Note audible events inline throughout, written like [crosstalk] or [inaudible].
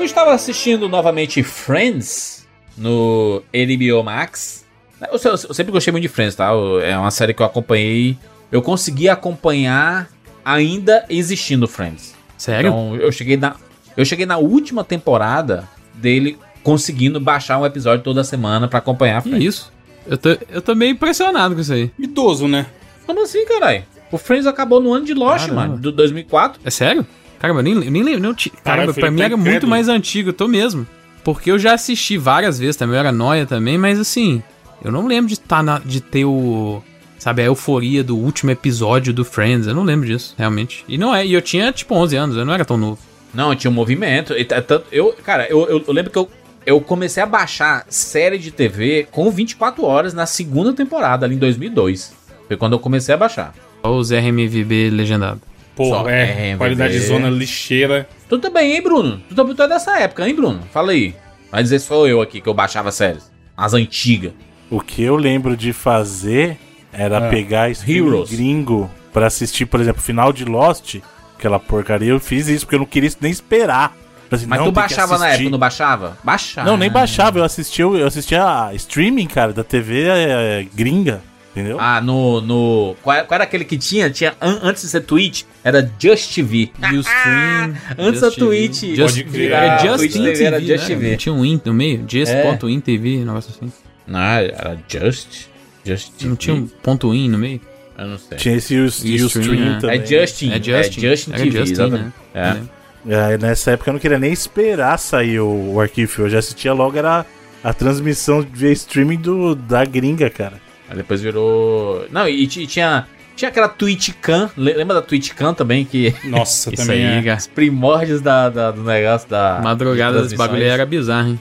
Eu estava assistindo novamente Friends no HBO Max. Eu, eu- eu sempre gostei muito de Friends, tá? Eu- É uma série que eu acompanhei. Eu consegui acompanhar ainda existindo Friends. Sério? Então, eu cheguei na eu cheguei na última temporada dele conseguindo baixar um episódio toda semana pra acompanhar Friends. isso? Eu tô, eu tô meio impressionado com isso aí. Idoso, né? Como assim, caralho? O Friends acabou no ano de Lost, Caramba. mano, do 2004. É sério? Caramba, eu nem, eu nem lembro. Não, ti- caramba, pra mim tá era muito mais antigo, eu tô mesmo. Porque eu já assisti várias vezes também, eu era noia também, mas assim, eu não lembro de, tá na, de ter o. Sabe, a euforia do último episódio do Friends. Eu não lembro disso, realmente. E não é, e eu tinha tipo 11 anos, eu não era tão novo. Não, tinha um movimento. e tanto- Eu, cara, eu, eu, eu lembro que eu, eu comecei a baixar série de TV com 24 horas na segunda temporada, ali em 2002. Foi quando eu comecei a baixar. Olha os RMVB legendado. Porra, é. é, qualidade bebê. zona lixeira. Tu também, hein, Bruno? Tu também tu é dessa época, hein, Bruno? Fala aí. Vai dizer sou eu aqui que eu baixava séries. As antigas. O que eu lembro de fazer era Ah, pegar streaming Heroes. gringo pra assistir, por exemplo, o final de Lost, aquela porcaria. Eu fiz isso porque eu não queria nem esperar. Assim, Mas não, tu baixava na época, não baixava? Baixava. Não, nem baixava, eu assistia, eu assistia a streaming, cara, da TV é, gringa, entendeu? Ah, no. no qual, qual era aquele que tinha? Tinha an- antes de ser Twitch, era Just TV. [laughs] Ustream. Antes da Twitch. Just, Pode era Just Twitch TV era né? Just TV. Tinha um in no meio, É. just.in TV, um negócio assim. Não, era Just. Just TV. Não tinha um ponto in no meio? Eu não sei. Tinha esse Ust- E Ustream stream, é. também. É Justin. É Justin. É Justin TV, Justin, né? É. É, nessa época eu não queria nem esperar sair o, o arquivo, eu já assistia logo, era a transmissão via streaming do, da gringa, cara. Aí depois virou. Não, e, ti- tinha. Tinha aquela TwitchCam. le- Lembra da TwitchCam também? Que. [laughs] Nossa, Isso também aí, é. Os primórdios da, da- do negócio da. Madrugada desse bagulho era bizarro, hein?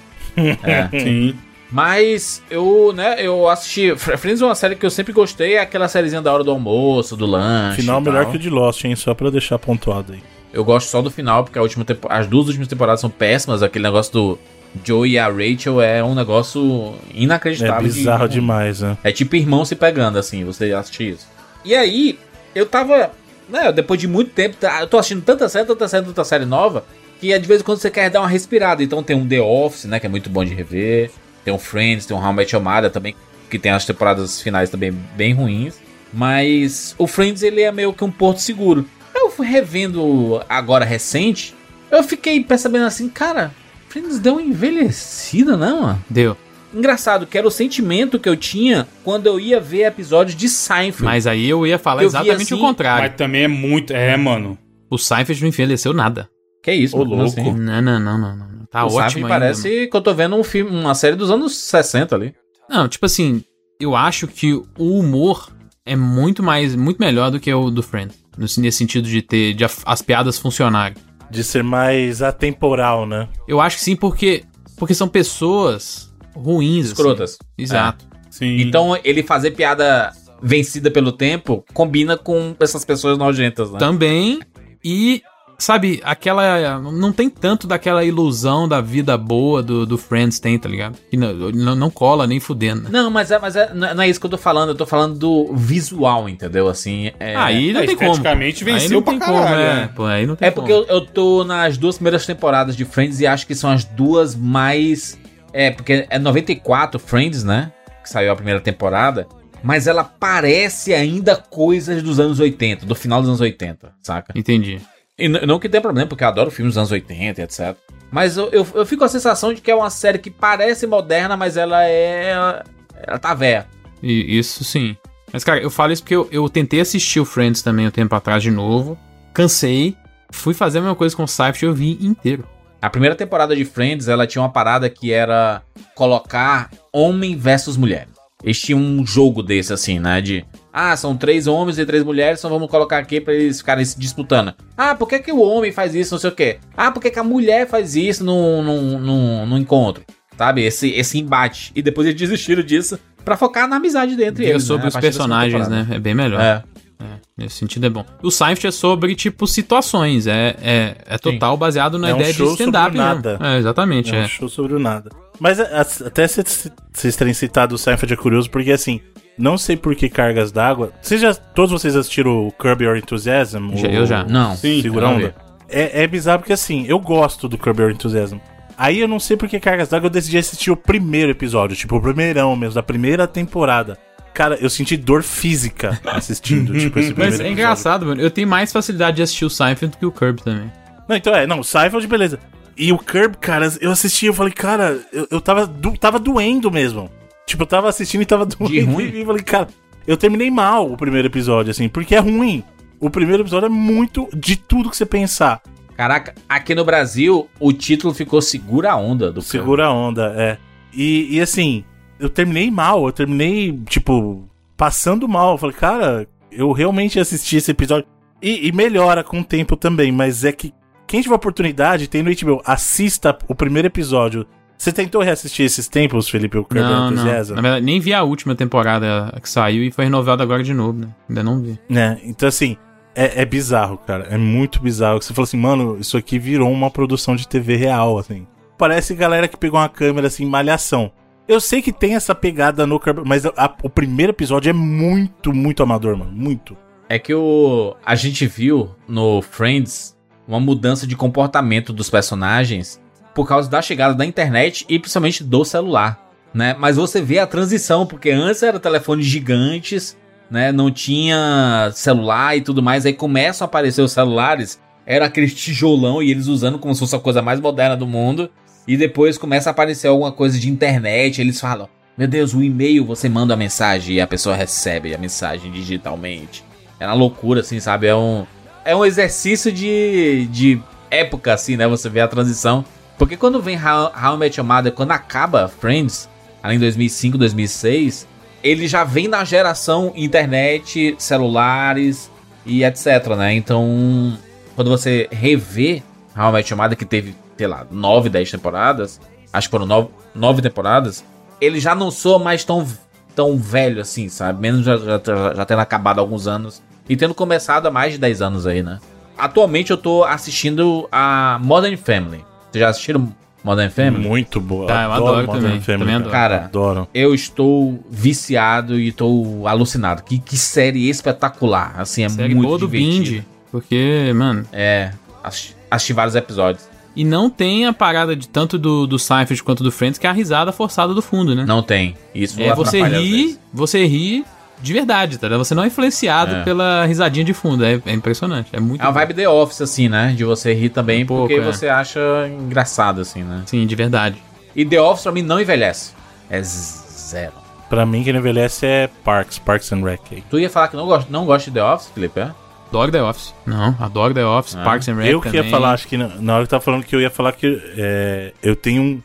É. [laughs] Sim. Mas eu, né, eu assisti. Fr- Friends é uma série que eu sempre gostei, é aquela sériezinha da hora do almoço, do lanche. Final e melhor tal. que o de Lost, hein? Só pra deixar pontuado aí. Eu gosto só do final, porque a última tempo- as duas últimas temporadas são péssimas. Aquele negócio do Joey e a Rachel é um negócio É inacreditável. de- bizarro demais, né? É tipo irmão se pegando, assim, você assistir isso. E aí, eu tava. Né, depois de muito tempo, tá- eu tô assistindo tanta série, tanta série, tanta série nova, que é de vez em quando você quer dar uma respirada. Então tem um The Office, né, que é muito bom de rever. Tem um Friends, tem um How I Met Your Mother também, que tem as temporadas finais também bem ruins. Mas o Friends, ele é meio que um porto seguro. Eu fui revendo agora recente, eu fiquei percebendo assim, cara, Friends deu uma envelhecida, não, mano? Deu. Engraçado, que era o sentimento que eu tinha quando eu ia ver episódios de Seinfeld. Mas aí eu ia falar Eu exatamente assim, o contrário. Mas também é muito. É, mano. O Seinfeld não envelheceu nada. Que isso, Ô, mano, louco. assim? Não, não, não, não, não. Tá o ótimo Seinfeld ainda, parece que eu tô vendo um filme, uma série dos anos 60 ali. Não, tipo assim, eu acho que o humor é muito mais, muito melhor do que o do Friends. No- Nesse sentido de ter de as piadas funcionarem. De ser mais atemporal, né? Eu acho que sim, porque, porque são pessoas ruins. assim. Escrotas. Exato. Sim. Então ele fazer piada vencida pelo tempo combina com essas pessoas nojentas, né? Também. E, sabe, aquela. Não tem tanto daquela ilusão da vida boa do, do Friends tem, tá ligado? Que não, não, não cola nem fudendo. né? Não, mas, é, mas é, não é- é isso que eu tô falando, eu tô falando do visual, entendeu? Assim, é... Aí não é, tem como. esteticamente Aí venceu não pra tem como, caralho, é. né? Pô, aí não tem É porque como. eu, eu tô nas duas primeiras temporadas de Friends e acho que são as duas mais. É, porque é 94 Friends, né? Que saiu a primeira temporada. Mas ela parece ainda coisas dos anos 80, do final dos anos 80, saca? Entendi. E não que tenha problema, porque eu adoro filmes dos anos 80 e etc. Mas eu, eu, eu fico com a sensação de que é uma série que parece moderna, mas ela é. Ela tá velha. Isso sim. Mas, cara, eu falo isso porque eu, eu tentei assistir o Friends também um tempo atrás de novo. Cansei. Fui fazer a mesma coisa com o Seinfeld e eu vi inteiro. A primeira temporada de Friends, ela tinha uma parada que era colocar homem versus mulher. Eles tinham um jogo desse, assim, né? De, ah, são três homens e três mulheres, então vamos colocar aqui pra eles ficarem se disputando. Ah, por que, que o homem faz isso, não sei o quê? Ah, por que, que a mulher faz isso no, no, no, no encontro? Sabe? Esse, esse embate. E depois eles desistiram disso pra focar na amizade dentre eles. sobre né? Os personagens, né? É bem melhor. É. É, nesse sentido é bom. O Seinfeld é sobre, tipo, situações. É, é, é total baseado na É um ideia de show stand-up. nada. É, exatamente. É um É. show sobre o nada. Mas a- a- até cê- vocês terem citado o Seinfeld é curioso, porque assim, não sei por que cargas d'água. Vocês já, todos vocês assistiram o Curb Your Enthusiasm? Já- o- eu já. Não. Sim, Segura não onda. vi. é, é bizarro porque assim, eu gosto do Curb Your Enthusiasm. Aí eu não sei por que cargas d'água eu decidi assistir o primeiro episódio, tipo o primeirão mesmo, da primeira temporada. Cara, eu senti dor física [laughs] assistindo, tipo, esse primeiro Mas é episódio. engraçado, mano. Eu tenho mais facilidade de assistir o Seinfeld do que o Curb também. Não, então é, não, Seinfeld, beleza. E o Curb, cara, eu assisti, eu falei, cara, eu, eu tava, do- tava doendo mesmo. Tipo, eu tava assistindo e tava doendo. ruim? E eu falei, cara, eu terminei mal o primeiro episódio, assim, porque é ruim. O primeiro episódio é muito de tudo que você pensar. Caraca, aqui no Brasil, o título ficou Segura a Onda do Segura a onda, é. E, e assim, eu terminei mal, eu terminei, tipo, passando mal. Eu falei, cara, eu realmente assisti esse episódio. E, e melhora com o tempo também, mas é que quem tiver oportunidade, tem no HBO, assista o primeiro episódio. Você tentou reassistir esses tempos, Felipe, o Curb Não, não. Enthusiasm? Na verdade, nem vi a última temporada que saiu e foi renovada agora de novo, né? Ainda não vi. né? Então, assim, é, é bizarro, cara. É muito bizarro. Você fala assim, mano, isso aqui virou uma produção de TV real, assim. Parece galera que pegou uma câmera, assim, malhação. Eu sei que tem essa pegada no Curb, mas a- o primeiro episódio é muito, muito amador, mano. Muito. É que o a gente viu no Friends uma mudança de comportamento dos personagens por causa da chegada da internet e principalmente do celular, né? Mas você vê a transição, porque antes era telefones gigantes, né? Não tinha celular e tudo mais, aí começam a aparecer os celulares, era aquele tijolão e eles usando como se fosse a coisa mais moderna do mundo, e depois começa a aparecer alguma coisa de internet, eles falam: "Meu Deus, o e-mail, você manda a mensagem e a pessoa recebe a mensagem digitalmente". É uma loucura, assim, sabe? É um, é um exercício de, de época, assim, né? Você vê a transição. Porque quando vem How, How I Met Your Mother, quando acaba Friends, ali em 2005, 2006, ele já vem na geração internet, celulares e etc, né? Então, quando você revê How I Met Your Mother, que teve, sei lá, 9, 10 temporadas, acho que foram 9, 9 temporadas, ele já não soa mais tão, tão velho assim, sabe? Menos já, já, já tendo acabado alguns anos e tendo começado há mais de 10 anos aí, né? Atualmente eu tô assistindo a Modern Family. Vocês já assistiram Modern Family? Muito boa. Tá, eu adoro Modern também, Family, também adoro. Cara, adoro. Eu estou viciado e tô alucinado. Que, que série espetacular. Assim, é Série muito boa do divertido. Bindi. Porque, mano. É, assisti, assisti vários episódios. E não tem a parada de tanto do, do Seinfeld quanto do Friends, que é a risada forçada do fundo, né? Não tem. Isso É você ri, você ri de verdade, tá? ligado? Você não é influenciado É. pela risadinha de fundo. É, é impressionante. É muito. É uma vibe The Office, assim, né? De você rir também, Um pouco, porque é. você acha engraçado, assim, né? Sim, de verdade. E The Office pra mim não envelhece. É zero. Pra mim, quem não envelhece é Parks, Parks and Rec. Tu ia falar que não gosta, não gosta de The Office, Felipe? É? Adoro The Office. Não, adoro The Office. Ah. Parks and Rec Eu que ia também. falar, acho que na, na hora que tava falando que eu ia falar que é, eu tenho um.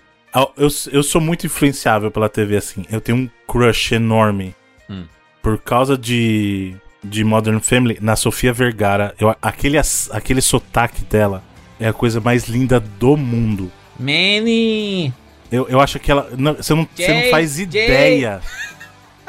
Eu, eu sou muito influenciável pela TV, assim. Eu tenho um crush enorme. Hum. Por causa de, de Modern Family, na Sofia Vergara. Eu, aquele, aquele sotaque dela é a coisa mais linda do mundo. Manny! Eu, eu acho que ela. não, você, não, você não faz ideia.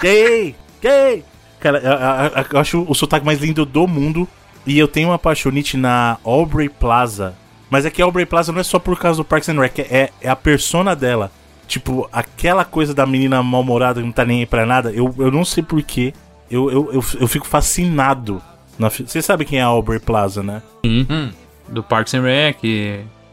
Gay! Gay! Cara, eu, eu- eu acho o sotaque mais lindo do mundo. E eu tenho uma apaixonite na Aubrey Plaza. Mas é que a Aubrey Plaza não é só por causa do Parks and Rec, é, é a persona dela. Tipo, aquela coisa da menina mal-humorada que não tá nem aí pra nada, eu, eu não sei porquê. Eu, eu, eu, eu fico fascinado. na fi- Você sabe quem é a Aubrey Plaza, né? Hum. Do Parks and Rec.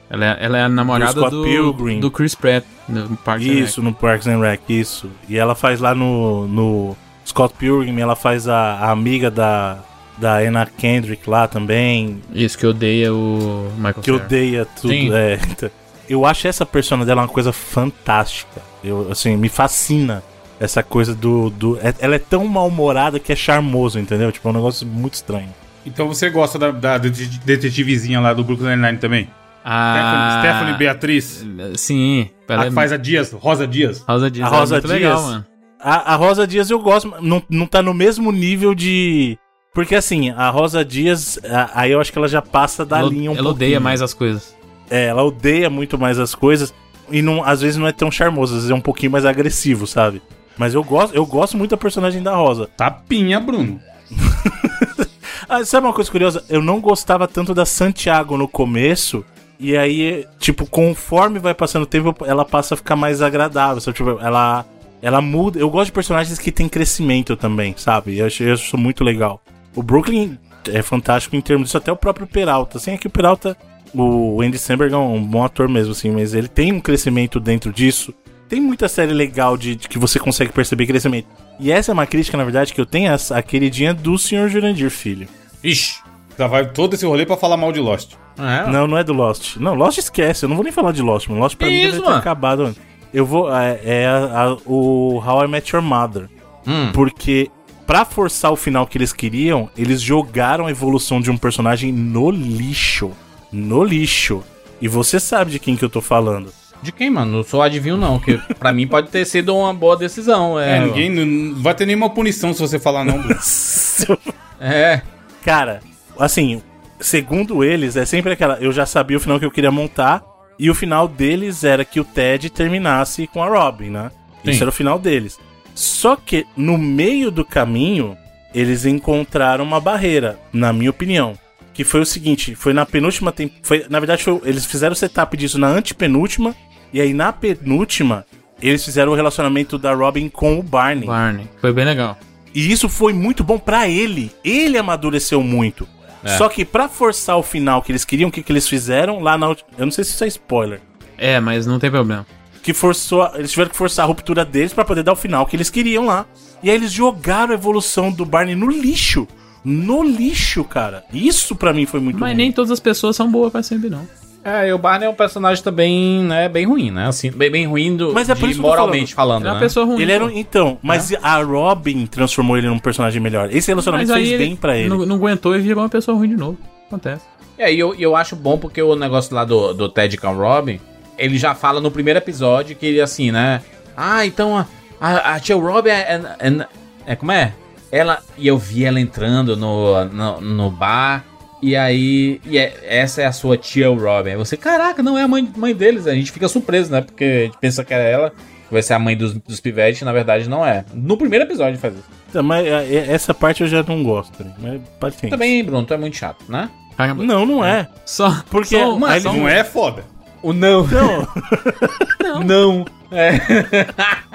Ela é, ela é a namorada Scott do, Pilgrim. do Chris Pratt. No Parks and Rec. Isso, no Parks and Rec, isso. E ela faz lá no, no Scott Pilgrim, ela faz a, a amiga da, da Anna Kendrick lá também, Isso, que odeia o Michael que Cera. odeia tudo. Sim. É, [laughs] então, eu acho essa persona dela uma coisa fantástica. Eu, assim, me fascina essa coisa do. do é- ela é tão mal-humorada que é charmoso, entendeu? Tipo, é um negócio muito estranho. Então você gosta da, da det- detetivezinha lá do Brooklyn Nine-Nine também? Ah, Stephanie, Stephanie Beatriz. Sim. A Ela que é faz a Dias, Rosa Dias. Rosa Dias. A ela é Rosa muito Dias. legal, mano. A, a Rosa Dias eu gosto, mas não, não tá no mesmo nível de. Porque assim, a Rosa Dias, a- aí eu acho que ela já passa da ela linha um ela odeia pouquinho. mais as coisas. É, ela odeia muito mais as coisas e não, às vezes não é tão charmoso, às vezes é um pouquinho mais agressivo, sabe? Mas eu gosto, eu gosto muito da personagem da Rosa. Tapinha, Bruno. [laughs] Ah, sabe uma coisa curiosa? Eu não gostava tanto da Santiago no começo. E aí, tipo, conforme vai passando o tempo, ela passa a ficar mais agradável. Sabe? Tipo, ela, ela muda. Eu gosto de personagens que têm crescimento também, sabe? Eu acho, eu acho muito legal. O Brooklyn, é fantástico em termos disso, até o próprio Peralta. Assim, é que o Peralta, o Andy Samberg é um bom ator mesmo, assim, mas ele tem um crescimento dentro disso. Tem muita série legal de, de que você consegue perceber crescimento. E essa é uma crítica, na verdade, que eu tenho, a, a queridinha do Sr. Jurandir Filho. Ixi, já vai todo esse rolê pra falar mal de Lost. É, Não, não é do Lost. Não, Lost esquece. Eu não vou nem falar de Lost, mano. Lost pra Que mim isso, deve ter mano? acabado antes. Eu vou. É, é a- a- o How I Met Your Mother. Hum. Porque, pra forçar o final que eles queriam, eles jogaram a evolução de um personagem no lixo. No lixo. E você sabe de quem que eu tô falando. De quem, mano? Não sou adivinho, não. Que pra mim pode ter sido uma boa decisão. É, É, ninguém não vai ter nenhuma punição se você falar não. Bruno. [laughs] É. Cara, assim, segundo eles, é sempre aquela. Eu já sabia o final que eu queria montar. E o final deles era que o Ted terminasse com a Robin, né? Sim. Isso era o final deles. Só que no meio do caminho, eles encontraram uma barreira, na minha opinião. Que foi o seguinte: foi na penúltima. Foi, na verdade, foi- eles fizeram o setup disso na antepenúltima. E aí na penúltima, eles fizeram o relacionamento da Robin com o Barney. Barney. Foi bem legal. E isso foi muito bom pra ele. Ele amadureceu muito. É. Só que pra forçar o final que eles queriam, o que, que eles fizeram lá na Eu não sei se isso é spoiler. É, mas não tem problema. Que forçou. Eles tiveram que forçar a ruptura deles pra poder dar o final que eles queriam lá. E aí eles jogaram a evolução do Barney no lixo. No lixo, cara. Isso pra mim foi muito Mas ruim. nem todas as pessoas são boas pra sempre, não. É, e o Barney é um personagem também, né, bem ruim, né? Assim, bem, bem ruim do, Mas é por de isso que eu tô moralmente falando, Ele é né? uma pessoa ruim. Ele era um, então, mas a Robin transformou ele num personagem melhor. Esse relacionamento Mas fez ele bem pra ele. Não, não aguentou e virou uma pessoa ruim de novo. Acontece. E aí eu, eu acho bom porque o negócio lá do, do Ted com Robin, ele já fala no primeiro episódio que ele assim, né? Ah, então a, a, a tia Robin é, é, é- é- Como é? Ela. E eu vi ela entrando no, no, no bar. E aí. E é- essa é a sua tia Robin. Aí você, caraca, não é a mãe, mãe deles. A gente fica surpreso, né? Porque a gente pensa que é ela. Que vai ser a mãe dos, dos pivetes, na verdade não é. No primeiro episódio faz isso. Então, mas é, é, essa parte eu já não gosto. né? Mas paciência. Também, Bruno, tu é muito chato, né? Caramba. Não, não é. Só. Porque só um- Não é foda. O não. Não, [laughs] Não. É. [laughs]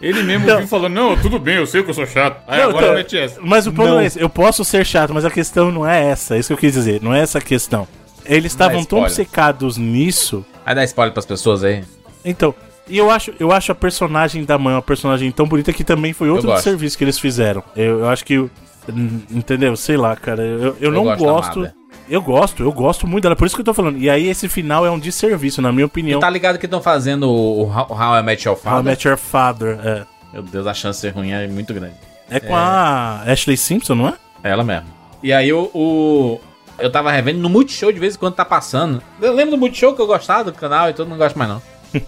Ele mesmo Não. viu falando, não, tudo bem, eu sei que eu sou chato. Aí Não, agora então, mete essa. Mas o ponto Não. é esse. Eu posso ser chato, mas a questão não é essa. É isso que eu quis dizer. Não é essa a questão. Eles estavam tão obcecados nisso. Vai dar spoiler pras pessoas aí. Então, e eu acho, eu acho a personagem da mãe uma personagem tão bonita que também foi outro serviço que eles fizeram. Eu, eu acho que. Entendeu? Sei lá, cara. Eu, eu, não gosto. Eu gosto, eu gosto muito dela. Por isso que eu tô falando. E aí, esse final é um desserviço, na minha opinião. Tá ligado que estão fazendo o, o How I Met Your How I Father? Met Your Father. É, Meu Deus, a chance de ser ruim é muito grande. é com a Ashley Simpson, não é? É ela mesmo. E aí o, o- Eu tava revendo no Multishow de vez em quando tá passando. Eu lembro do Multishow que eu gostava do canal e todo não gosto mais não. [laughs]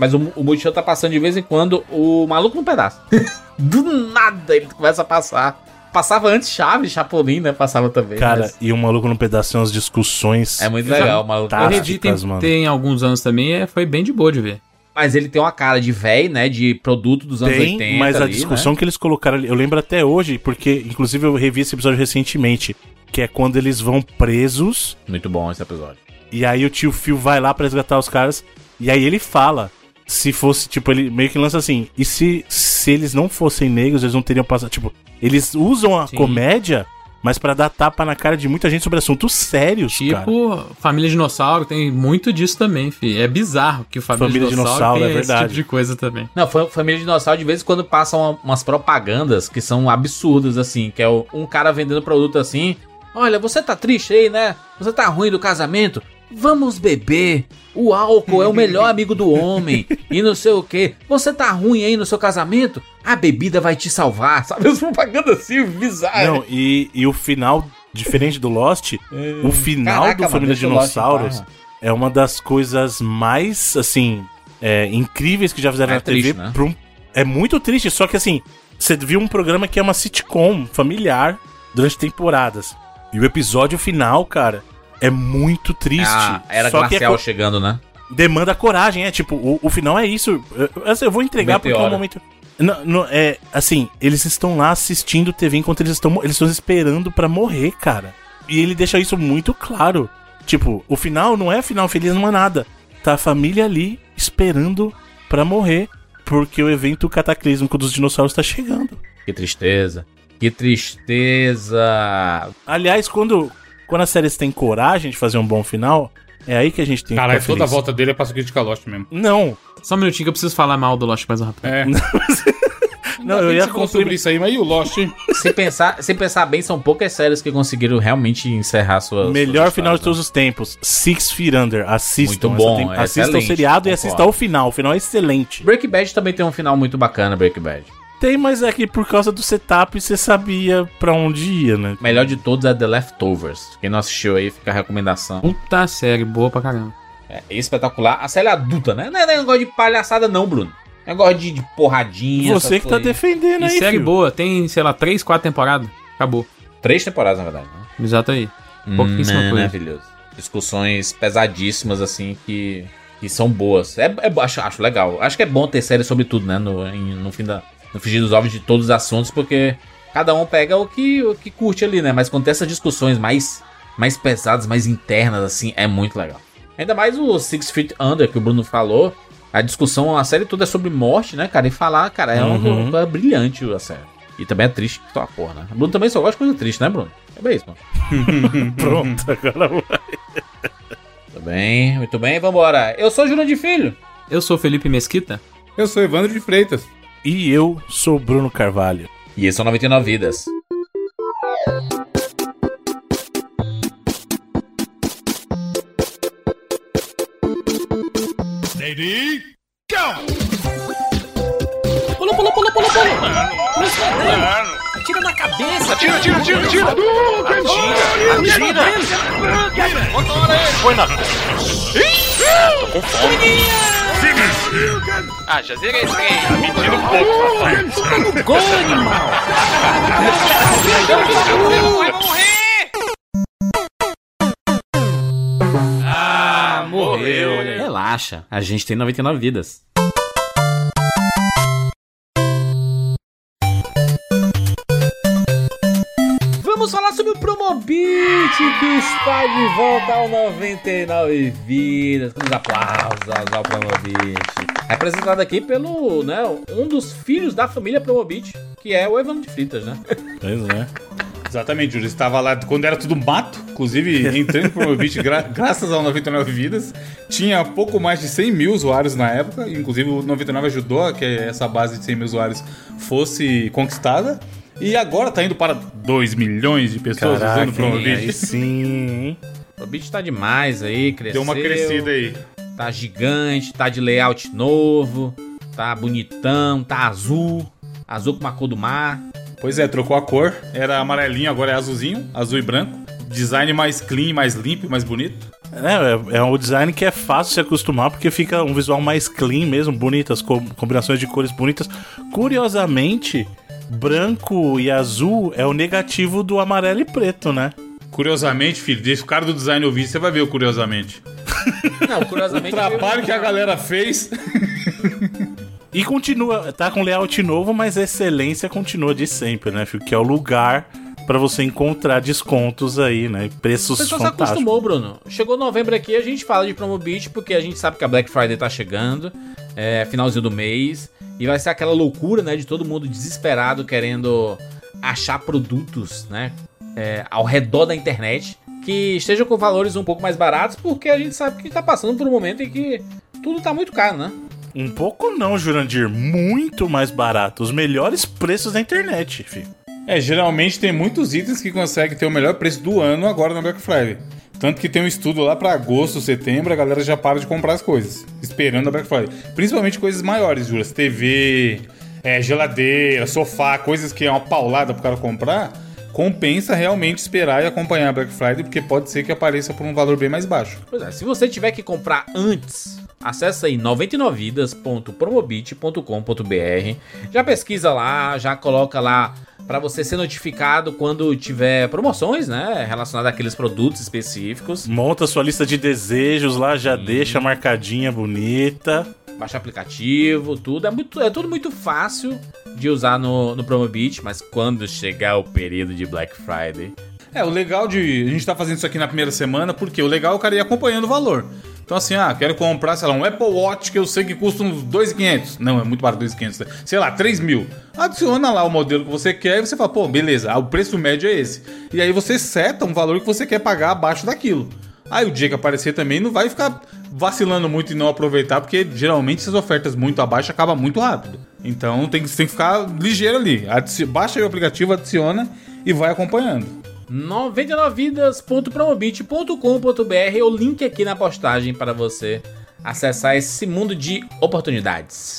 Mas o, o Multishow tá passando de vez em quando o Maluco no Pedaço. [laughs] do nada ele começa a passar. Passava antes Chaves, Chapolin, né? Passava também. Cara, mas e o maluco no pedaço tem umas discussões. É muito legal o Maluco Tá. no Pedaço. tem, tem alguns anos também, é, foi bem de boa de ver. Mas ele tem uma cara de velho, né? De produto dos anos Tem, 80. mas a ali, discussão né? que eles colocaram ali, eu lembro até hoje, porque inclusive eu revi esse episódio recentemente, que é quando eles vão presos Muito bom esse episódio. e aí o tio Phil vai lá pra resgatar os caras e aí ele fala, se fosse, tipo, ele meio que lança assim, e se, se eles não fossem negros, eles não teriam passado, tipo, eles usam a Sim. comédia, mas pra dar tapa na cara de muita gente sobre assuntos sérios, cara. Tipo, Família Dinossauro tem muito disso também, fi. É bizarro que o Família, Família Dinossauro, Dinossauro, tem é esse verdade. tipo de coisa também. Não, fa- Família Dinossauro de vez em quando passam uma- umas propagandas que são absurdas, assim, que é um cara vendendo produto assim. Olha, você tá triste aí, né? Você tá ruim do casamento? Vamos beber. O álcool é o melhor [laughs] amigo do homem. E não sei o que. Você tá ruim aí no seu casamento? A bebida vai te salvar. Sabe? As propagandas assim, bizarras. Não, e, e o final, diferente do Lost, o final Caraca, do Família Dinossauros é uma das coisas mais, assim, é, incríveis que já fizeram É na TV. triste, né? pra um- é muito triste, só que assim, você viu um programa que é uma sitcom familiar durante temporadas. E o episódio final, cara, é muito triste. Ah, era só que é chegando, né? demanda coragem, é tipo, o, o final é isso. Eu, assim, eu vou entregar porque é um Meteora. momento. Não, não, é assim, eles estão lá assistindo TV enquanto eles estão eles estão esperando pra morrer, cara. E ele deixa isso muito claro. Tipo, o final não é final feliz, não é nada. Tá a família ali esperando pra morrer porque o evento cataclísmico dos dinossauros tá chegando. Que tristeza. Que tristeza. Aliás, quando, quando as séries têm coragem de fazer um bom final, é aí que a gente tem que Caralho, toda a volta dele é pra criticar Lost mesmo. Não, Só um minutinho que eu preciso falar mal do Lost mais rápido. É. [laughs] não, eu ia sobre isso aí, mas e o Lost, hein? Se pensar, se pensar bem, são poucas séries que conseguiram realmente encerrar suas. Melhor suas final de histórias, todos os tempos. Six Feet Under. Assistam. Muito bom, tem- é Assistam o seriado e concordo. assistam o final. O final é excelente. né? Breaking Bad também tem um final muito bacana, Breaking Bad. Tem, mas é que por causa do setup você sabia pra onde ia, né? Melhor de todos é The Leftovers. Quem não assistiu aí, fica a recomendação. Puta série, boa pra caramba. É espetacular. A série adulta, né? Não é negócio de palhaçada, não, Bruno. É negócio de, de porradinha. Você que tá coisas. defendendo E aí, série filho. boa, tem, sei lá, 3, 4 temporadas. Acabou. Três temporadas, na verdade. Né? Exato aí. Pouquíssima coisa. Maravilhoso. Discussões pesadíssimas, assim, que, que são boas. É, é- acho, acho legal. Acho que é bom ter série sobre tudo, né? No, em- no fim da. No fingir dos ovos de todos os assuntos, porque cada um pega o que, o que curte ali, né? Mas quando tem essas discussões mais, mais pesadas, mais internas, assim, é muito legal. Ainda mais o Six Feet Under que o Bruno falou. A discussão, a série toda é sobre morte, né, cara? E falar, cara, é uma Uhum. coisa brilhante a série. E também é triste que tá uma porra, né? O Bruno também só gosta de coisa triste, né, Bruno? É bem isso, mano. Pronto, agora vai. Muito bem, muito bem, vambora. Eu sou Júlio de Filho. Eu sou Felipe Mesquita. Eu sou Evandro de Freitas. E eu sou Bruno Carvalho. E esse é o 99 Vidas. Pula, pula, pula, pula, pula. Atira na cabeça. Atira, atira, atira, atira! Atira! Atira! Põe na Tô com fome. Ah, já zerei esse aí. Me tira um pouco, papai. Gol, animal. Vai morrer! Ah, morreu. Relaxa, a gente tem 99 vidas. Vamos falar sobre o Promobit que está de volta ao 99 vidas. Com os aplausos ao Promobit. Representado aqui pelo, né, um dos filhos da família Promobit, que é o Evandro de Fritas, né? Pois é. Exatamente, Júlio. Estava lá quando era tudo mato. Inclusive, entrando pro Promobit gra graças ao 99 Vidas. Tinha pouco mais de 100 mil usuários na época. Inclusive, o 99 ajudou a que essa base de 100 mil usuários fosse conquistada. E agora tá indo para 2 milhões de pessoas usando o Caraca? Promobit. aí sim, hein? O Promobit tá demais aí, cresceu. Deu uma crescida aí. Tá gigante, tá de layout novo, tá bonitão, tá azul, azul com uma cor do mar. Pois é, trocou a cor. Era amarelinho, agora é azulzinho, azul e branco. Design mais clean, mais limpo, mais bonito. É, é, é um design que é fácil se acostumar, porque fica um visual mais clean mesmo, bonitas, com- combinações de cores bonitas. Curiosamente, branco e azul é o negativo do amarelo e preto, né? Curiosamente, filho, deixa o cara do design ouvir, você vai ver o curiosamente. [laughs] Não, curiosamente. O trabalho que a galera fez. [laughs] E continua, tá com layout novo, mas a excelência continua de sempre, né, filho? Que é o lugar pra você encontrar descontos aí, né? e O Preços pessoal se fantásticos. acostumou, Bruno. Chegou novembro aqui, a gente fala de Promobit, porque a gente sabe que a Black Friday tá chegando, é finalzinho do mês, e vai ser aquela loucura, né, de todo mundo desesperado querendo achar produtos, né, é, ao redor da internet, que estejam com valores um pouco mais baratos, porque a gente sabe que tá passando por um momento em que tudo tá muito caro, né? Um pouco não, Jurandir. Muito mais barato. Os melhores preços da internet, filho. É, geralmente tem muitos itens que conseguem ter o melhor preço do ano agora na Black Friday. Tanto que tem um estudo lá pra agosto, setembro, a galera já para de comprar as coisas, esperando a Black Friday. Principalmente coisas maiores, Juras. TV, é, geladeira, sofá, coisas que é uma paulada pro cara comprar. Compensa realmente esperar e acompanhar a Black Friday, porque pode ser que apareça por um valor bem mais baixo. Pois é, se você tiver que comprar antes, acessa aí 99vidas.promobit.com.br. Já pesquisa lá, já coloca lá para você ser notificado quando tiver promoções, né, relacionadas àqueles produtos específicos. Monta sua lista de desejos lá, já deixa marcadinha bonita. Baixa aplicativo, tudo é muito, é tudo muito fácil de usar no, no Promobit, mas quando chegar o período de Black Friday, É, o legal de. A gente tá fazendo isso aqui na primeira semana, porque o legal é o cara ir acompanhando o valor. Então assim, ah, quero comprar, sei lá, um Apple Watch que eu sei que custa uns 2.500. Não, é muito barato 2.500. Sei lá, 3 mil. Adiciona lá o modelo que você quer e você fala, pô, beleza, ah, o preço médio é esse. E aí você seta um valor que você quer pagar abaixo daquilo. Aí o dia que aparecer também não vai ficar vacilando muito e não aproveitar, porque geralmente essas ofertas muito abaixo acabam muito rápido. Então tem, que- tem que ficar ligeiro ali. Adici- Baixa o aplicativo, adiciona e vai acompanhando. 99vidas.promobit.com.br o link aqui na postagem para você acessar esse mundo de oportunidades.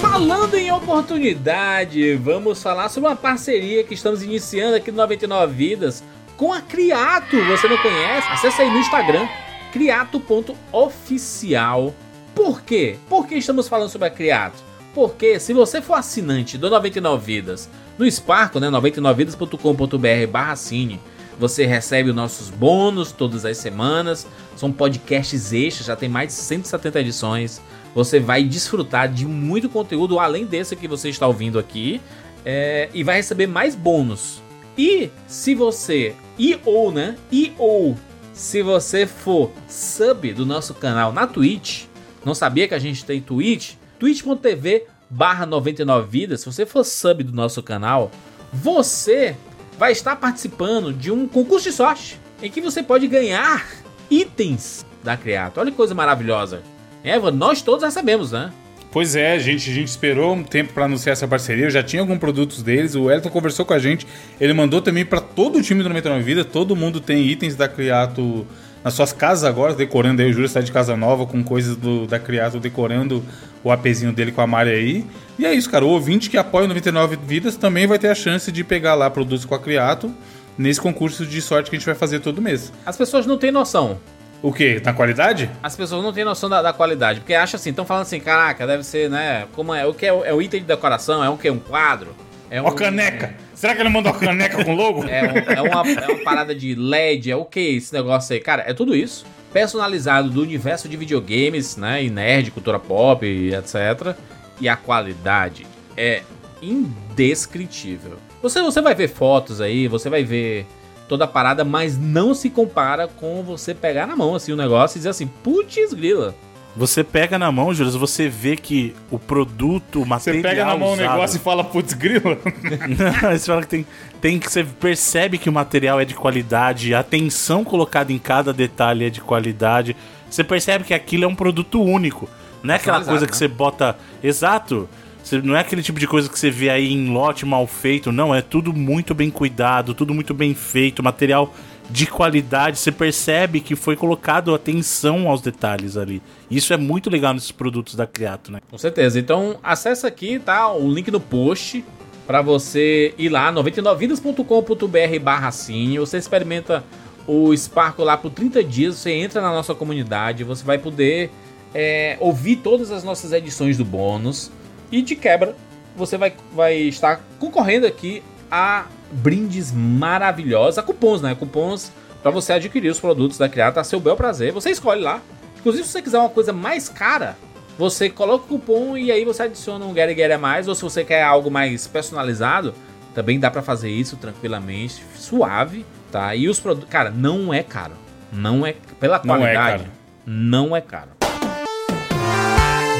Falando em oportunidade, vamos falar sobre uma parceria que estamos iniciando aqui no 99 Vidas com a Criato. Você não conhece? Acesse aí no Instagram, criato.oficial. Por quê? Por que estamos falando sobre a Criato? Porque se você for assinante do 99 Vidas no Sparco, né, 99vidas.com.br barra cine, você recebe os nossos bônus todas as semanas. São podcasts extras, já tem mais de 170 edições. Você vai desfrutar de muito conteúdo além desse que você está ouvindo aqui. é, e vai receber mais bônus. E se você. E ou, né? E ou. Se você for sub do nosso canal na Twitch, não sabia que a gente tem Twitch? twitch.tv barra 99 vidas. Se você for sub do nosso canal, você vai estar participando de um concurso de sorte em que você pode ganhar itens da Criato. Olha que coisa maravilhosa. Eva, nós todos recebemos, né? Pois é, gente, a gente esperou um tempo pra anunciar essa parceria. Eu já tinha alguns produtos deles. O Elton conversou com a gente. Ele mandou também pra todo o time do 99 Vida. Todo mundo tem itens da Criato nas suas casas agora, decorando aí. O Júlio está de casa nova com coisas do, da Criato, decorando o apezinho dele com a Mari aí. E é isso, cara. O ouvinte que apoia o 99 Vidas também vai ter a chance de pegar lá produtos com a Criato nesse concurso de sorte que a gente vai fazer todo mês. As pessoas não têm noção. O quê? Na qualidade? As pessoas não têm noção da, da qualidade. Porque acham assim, estão falando assim, caraca, deve ser, né? Como é? O que é, o- é o item de decoração? É um que? Um quadro? É um, Ó, caneca! Será que ele mandou a caneca com logo? É, um- é uma, é uma parada de LED, é o que esse negócio aí? Cara, é tudo isso. Personalizado do universo de videogames, né? E nerd, cultura pop, etc. E a qualidade é indescritível. Você, você vai ver fotos aí, você vai ver toda a parada, mas não se compara com você pegar na mão assim o negócio e dizer assim, putz grila. Você pega na mão, Júlio, você vê que o produto, o Você material pega na mão o usado- negócio e fala, putz, grila. [laughs] Não, você fala que tem, tem que você percebe que o material é de qualidade, a atenção colocada em cada detalhe é de qualidade. Você percebe que aquilo é um produto único. Não é aquela Personalizado, coisa que né? você bota. Exato. Você- não é aquele tipo de coisa que você vê aí em lote mal feito, não. É tudo muito bem cuidado, tudo muito bem feito, material de qualidade. Você percebe que foi colocado atenção aos detalhes ali. Isso é muito legal nesses produtos da Criato, né? Com certeza. Então, acessa aqui, tá? O link no post para você ir lá, 99vidas.com.br barra cine. Você experimenta o Sparkle lá por 30 dias, você entra na nossa comunidade, você vai poder é, ouvir todas as nossas edições do bônus. E de quebra, você vai, vai estar concorrendo aqui a brindes maravilhosos, a cupons, né? Cupons para você adquirir os produtos da Criata a seu bel prazer. Você escolhe lá. Inclusive, se você quiser uma coisa mais cara, você coloca o cupom e aí você adiciona um Get Get a mais. Ou se você quer algo mais personalizado, também dá pra fazer isso tranquilamente, suave, tá? E os produtos, cara, não é caro. Não é pela Não é qualidade. caro. Não é caro.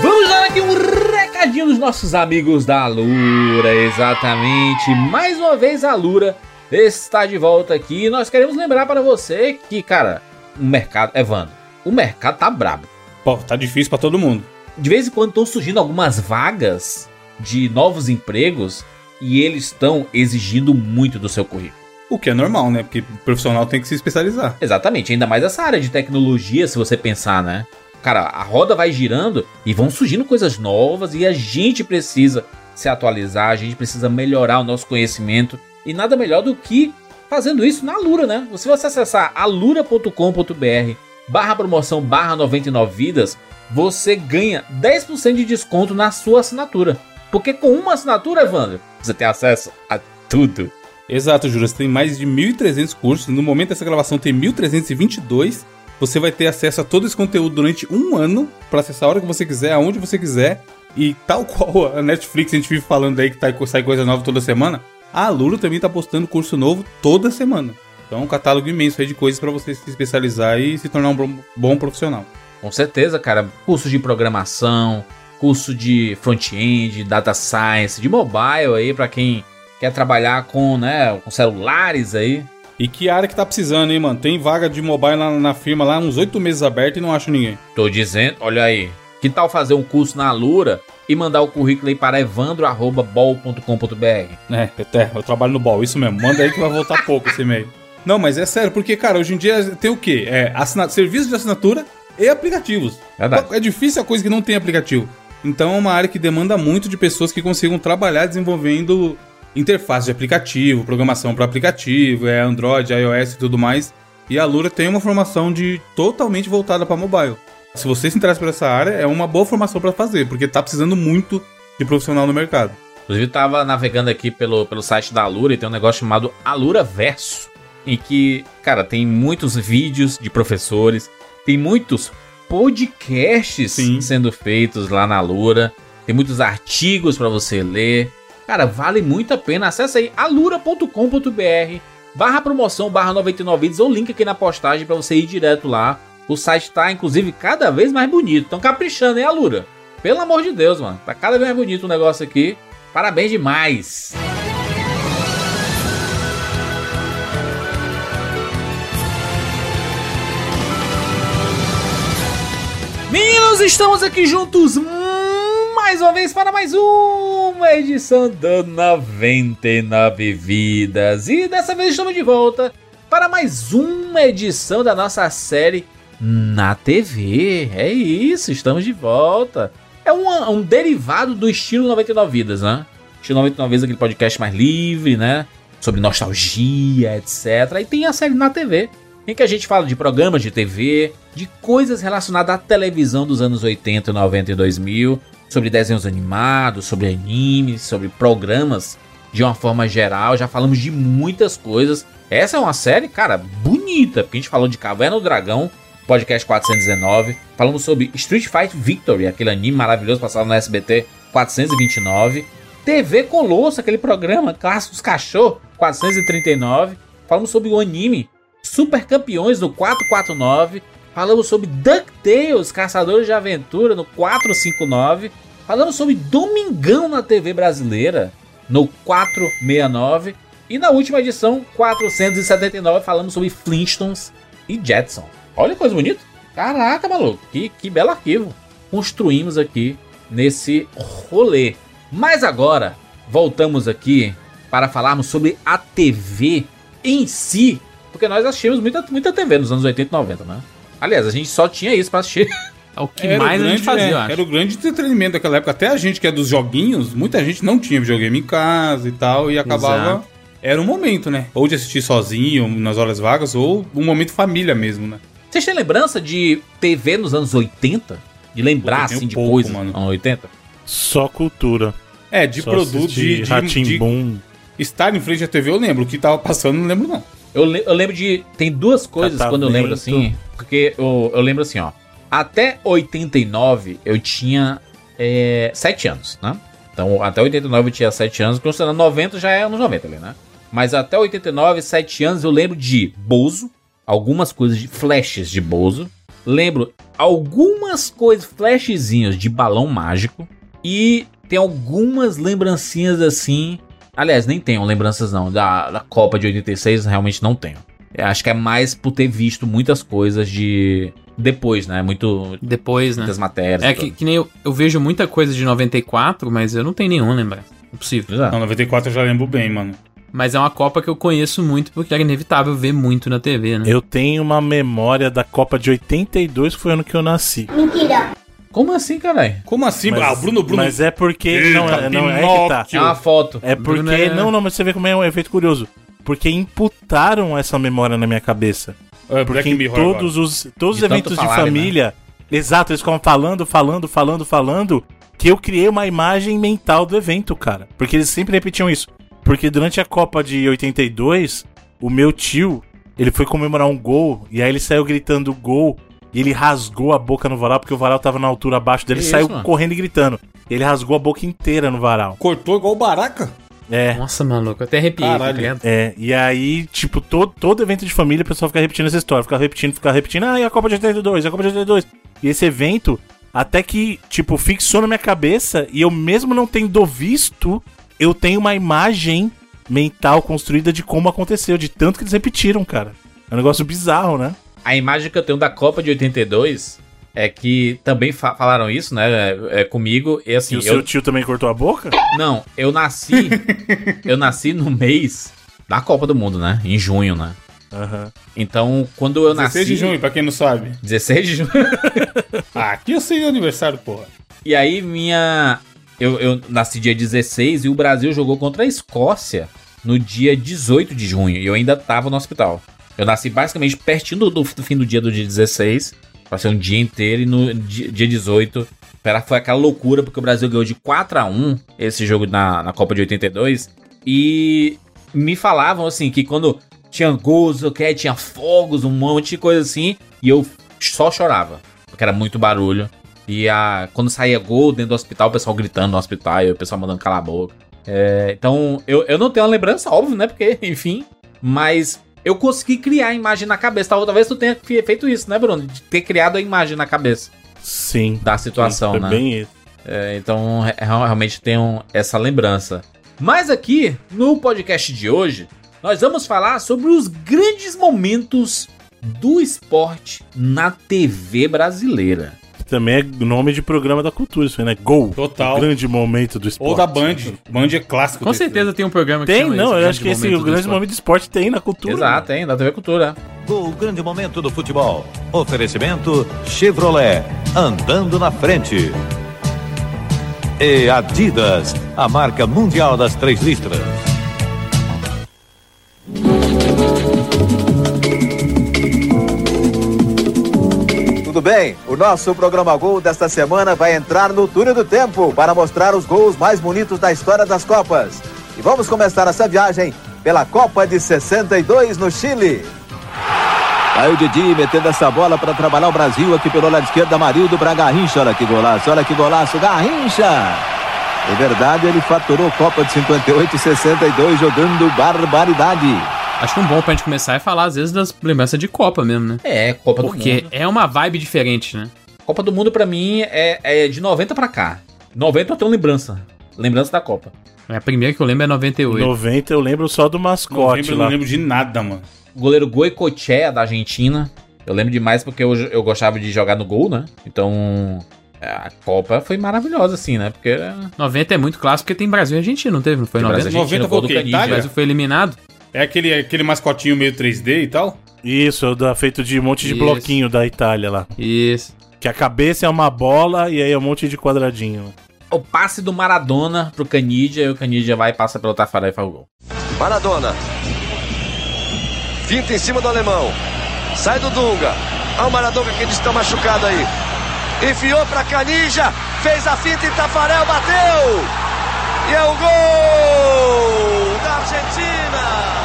Vamos dar aqui um recadinho dos nossos amigos da Lura, exatamente. Mais uma vez a Lura está de volta aqui. E nós queremos lembrar para você que, cara, o mercado, Evandro, o mercado tá brabo. Pô, tá difícil pra todo mundo. De vez em quando estão surgindo algumas vagas de novos empregos e eles estão exigindo muito do seu currículo. O que é normal, né? Porque o profissional tem que se especializar. Exatamente, ainda mais essa área de tecnologia, se você pensar, né? Cara, a roda vai girando e vão surgindo coisas novas e a gente precisa se atualizar, a gente precisa melhorar o nosso conhecimento e nada melhor do que fazendo isso na Lura, né? Se você acessar alura.com.br barra promoção barra 99 vidas, você ganha 10% de desconto na sua assinatura. Porque com uma assinatura, Evandro, você tem acesso a tudo. Exato, Júlio. Você tem mais de 1.300 cursos. No momento dessa gravação tem 1.322. Você vai ter acesso a todo esse conteúdo durante um ano para acessar a hora que você quiser, aonde você quiser. E tal [laughs] qual a Netflix, a gente vive falando aí que tá, sai coisa nova toda semana, a Luro também tá postando curso novo toda semana. Então, um catálogo imenso aí de coisas pra você se especializar e se tornar um bom, bom profissional. Com certeza, cara. Curso de programação, curso de front-end, data science, de mobile aí pra quem quer trabalhar com, né, com celulares aí. E que área que tá precisando, hein, mano? Tem vaga de mobile lá na firma lá, uns oito meses aberto e não acho ninguém. Tô dizendo, olha aí. Que tal fazer um curso na Alura e mandar o currículo aí para evandro@bol.com.br? É, até, eu trabalho no BOL, isso mesmo. Manda aí que vai voltar pouco esse e-mail. Não, mas é sério, porque, cara, hoje em dia tem o quê? É serviço de assinatura e aplicativos. Verdade. É difícil a coisa que não tem aplicativo. Então é uma área que demanda muito de pessoas que consigam trabalhar desenvolvendo interface de aplicativo, programação para aplicativo, é Android, iOS e tudo mais. E a Lura tem uma formação de totalmente voltada para mobile. Se você se interessa por essa área, é uma boa formação para fazer, porque tá precisando muito de profissional no mercado. Inclusive, eu tava navegando aqui pelo, pelo site da Alura e tem um negócio chamado Alura Verso, em que, cara, tem muitos vídeos de professores, tem muitos podcasts Sim. sendo feitos lá na Alura, tem muitos artigos para você ler. Cara, vale muito a pena. Acesse aí alura.com.br barra promoção barra 99 vídeos ou link aqui na postagem para você ir direto lá. O site tá, inclusive, cada vez mais bonito. Estão caprichando, hein, Alura? Pelo amor de Deus, mano. Tá cada vez mais bonito o negócio aqui. Parabéns demais. Meninos, estamos aqui juntos mais uma vez para mais uma edição do 99 Vidas. E dessa vez estamos de volta para mais uma edição da nossa série na TV. É isso, estamos de volta. É um, um derivado do estilo 99 Vidas, né? Estilo 99 Vidas, aquele podcast mais livre, né? Sobre nostalgia, etc. E tem a série na TV, em que a gente fala de programas de TV, de coisas relacionadas à televisão dos anos 80, 90 e 2000, sobre desenhos animados, sobre animes, sobre programas de uma forma geral. Já falamos de muitas coisas. Essa é uma série, cara, bonita, porque a gente falou de Caverna do Dragão, podcast 419. Falamos sobre Street Fight Victory, aquele anime maravilhoso passado no SBT 429. TV Colosso, aquele programa clássico dos cachorros, 439. Falamos sobre o anime Super Campeões no 449. Falamos sobre DuckTales, Caçadores de Aventura no 459. Falamos sobre Domingão na TV brasileira no 469. E na última edição, 479, falamos sobre Flintstones e Jetson. Olha que coisa bonita. Caraca, maluco. Que, que belo arquivo. Construímos aqui nesse rolê. Mas agora, voltamos aqui para falarmos sobre a TV em si. Porque nós assistimos muita, muita TV nos anos 80 e 90, né? Aliás, a gente só tinha isso para assistir. [laughs] É o que Era o mais a gente grande- fazia, é, eu acho. Era o grande entretenimento daquela época. Até a gente que é dos joguinhos, muita gente não tinha videogame em casa e tal, e acabava. Exato. Era um momento, né? Ou de assistir sozinho, nas horas vagas, ou um momento família mesmo, né? Vocês têm lembrança de TV nos anos 80? De lembrar, assim, de pouco, coisas mano. nos anos 80? Só cultura. É, de Só produto, de, de, de Rá-Tim-Bum. estar em frente à TV, eu lembro. O que tava passando, não lembro, não. Eu, le- eu lembro de. Tem duas coisas quando eu lembro assim. Porque eu, eu lembro assim, ó. Até 89 eu tinha é, 7 anos, né? Então até 89 eu tinha 7 anos, considerando 90 já é anos 90 ali, né? Mas até 89, 7 anos eu lembro de Bozo, algumas coisas de flashes de Bozo. Lembro algumas coisas, flashzinhos de balão mágico. E tem algumas lembrancinhas assim. Aliás, nem tenho lembranças não. Da, da Copa de 86 realmente não tenho. Eu acho que é mais por ter visto muitas coisas de. Depois, né? Muito. Depois, né? Muitas matérias. É que, que nem eu, eu vejo muita coisa de 94, mas eu não tenho nenhuma lembrança. Impossível. Exato. Não, 94 eu já lembro bem, mano. Mas é uma Copa que eu conheço muito porque era inevitável ver muito na TV, né? Eu tenho uma memória da Copa de 82, que foi o ano que eu nasci. Como assim, caralho? Como assim? ah, o Bruno, Bruno. Mas é porque. Eita, não, é, não, é que tá. É uma foto. É porque. Bruno é- Não, não, mas você vê como é um efeito curioso. Porque imputaram essa memória na minha cabeça. É, Porque Black em Mirror todos os, todos os De tanto eventos de falarem, família. Exato, eles ficavam falando, falando, falando, falando. Que eu criei uma imagem mental do evento, cara. Porque eles sempre repetiam isso. Porque durante a Copa de 82, o meu tio, ele foi comemorar um gol. E aí ele saiu gritando gol. E ele rasgou a boca no varal, porque o varal tava na altura abaixo dele. Que Ele saiu isso, correndo e gritando. Ele rasgou a boca inteira no varal. Cortou igual o Baraca? É. Nossa, maluco, eu até arrepiei. tá Caralho. É, e aí, tipo, todo, todo evento de família, o pessoal fica repetindo essa história, fica repetindo, fica repetindo, ah, e a Copa de 82, a Copa de 82. E esse evento, até que, tipo, fixou na minha cabeça, e eu mesmo não tendo visto, eu tenho uma imagem mental construída de como aconteceu, de tanto que eles repetiram, cara. É um negócio bizarro, né? A imagem que eu tenho da Copa de 82 é que também fa- falaram isso, né? É, é comigo. E assim, E o eu. seu tio também cortou a boca? Não, eu nasci. [laughs] eu nasci no mês da Copa do Mundo, né? Em junho, né? Aham. Então, quando eu nasci. 16 de junho, pra quem não sabe. 16 de junho. [laughs] Ah, aqui eu sei o aniversário, porra. E aí, minha. Eu, eu nasci dia 16 e o Brasil jogou contra a Escócia no dia 18 de junho. E eu ainda tava no hospital. Eu nasci basicamente pertinho do, do fim do dia do dia 16. Pra ser um dia inteiro. E no di- dia 18. Era, foi aquela loucura, porque o Brasil ganhou de 4 a 1 esse jogo na, na Copa de 82. E me falavam assim que quando tinha gols, que tinha fogos, um monte de coisa assim. E eu só chorava. Porque era muito barulho. E a, quando saía gol dentro do hospital, o pessoal gritando no hospital, e o pessoal mandando calar a boca. É, então, eu, eu não tenho uma lembrança, óbvio, né? Porque, [laughs] enfim. Mas eu consegui criar a imagem na cabeça. Tal- Talvez tu tenha fe- feito isso, né, Bruno? De ter criado a imagem na cabeça Sim. da situação, Foi né? bem isso. É, então, re- realmente tenho essa lembrança. Mas aqui, no podcast de hoje, nós vamos falar sobre os grandes momentos do esporte na TV brasileira. Também é nome de programa da cultura, isso aí, né? Gol. Total. O grande momento do esporte. Ou da Band. Band é clássico. Com certeza tem um programa que Tem, chama não, eu acho que esse o grande Esporte. momento do esporte tem na cultura. Exato, hein? Da TV Cultura. O grande momento do futebol. Oferecimento Chevrolet. Andando na frente. E Adidas, a marca mundial das três listras. Tudo bem? O nosso programa Gol desta semana vai entrar no túnel do tempo para mostrar os gols mais bonitos da história das Copas. E vamos começar essa viagem pela Copa de 62 no Chile. Aí o Didi metendo essa bola para trabalhar o Brasil aqui pelo lado esquerdo, Amarildo para Garrincha. Olha que golaço, olha que golaço, Garrincha! É verdade, ele faturou Copa de 58 e 62 jogando barbaridade. Acho que um bom pra gente começar é falar, às vezes, das lembranças de Copa mesmo, né? É, Copa do Porque Mundo. é uma vibe diferente, né? Copa do Mundo pra mim é, é de 90 pra cá. 90 eu tenho lembrança. Lembrança da Copa. A primeira que eu lembro é 98. 90 eu lembro só do mascote lá. não lembro de nada, mano. O goleiro Goicoechea da Argentina. Eu lembro demais porque eu, eu gostava de jogar no gol, né? Então, a Copa foi maravilhosa, assim, né? Porque era 90 é muito clássico porque tem Brasil e Argentina, não teve? Não foi Tem 90? Brasil e 90 Argentina, gol foi o do quê? Canidia. O Itália? Brasil foi eliminado? É aquele, aquele mascotinho meio 3D e tal? Isso, é da, feito de um monte de Isso. bloquinho da Itália lá. Isso. Que a cabeça é uma bola e aí é um monte de quadradinho. o passe do Maradona pro Canidia. E o Canidia vai, passa pelo Tafarel e faz o gol. Maradona. Finta em cima do alemão. Sai do Dunga. Olha o Maradona que está machucado aí. Enfiou pra Canija. Fez a finta em Tafarel, bateu. E é o gol da Argentina.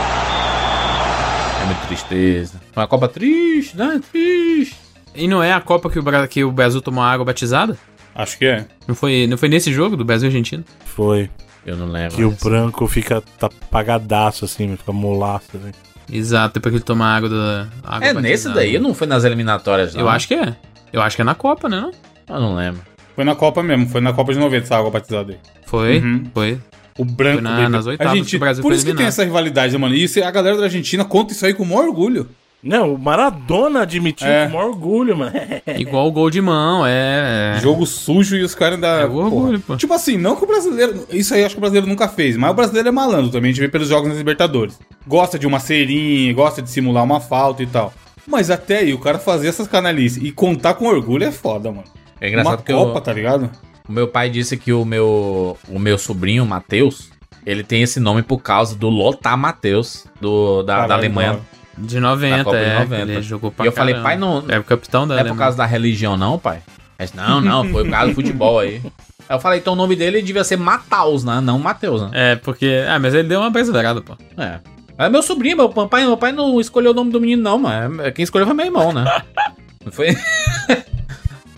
Tristeza. Foi uma Copa triste, né? Triste. E não é a Copa que o, Bra- que o Brasil tomou água batizada? Acho que é. Não foi, não foi nesse jogo do Brasil e Argentina? Foi. Eu não lembro. Que o branco fica tá apagadaço assim, fica molaço. Assim. Exato, depois que ele toma água da água É nesse batizada. daí, não foi nas eliminatórias, não. Eu acho que é. Eu acho que é na Copa, né? Não? Eu não lembro. Foi na Copa mesmo, foi na Copa de 90 essa água batizada aí. Foi, Uhum. foi. O branco. Na- dele. nas oitavas Argentina- que o Brasil Por isso que tem essa rivalidade, mano. E isso- a galera da Argentina conta isso aí com o maior orgulho. Não, o Maradona admitiu É. com o maior orgulho, mano. [laughs] Igual o gol de mão, é. é. Jogo sujo e os caras ainda. É o orgulho, pô. Tipo assim, não que o brasileiro. Isso aí eu acho que o brasileiro nunca fez, mas o brasileiro é malandro também. A gente vê pelos jogos nas Libertadores. Gosta de uma serinha, gosta de simular uma falta e tal. Mas até aí, o cara fazer essas canalices e contar com orgulho é foda, mano. É engraçado uma que Copa, eu, tá ligado? O meu pai disse que o meu, o meu sobrinho, Matheus, ele tem esse nome por causa do Lothar Matheus, do, da, da Alemanha. mano. De 90, Da Copa de é. 90. Ele jogou pra E eu falei, caramba. pai, não- É o capitão da Não é por Alemanha. causa da religião, não, pai? Não, não, foi por causa do futebol aí. Aí eu falei, então o nome dele devia ser Mataus, né? Não Matheus, né? É, porque. Ah, mas ele deu uma brasileirada, pô. É. É meu sobrinho, meu papai, meu pai não escolheu o nome do menino, não, mano. É- Quem escolheu foi meu irmão, né? Não foi. [laughs]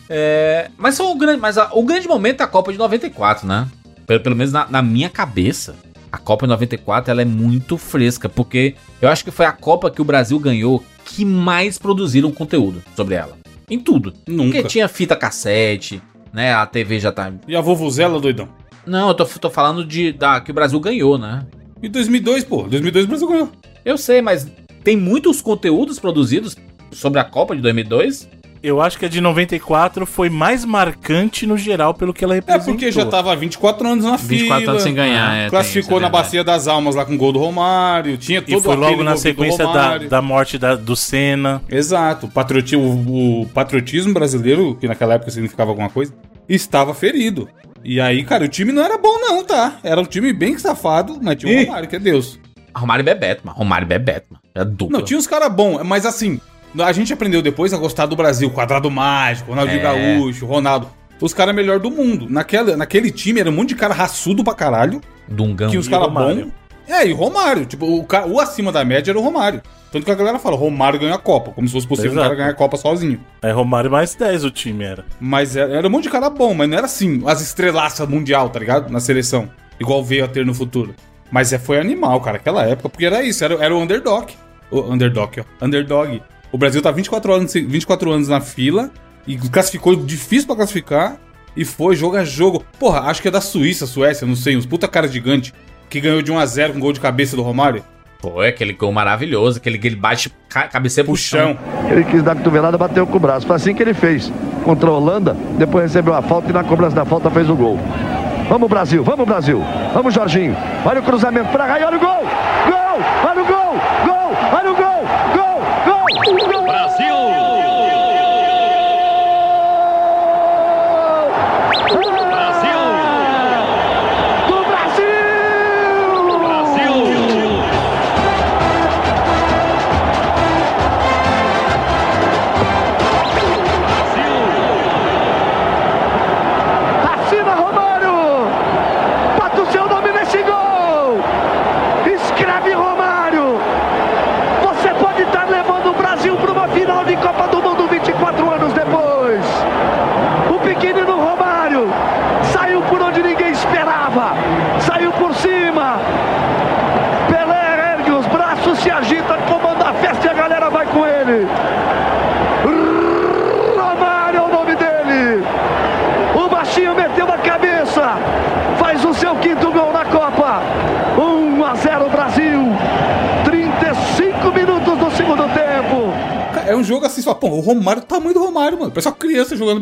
É, mas o grande, mas a- o grande momento é a Copa de 94, né? Pelo, pelo menos na, na minha cabeça. A Copa de 94 ela é muito fresca, porque eu acho que foi a Copa que o Brasil ganhou que mais produziram conteúdo sobre ela. Em tudo. Nunca. Porque tinha fita cassete, né? A TV já tá. E a Vovuzela, doidão? Não, eu tô, tô falando de da que o Brasil ganhou, né? E 2002, pô. 2002 o Brasil ganhou. Eu sei, mas tem muitos conteúdos produzidos sobre a Copa de 2002. Eu acho que a de 94 foi mais marcante no geral pelo que ela É representou. porque já tava 24 anos na 24 fila. anos sem ganhar, é, tem Classificou é na verdade. Bacia das Almas lá com o gol do Romário. Tinha todo E foi logo na sequência da, da morte da- do Senna. Exato. O, patrioti- o- o patriotismo brasileiro, que naquela época significava alguma coisa, estava ferido. E aí, cara, o time não era bom não, tá? Era um time bem safado, mas tinha o. Romário, que é Deus. Romário e Bebeto, mano. Romário e Bebeto, mano. É dupla. Não, tinha uns caras bons, mas assim, a gente aprendeu depois a gostar do Brasil. Quadrado Mágico, Ronaldinho É. Gaúcho, Ronaldo. Os caras melhor do mundo. Naquela, naquele time era um monte de cara raçudo pra caralho. Dungão. Tinha os caras bons. É, e o Romário. Tipo, o, o acima da média era o Romário. Tanto que a galera fala, Romário ganha a Copa. Como se fosse possível Exato. o cara ganhar a Copa sozinho. Aí Romário mais 10 o time era. Mas era, era um monte de cara bom, mas não era assim, as estrelaças mundial, tá ligado? Na seleção. Igual veio a ter no futuro. Mas é, foi animal, cara, aquela época, porque era isso, era, era o underdog. O underdog, ó. Underdog. O Brasil tá 24 anos, 24 anos na fila e classificou difícil pra classificar. E foi jogo a jogo. Porra, acho que é da Suíça, Suécia, não sei, uns puta cara gigante. Que ganhou de 1x0 com gol de cabeça do Romário. Foi aquele gol maravilhoso, aquele que ele bate ca cabeceia pro chão. Ele quis dar cotovelada, bateu com o braço. Foi assim que ele fez contra a Holanda. Depois recebeu a falta e na cobrança da falta fez o gol. Vamos, Brasil, vamos, Brasil. Vamos, Jorginho. Olha o cruzamento e gol. Gol! Olha o gol! Gol!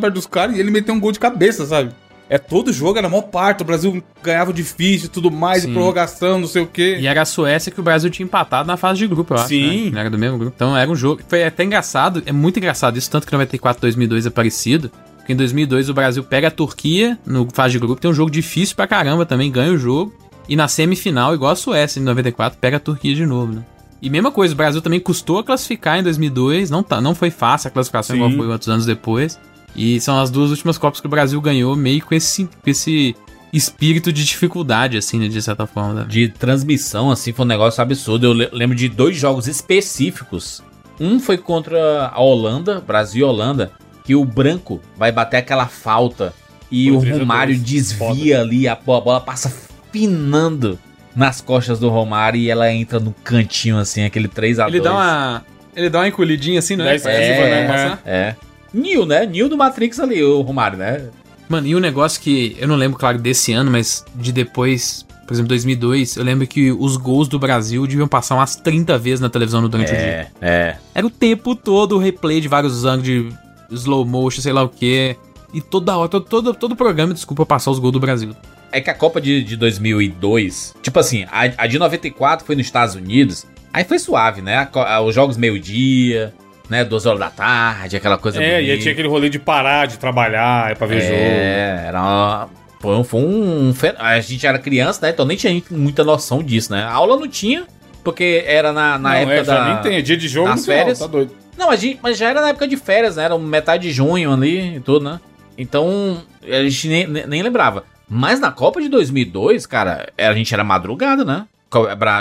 Perto dos caras e ele meteu um gol de cabeça, sabe? É todo jogo, era mó parto, o Brasil ganhava difícil e tudo mais, Sim. prorrogação, não sei o quê. E era a Suécia que o Brasil tinha empatado na fase de grupo, eu acho. Sim. Né? Era do mesmo grupo. Então era um jogo. Foi até engraçado, é muito engraçado isso, tanto que 94 2002 é parecido. Porque em 2002 o Brasil pega a Turquia no fase de grupo, tem um jogo difícil pra caramba também, ganha o jogo. E na semifinal, igual a Suécia em 94, pega a Turquia de novo, né? E mesma coisa, o Brasil também custou a classificar em 2002, não, tá, não foi fácil a classificação Sim. igual foi outros anos depois. E são as duas últimas Copas que o Brasil ganhou meio com esse, com esse espírito de dificuldade, assim, né, de certa forma. né? De transmissão, assim, foi um negócio absurdo. Eu le- lembro de dois jogos específicos. Um foi contra a Holanda, Brasil e Holanda, que o branco vai bater aquela falta e o 3 a Romário 2, desvia ali, a, bo- a bola passa finando nas costas do Romário e ela entra no cantinho, assim, aquele 3x2. Ele dá uma. Ele dá uma encolhidinha assim, não é? Dá esquiva, né? Passar. É. Neo, né? Neo do Matrix ali, o Romário, né? Mano, e um negócio que eu não lembro, claro, desse ano, mas de depois, por exemplo, 2002, eu lembro que os gols do Brasil deviam passar umas 30 vezes na televisão durante o dia. É, é. Era o tempo todo o replay de vários ângulos de slow motion, sei lá o quê. E toda hora, todo, todo, todo programa, desculpa, passar os gols do Brasil. É que a Copa de, de 2002, tipo assim, a, a de 94 foi nos Estados Unidos, aí foi suave, né? A a- os jogos meio-dia, né? Duas horas da tarde, aquela coisa É, e aí bonita. tinha aquele rolê de parar de trabalhar, é pra ver jogo. É, era uma, foi, um- foi um, fe- A gente era criança, né? Então nem tinha muita noção disso, né? A aula não tinha, porque era na, na não, época é, já da. nem tem, é dia de jogo nas não férias. tá doido. Não, mas, de- mas já era na época de férias, né? Era metade de junho ali e tudo, né? Então, a gente nem, nem, lembrava. Mas na Copa de 2002, cara, a gente era madrugada, né?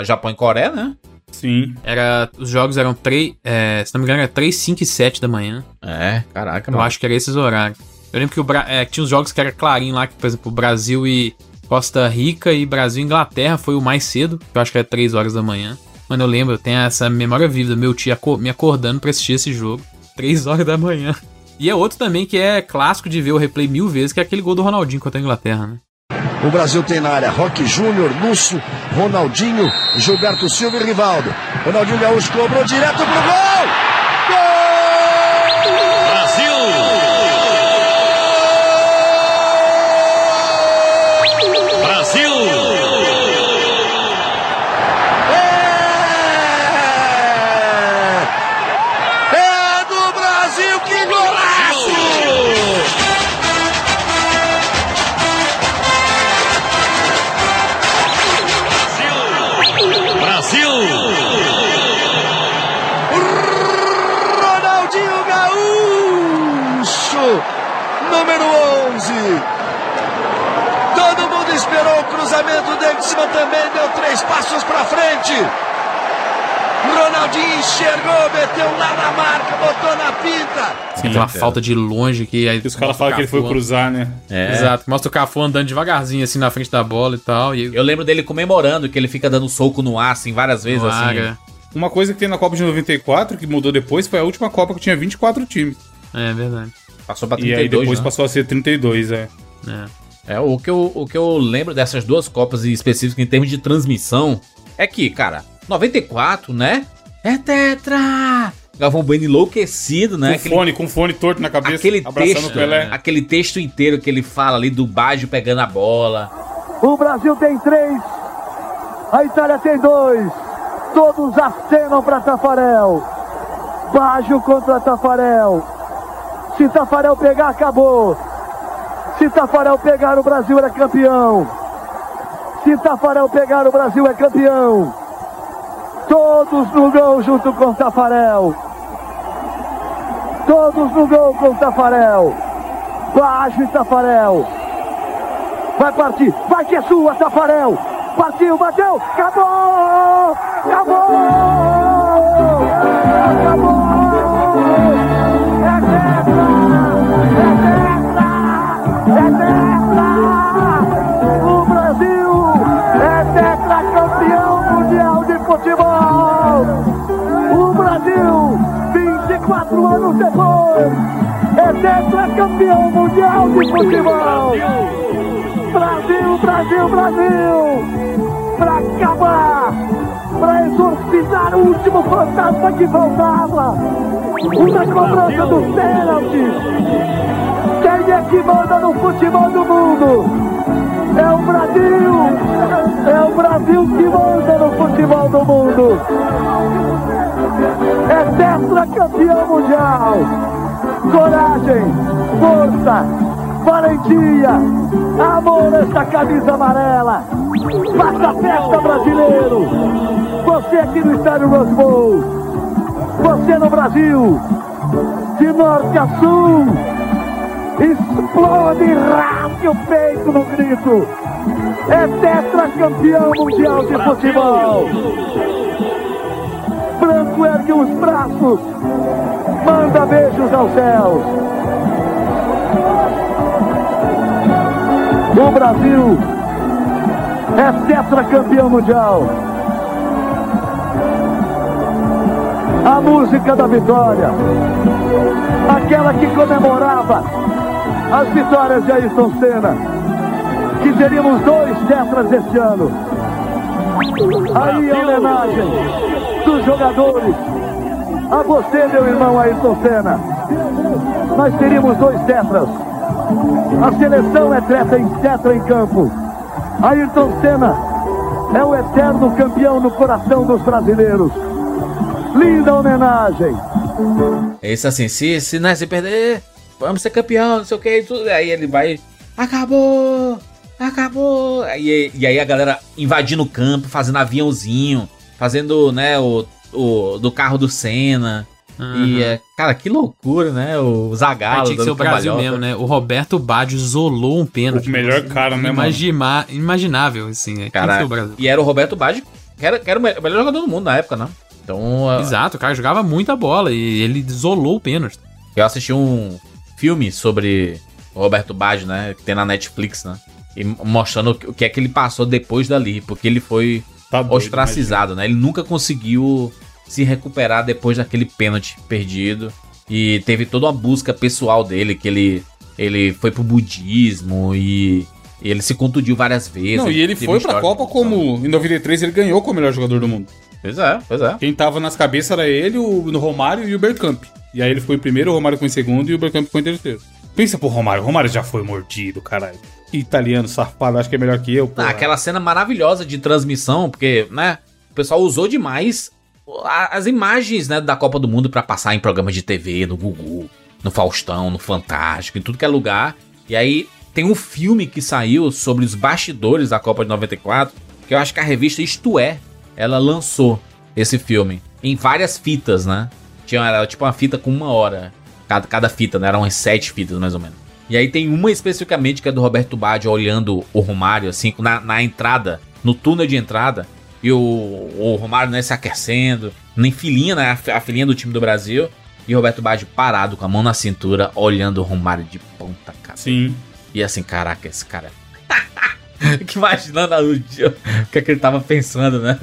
Japão e Coreia, né? Sim. Era, os jogos eram 3, é, se não me engano, era 3, 5 e 7 da manhã. É, caraca, Eu mano. acho que era esses horários. Eu lembro que o é, tinha uns jogos que era clarinho lá, que, por exemplo, Brasil e Costa Rica e Brasil e Inglaterra foi o mais cedo, que eu acho que é 3 horas da manhã. Mano, eu lembro, eu tenho essa memória viva, meu tio me acordando pra assistir esse jogo. 3 [laughs] horas da manhã. E é outro também que é clássico de ver o replay mil vezes, que é aquele gol do Ronaldinho contra a Inglaterra, né? O Brasil tem na área Roque Júnior, Lúcio, Ronaldinho, Gilberto Silva e Rivaldo. Ronaldinho Gaúcho cobrou direto pro gol! Também, deu três passos para frente. Ronaldinho enxergou, meteu lá na marca, botou na pinta. Aquela falta de longe que aí. Os caras falam que ele foi cruzar, né? É. Exato, mostra o Cafu andando devagarzinho assim na frente da bola e tal. E Eu lembro dele comemorando que ele fica dando soco no ar, assim, várias vezes, no assim. ar, é. Uma coisa que tem na Copa de 94, que mudou depois, foi a última Copa que tinha 24 times. É verdade. Passou pra E aí 32, depois né? passou a ser 32, é. É. É, o que, eu, o que eu lembro dessas duas Copas em específico em termos de transmissão é que, cara, 94, né? É tetra! Galvão Bueno enlouquecido, né? com fone, com fone torto na cabeça, aquele abraçando texto, o Pelé. aquele texto inteiro que ele fala ali do Baggio pegando a bola. O Brasil tem três, a Itália tem dois. Todos acenam para Tafarel. Baggio contra Tafarel. Se Tafarel pegar, acabou. Se Tafarel pegar, o Brasil era campeão. Se Tafarel pegar, o Brasil é campeão. Todos no gol junto com Tafarel. Todos no gol com Tafarel. Baggio e Tafarel. Vai partir, vai que é sua, Tafarel. Partiu, bateu, acabou! Acabou! Acabou! Anos depois, é tetracampeão mundial de futebol! Brasil, Brasil, Brasil! Pra acabar! Pra exorcizar o último fantasma que faltava! Uma cobrança dos pênaltis! Quem é que manda no futebol do mundo? É o Brasil! É o Brasil que manda no futebol do mundo! É tetracampeão mundial! Coragem! Força! valentia, amor essa camisa amarela. Faça festa brasileiro. Você aqui no estádio Rose Bowl. Você no Brasil. De norte a sul. Explode rasgue o peito no grito. É tetracampeão mundial de futebol. Branco ergue os braços. Manda beijos aos céus. O Brasil é tetracampeão mundial. A música da vitória, aquela que comemorava as vitórias de Ayrton Senna, que teríamos dois tetras este ano. Aí a homenagem dos jogadores a você, meu irmão Ayrton Senna. Nós teríamos dois tetras. A seleção é tetra em, tetra em campo. Ayrton Senna é o eterno campeão no coração dos brasileiros. Linda homenagem. É isso assim, se, se, né, se perder, vamos ser campeão, não sei o que, tudo. Aí ele vai, acabou, acabou. Aí, e aí a galera invadindo o campo, fazendo aviãozinho, fazendo, né, o, o do carro do Senna. E, é, cara, que loucura, né? O Aí Zagallo. tinha que ser o Brasil mesmo, né? O Roberto Baggio isolou um pênalti. O melhor cara, né, mano? Imagina, imaginável, assim. né? Cara, e era o Roberto Baggio, que era, que era o me- o melhor jogador do mundo na época, né? Então, Exato, o cara jogava muita bola e ele isolou o pênalti. eu assisti um filme sobre o Roberto Baggio, né? Que tem na Netflix, né? E mostrando o que- é que ele passou depois dali, porque ele foi Tá doido, ostracizado, né? Ele nunca conseguiu se recuperar depois daquele pênalti perdido. E teve toda uma busca pessoal dele, que ele, ele foi pro budismo e, ele se contundiu várias vezes. Não, e ele foi pra Copa como. Em 93 ele ganhou como melhor jogador do mundo. Pois é, pois é. Quem tava nas cabeças era ele, o Romário e o Bergkamp. E aí ele foi em primeiro, o Romário foi em segundo e o Bergkamp foi em terceiro. Pensa pro Romário, o Romário já foi mordido, caralho. Italiano safado, acho que é melhor que eu. Ah, aquela cena maravilhosa de transmissão, porque, né, o pessoal usou demais as imagens, né, da Copa do Mundo pra passar em programas de TV, no Gugu, no Faustão, no Fantástico, em tudo que é lugar. E aí tem um filme que saiu sobre os bastidores da Copa de 94, que eu acho que a revista Isto É, ela lançou esse filme em várias fitas, né? Tinha era tipo uma fita com uma hora. Cada, cada fita, né? Eram umas sete fitas, mais ou menos. E aí tem uma especificamente que é do Roberto Baggio olhando o Romário, assim, na, na entrada, no túnel de entrada. E o, o Romário, né, se aquecendo. Nem filinha, né? A, fi- a filinha do time do Brasil. E o Roberto Baggio parado, com a mão na cintura, olhando o Romário de ponta cara. Sim. E assim, caraca, esse cara. [laughs] que imaginando o, dia- o que, é que ele tava pensando, né?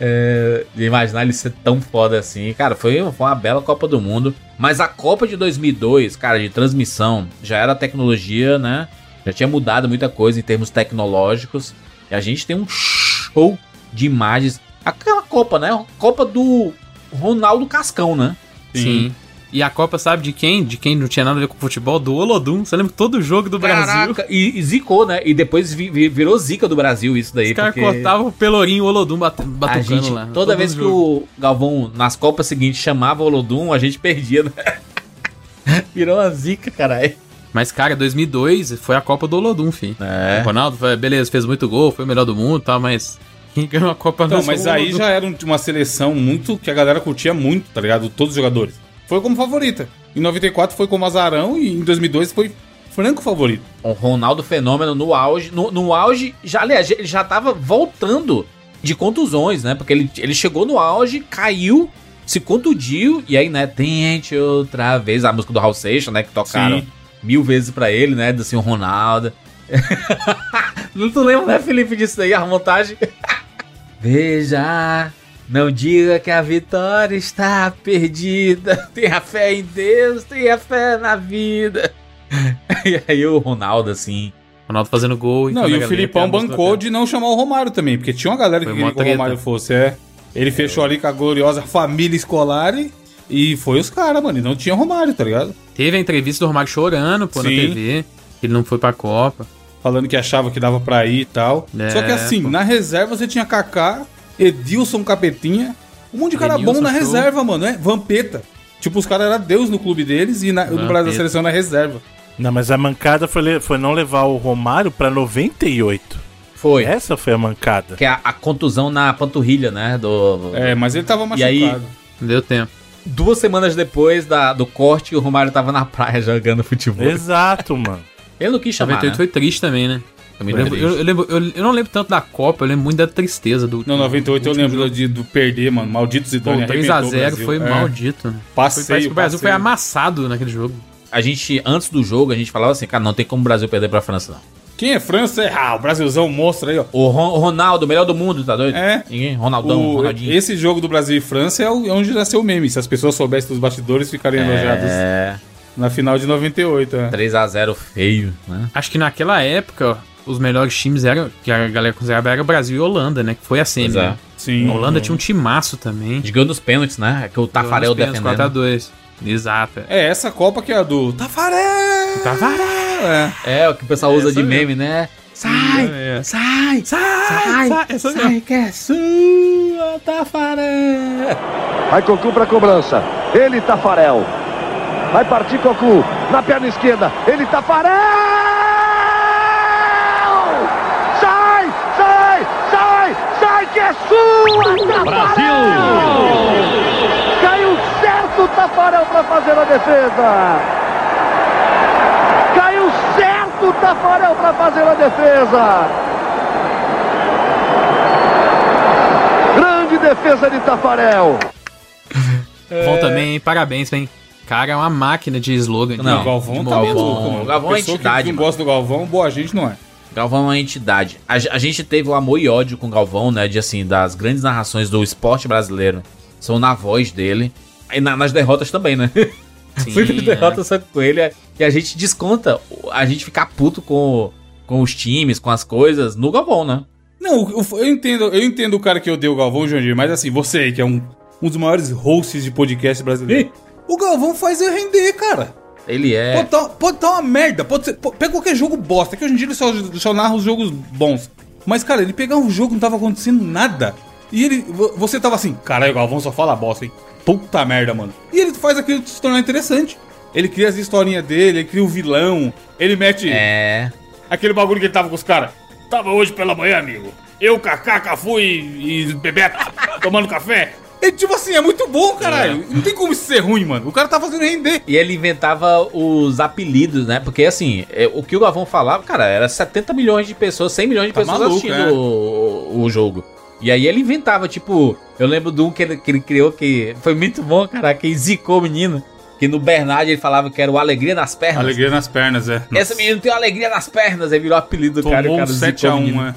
É, imaginar ele ser tão foda assim. Cara, foi, foi uma bela Copa do Mundo. Mas a Copa de 2002, cara, de transmissão, já era tecnologia, né? Já tinha mudado muita coisa em termos tecnológicos. E a gente tem um show de imagens. Aquela Copa, né? Copa do Ronaldo Cascão, né? Sim. E a Copa, sabe de quem? De quem não tinha nada a ver com futebol? Do Olodum. Você lembra que todo jogo do Brasil? Caraca, e, e zicou, né? E depois vi- vi- virou zica do Brasil isso daí. Os caras porque cortavam o pelourinho o Olodum bat, a batucando gente, lá. toda vez que jogo. o Galvão, nas Copas seguintes, chamava o Olodum, a gente perdia, né? [laughs] Virou uma zica, caralho. Mas, cara, 2002 foi a Copa do Olodum, filho. É. O Ronaldo, foi, beleza, fez muito gol, foi o melhor do mundo e tal, mas quem ganhou a Copa Não, não mas aí já era um- uma seleção muito que a galera curtia muito, tá ligado? Todos os jogadores. Foi como favorita. Em 94 foi como azarão e em 2002 foi franco favorito. O Ronaldo Fenômeno no auge. No, no auge, já, aliás, ele já tava voltando de contusões, né? Porque ele, ele chegou no auge, caiu, se contundiu, e aí, né, tente outra vez a música do Raul Seixas, né? Que tocaram Sim. mil vezes pra ele, né? Do senhor Ronaldo. [laughs] Não tu lembra, né, Felipe, disso daí, a montagem? [laughs] Veja, não diga que a vitória está perdida. [laughs] Tenha fé em Deus, tenha fé na vida. [laughs] E aí o Ronaldo, assim. Ronaldo fazendo gol. Não, quando e o Filipão bancou de não chamar o Romário também, porque tinha uma galera que queria que o. Romário fosse, é. Ele fechou ali com a gloriosa família escolar e, e foi os caras, mano. E não tinha Romário, tá ligado? Teve a entrevista do Romário chorando, pô, na Sim. TV. que Ele não foi pra Copa. Falando que achava que dava pra ir e tal. É, Só que assim, pô. na reserva você tinha Kaká, Edilson Capetinha, um monte de cara Denilson bom na show. reserva, mano, é? Vampeta. Tipo, os caras eram Deus no clube deles e na, no Brasil da seleção na reserva. Não, mas a mancada foi, foi não levar o Romário pra 98. Foi. Essa foi a mancada. Que é a, a contusão na panturrilha, né? Do, É, mas ele tava E machucado. aí- Não deu tempo. Duas semanas depois da, do corte, o Romário tava na praia [laughs] jogando futebol. Exato, mano. Ele não quis chamar, 98 né? foi triste também, né? Eu, me Foi lembro- eu, triste. eu lembro- eu- eu não lembro tanto da Copa, eu lembro muito da tristeza do. Não, 98 eu lembro jogo. de, do perder, mano. Maldito Zidane Pô, arrebentou o 3x0 Brasil. foi É. maldito. né? Foi, Passeio, parece que o Brasil foi passeio. amassado naquele jogo. A gente, antes do jogo, a gente falava assim, cara, não tem como o Brasil perder pra França, não. Quem é França? É, ah, o Brasilzão monstro aí, ó. O, Ron- o Ronaldo, o melhor do mundo, tá doido? É. Ninguém? Ronaldão, O- Ronaldinho. esse jogo do Brasil e França é, é onde nasceu o meme. Se as pessoas soubessem dos bastidores, ficariam enojadas É, na final de 98. É. 3x0 feio, né? Acho que naquela época, os melhores times eram, que a galera considerava era Brasil e Holanda, né? Que foi a semi. É. né? Sim. A Holanda tinha um timaço também. Ganhou nos pênaltis, né? É que o Tafarel defendendo. 4x2. Exato. É. É essa Copa que é a do Tafarel! Tafarel! É. É, o que o pessoal usa Essa de mesmo. meme, né? Sai! É. Sai! Sai! Sai! essa Sai que é sua, Tafarel! Vai Cocu pra cobrança. Ele, Tafarel. Vai partir Cocu. Na perna esquerda. Ele, Tafarel! Sai! Sai! Sai! Sai que é sua, Tafarel! Caiu certo o Tafarel pra fazer a defesa. Caiu certo o Tafarel pra fazer a defesa. Grande defesa de Tafarel. Bom também, hein? Parabéns, hein? Cara, é uma máquina de slogan. Não, o Galvão de tá momento. maluco, mano. O Galvão é entidade, que não gosta do Galvão, boa gente não é. Galvão é uma entidade. A, a gente teve o amor e ódio com o Galvão, né? De assim, das grandes narrações do esporte brasileiro. São na voz dele. E na- nas derrotas também, né? [laughs] Sim, Muitas é. derrotas são com ele. E a gente desconta a gente ficar puto com, com os times, com as coisas, no Galvão, né? Não, eu, eu entendo, eu entendo o cara que odeia o Galvão, Jandir, mas assim, você que é um, um dos maiores hosts de podcast brasileiro. O Galvão faz eu render, cara. Ele é. Pode tá, pode tá uma merda, pode ser. pô- Pega qualquer jogo bosta, que hoje em dia ele só, só narra os jogos bons. Mas, cara, ele pegava um jogo, não tava acontecendo nada. E ele. vo- Você tava assim, caralho, o Galvão só fala bosta, hein? Puta merda, mano. E ele faz aquilo se tornar interessante. Ele cria as historinhas dele, ele cria o vilão, ele mete É. aquele bagulho que ele tava com os caras. Tava hoje pela manhã, amigo. Eu, Kaká, Cafu e, e Bebeto [laughs] tomando café. E tipo assim, é muito bom, caralho. Não tem como isso ser ruim, mano. O cara tá fazendo render. E ele inventava os apelidos, né? Porque assim, é, o que o Galvão falava, cara, era 70 milhões de pessoas, 100 milhões de Tá pessoas maluco, assistindo é. o, o jogo. E aí ele inventava, tipo, eu lembro de um que ele, que ele criou que foi muito bom, cara, que zicou o menino. Que no Bernard ele falava que era o Alegria nas Pernas. Alegria nas pernas, é. Esse menino tem alegria nas pernas, aí virou o apelido do cara. o Tomou um cara zicou o 7x1, menino. é.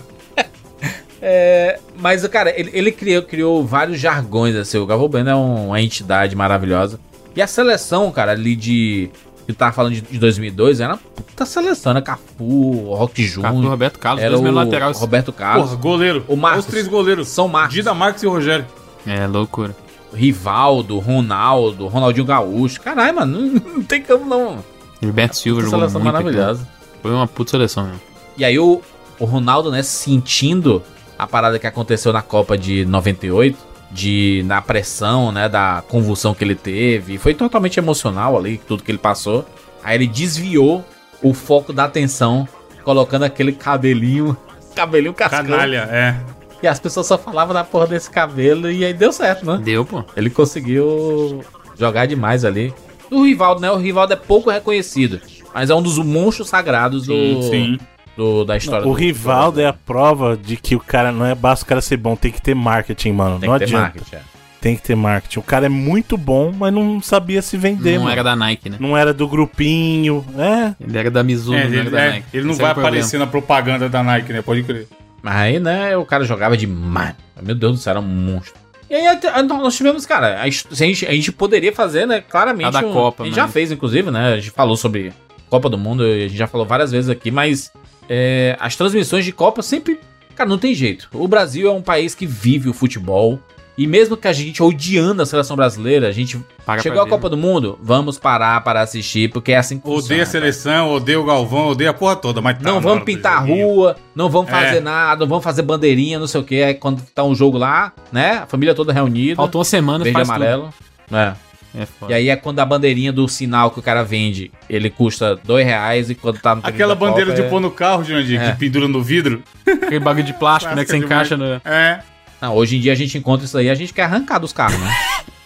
É, mas, cara, ele, ele criou, criou vários jargões, assim. O Galvão Bueno é um- uma entidade maravilhosa. E a seleção, cara, ali de. Que tava falando de, de 2002, era uma puta seleção, né? Cafu, Rock Cafu, Júnior. Roberto Carlos, era dois o meio laterais. Roberto Carlos. Porra, goleiro. O Marcos. Os três goleiros. São Marcos. Dida Marques e o Rogério. É, loucura. Rivaldo, Ronaldo, Ronaldinho Gaúcho. Caralho, mano, não, [laughs] não tem como não. Gilberto Silva jogou seleção muito. aqui. maravilhosa. Foi uma puta seleção mesmo. E aí o, o Ronaldo, né, sentindo a parada que aconteceu na Copa de 98, de na pressão, né, da convulsão que ele teve, foi totalmente emocional ali, tudo que ele passou. Aí ele desviou o foco da atenção, colocando aquele cabelinho, [laughs] cabelinho cascão. Canalha, é. E as pessoas só falavam da porra desse cabelo e aí deu certo, né? Deu, pô. Ele conseguiu jogar demais ali. O Rivaldo, né? O Rivaldo é pouco reconhecido, mas é um dos monstros sagrados do, Sim, sim. Do- da história. O do- Rivaldo é a prova de que o cara não é basta o cara ser bom, tem que ter marketing, mano. Tem não que ter adianta. marketing. é. Tem que ter marketing. O cara é muito bom, mas não sabia se vender, Não mano. era da Nike, né? Não era do grupinho, é. Ele era da Mizuno, É, não era ele, da é, Nike. ele não Esse vai aparecer na propaganda da Nike, né? Pode crer. Mas aí, né, o cara jogava demais. Meu Deus do céu, era um monstro. E aí até- nós tivemos, cara, a gente, a gente poderia fazer, né, claramente. A da um- Copa, A gente né? já fez, inclusive, né? A gente falou sobre Copa do Mundo, a gente já falou várias vezes aqui, mas é, as transmissões de Copa sempre. Cara, não tem jeito. O Brasil é um país que vive o futebol. E mesmo que a gente odiando a seleção brasileira, a gente Paga chegou a. Copa do Mundo, vamos parar para assistir, porque é assim que Odeia funciona, a seleção, odeia o Galvão, odeia a porra toda, mas tá não vamos pintar a rua, não vamos É. fazer nada, não vamos fazer bandeirinha, não sei o que. Aí quando tá um jogo lá, né? A família toda reunida. Faltou uma semana, verde e faz amarelo. É. tudo. É foda. E aí é quando a bandeirinha do sinal que o cara vende, ele custa dois reais e quando tá no Aquela bandeira Copa de é- pôr no carro, Jandir, É. que pendura no vidro. Aquele bagulho de plástico, né? Que você encaixa no. É. Não, hoje em dia a gente encontra isso aí, a gente quer arrancar dos carros, né?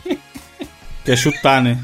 [laughs] Quer chutar, né?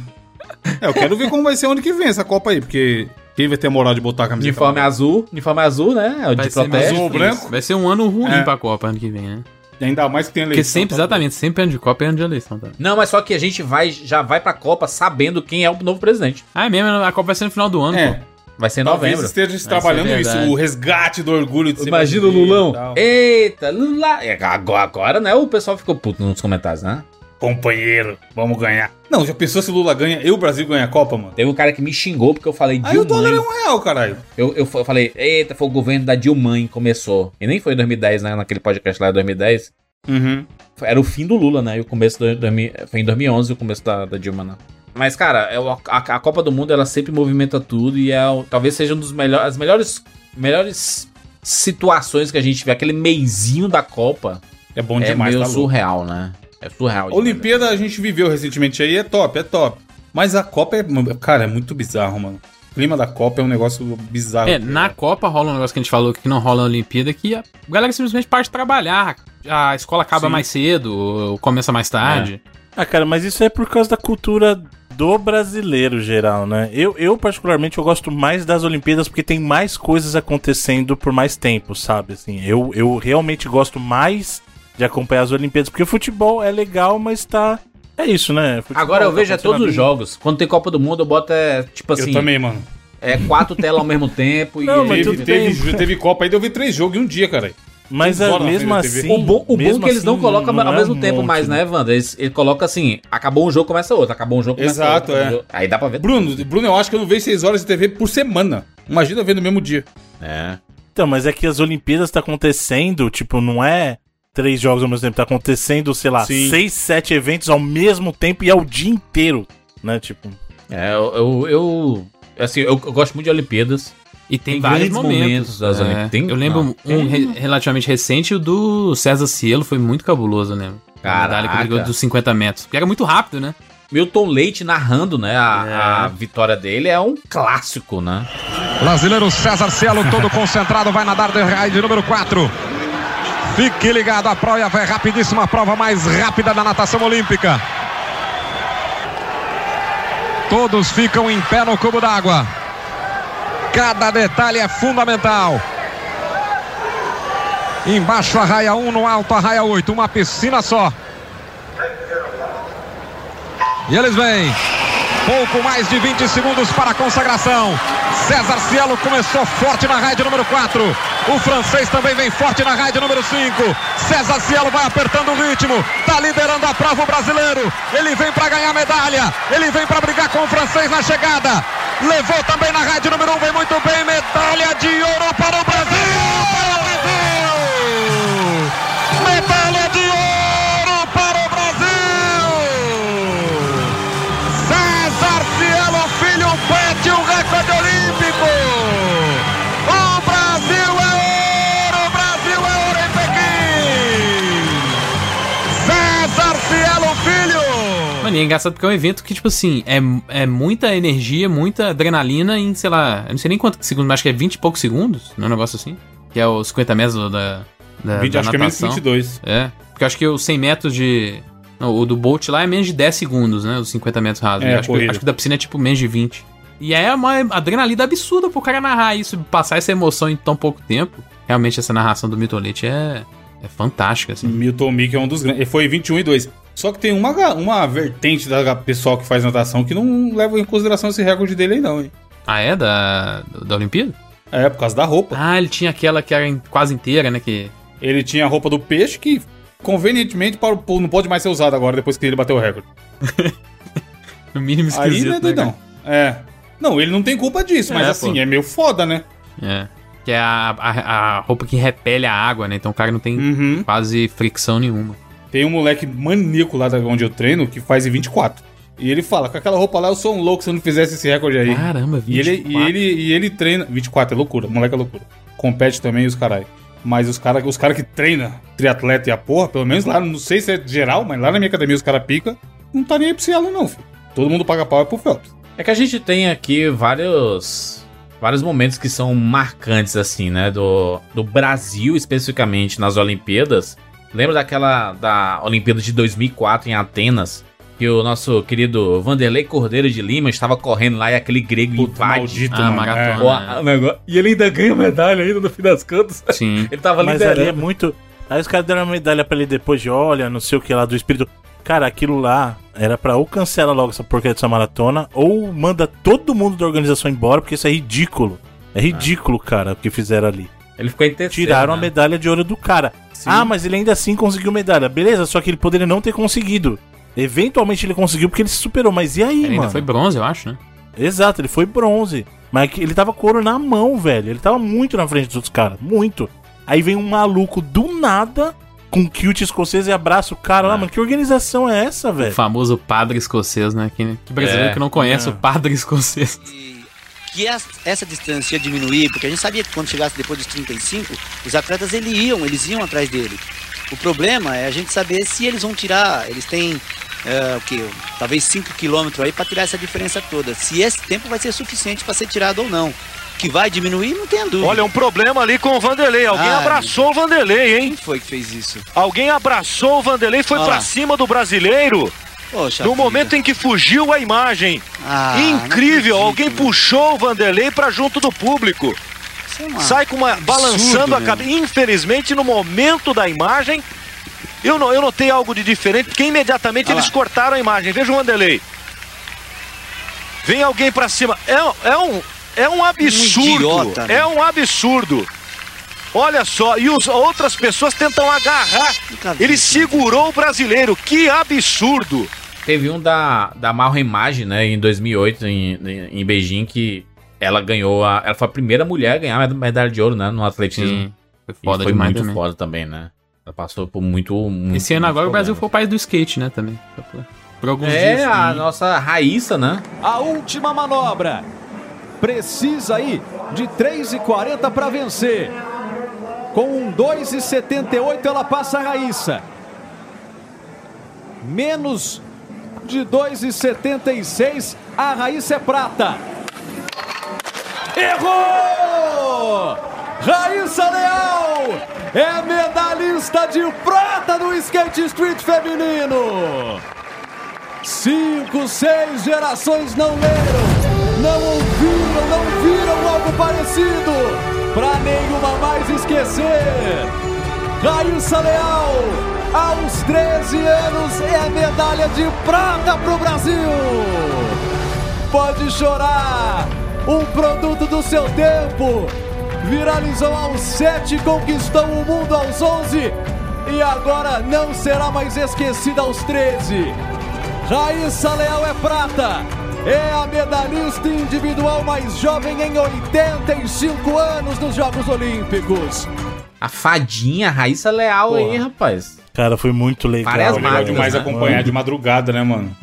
É, eu quero ver como vai ser ano que vem essa Copa aí, porque quem vai ter a moral de botar a camiseta? uniforme azul, uniforme azul, né? É o de Vai protesto. azul ou branco? vai ser um ano ruim É. pra Copa ano que vem, né? E ainda mais que tem eleição. Porque sempre, tá? exatamente, sempre ano de Copa é ano de eleição, tá? Não, mas só que a gente vai, já vai pra Copa sabendo quem é o novo presidente. Ah, é mesmo? A Copa vai ser no final do ano, É, pô. Vai ser em talvez novembro. esteja Vai ser trabalhando isso, o resgate do orgulho de ser Imagina o Lulão. e. Eita, Lula. É, Agora, agora, né? O pessoal ficou puto nos comentários, né? Companheiro, vamos ganhar. Não, já pensou se o Lula ganha e o Brasil ganha a Copa, mano? Teve um cara que me xingou porque eu falei Aí o dólar é Dilma. um real, caralho. Eu, eu, fa- eu falei, eita, foi o governo da Dilma que começou. E nem foi em 2010, né? Naquele podcast lá em 2010. Uhum. Era o fim do Lula, né? E o começo do, 2000 foi em 2011 o começo da, da Dilma, né? Mas, cara, é a, a Copa do Mundo ela sempre movimenta tudo e é, talvez seja um dos melhores, as melhores, melhores situações que a gente vê. Aquele meizinho da Copa É bom é demais, meio tá louco. surreal, né? É surreal. A demais. Olimpíada a gente viveu recentemente aí, é top, é top. Mas a Copa é. Cara, é muito bizarro, mano. O clima da Copa é um negócio bizarro. É, na Copa rola um negócio que a gente falou que não rola na Olimpíada, que a galera simplesmente para de trabalhar. A escola acaba Sim. mais cedo, ou começa mais tarde. Ah, cara, mas isso é por causa da cultura do brasileiro geral, né? Eu, eu particularmente, eu gosto mais das Olimpíadas porque tem mais coisas acontecendo por mais tempo, sabe? Assim, eu, eu realmente gosto mais de acompanhar as Olimpíadas, porque o futebol é legal, mas tá... É isso, né? Futebol Agora eu tá vejo é todos os jogos. Quando tem Copa do Mundo, eu boto é, tipo assim. Eu também, mano. é, quatro telas ao mesmo tempo. Não, e mas Teve, tudo teve, teve Copa aí, eu vi três jogos em um dia, cara. Mas é, mesmo assim. O bom, o bom é que eles não assim, colocam não ao é mesmo um tempo monte, mais, né, Wanda? Eles, ele coloca assim, acabou um jogo, começa outro. Acabou um jogo, começa Exato, outro. é. acabou um jogo. Aí dá pra ver. Bruno, Bruno, eu acho que eu não vejo seis horas de TV por semana. Imagina ver no mesmo dia. É. Então, mas é que as Olimpíadas tá acontecendo, tipo, não é três jogos ao mesmo tempo, tá acontecendo, sei lá, Sim. seis, sete eventos ao mesmo tempo e é o dia inteiro, né? Tipo, É, eu, eu, eu- assim, eu, eu gosto muito de Olimpíadas. E tem, Tem vários momentos. momentos das é. Olimpíadas. Tem- eu lembro não, um re- relativamente recente, o do César Cielo, foi muito cabuloso, né? A Caraca. que dos 50 metros. Porque era muito rápido, né? Milton Leite narrando, né, a, É. a vitória dele é um clássico, né? Brasileiro César Cielo, todo concentrado, vai nadar de raid número 4. Fique ligado, a prova é rapidíssima, a prova mais rápida da natação olímpica. Todos ficam em pé no cubo d'água. Cada detalhe é fundamental. Embaixo a raia 1, no alto a raia 8, uma piscina só. E eles vêm. Pouco mais de 20 segundos para a consagração. César Cielo começou forte na raid número 4. O francês também vem forte na raid número 5. César Cielo vai apertando o ritmo. Tá liderando a prova o brasileiro. Ele vem para ganhar medalha. Ele vem para brigar com o francês na chegada. Levou também na raid número 1. Vem muito bem. Medalha de ouro para o Brasil. Para o Brasil. E é engraçado porque é um evento que, tipo assim, é, é muita energia, muita adrenalina em, sei lá, eu não sei nem quantos segundos, mas acho que é 20 e poucos segundos, não é um negócio assim? Que é os 50 metros da, da, 20, da acho que é menos natação. 22. É, porque eu acho que os 100 metros de... Não, o do Bolt lá é menos de 10 segundos, né? Os 50 metros rasos. É, acho, que, acho que o da piscina é tipo menos de 20. E é uma adrenalina absurda pro cara narrar isso, passar essa emoção em tão pouco tempo. Realmente essa narração do Milton Leite é, é fantástica, assim. Milton Mick é um dos grandes. Ele foi 21 e 2. Só que tem uma, uma vertente da pessoal que faz natação que não leva em consideração esse recorde dele aí, não, hein? Ah, é? Da, da Olimpíada? É, por causa da roupa. Ah, ele tinha aquela que era quase inteira, né? Que Ele tinha a roupa do peixe que, convenientemente, não pode mais ser usada agora, depois que ele bateu o recorde. [laughs] no mínimo Aí, esquisito, né, né, doidão? É. Não, ele não tem culpa disso, mas É, assim, pô. é meio foda, né? É. Que é a, a, a roupa que repele a água, né? Então o cara não tem Uhum. quase fricção nenhuma. Tem um moleque maníaco lá da onde eu treino que faz em 24. E ele fala, com aquela roupa lá eu sou um louco se eu não fizesse esse recorde aí. Caramba, E ele, 24. e ele, e ele treina. 24 é loucura, moleque é loucura. Compete também os caras. Mas os caras os cara que treina triatleta e a porra, pelo menos lá, não sei se é geral, mas lá na minha academia os caras pica, não tá nem aí pro Cielo, não, filho. Todo mundo paga pau é pro Phelps. É que a gente tem aqui vários vários momentos que são marcantes assim, né, do, do Brasil especificamente nas Olimpíadas. Lembra daquela da Olimpíada de 2004 em Atenas, que o nosso querido Vanderlei Cordeiro de Lima estava correndo lá e aquele grego invade Maldito, Ah, maratona. negócio. E ele ainda ganha medalha ainda no fim das contas. Sim. [laughs] Ele tava Mas ali é liderando. muito. Aí os caras deram uma medalha pra ele depois de olha, não sei o que lá do espírito. Cara, aquilo lá era pra ou cancela logo essa porcaria dessa maratona, ou manda todo mundo da organização embora, porque isso é ridículo. É ridículo, cara, o que fizeram ali. Ele ficou em terceiro. Tiraram a né? medalha de ouro do cara. Ah, mas ele ainda assim conseguiu medalha. Beleza, só que ele poderia não ter conseguido. Eventualmente ele conseguiu porque ele se superou. Mas e aí, Ele mano? ainda foi bronze, eu acho, né? Exato, ele foi bronze. Mas ele tava com ouro na mão, velho. Ele tava muito na frente dos outros caras. Muito. Aí vem um maluco do nada com kilt escocês e abraça o cara lá, mano. Que organização é essa, O velho? famoso padre escocês, né? Que, que brasileiro É. que não conhece É. o padre escocês. que essa, essa distância ia diminuir, porque a gente sabia que quando chegasse depois dos 35, os atletas eles iam, eles iam atrás dele. O problema é a gente saber se eles vão tirar, eles têm é, o que, talvez 5 km aí para tirar essa diferença toda. Se esse tempo vai ser suficiente para ser tirado ou não. Que vai diminuir, não tenha dúvida. Olha, um problema ali com o Vanderlei. Alguém Ah, abraçou o Vanderlei, hein? Quem foi que fez isso? Alguém abraçou o Vanderlei, foi Ah. pra cima do brasileiro. Poxa No vida. momento em que fugiu a imagem. Ah, Incrível, acredito, alguém meu. puxou o Vanderlei pra junto do público. É uma- Sai com uma balançando a cabeça. Infelizmente, no momento da imagem, eu, não, eu notei algo de diferente, porque imediatamente Ah lá. eles cortaram a imagem. Veja o Vanderlei. Vem alguém pra cima. É, é um. É um absurdo. idiota, né? É um absurdo. Olha só, e as outras pessoas tentam agarrar. Ele segurou o brasileiro. Que absurdo. Teve um da, da Marra Imagem, né, em 2008, em, em, em Beijing, que ela ganhou a. Ela foi a primeira mulher a ganhar a medalha de ouro, né, no atletismo. Sim, foi E foda foi demais muito também. foda também, né? Ela passou por muito. muito Esse ano muito agora o Brasil foi o país do skate, né, também. Por, por alguns É, dias. a nossa Raíssa, né? A última manobra. Precisa aí de 3,40 para vencer. Com um 2,78 ela passa a Raíssa. Menos de 2,76 a Raíssa é prata. Errou! Raíssa Leal é medalhista de prata no skate street feminino. Cinco, seis gerações não leram, não ouviram, não viram algo parecido. Pra nenhuma mais esquecer. Raíssa Leal, aos 13 anos, é medalha de prata pro Brasil. Pode chorar, um produto do seu tempo. Viralizou aos 7, conquistou o mundo aos 11 e agora não será mais esquecida aos 13. Raíssa Leal é prata. É a medalhista individual mais jovem em 85 anos nos Jogos Olímpicos. A fadinha Raíssa Leal aí, rapaz. Cara, foi muito legal. Várias Legal marcas, demais né? acompanhar de madrugada, né, mano?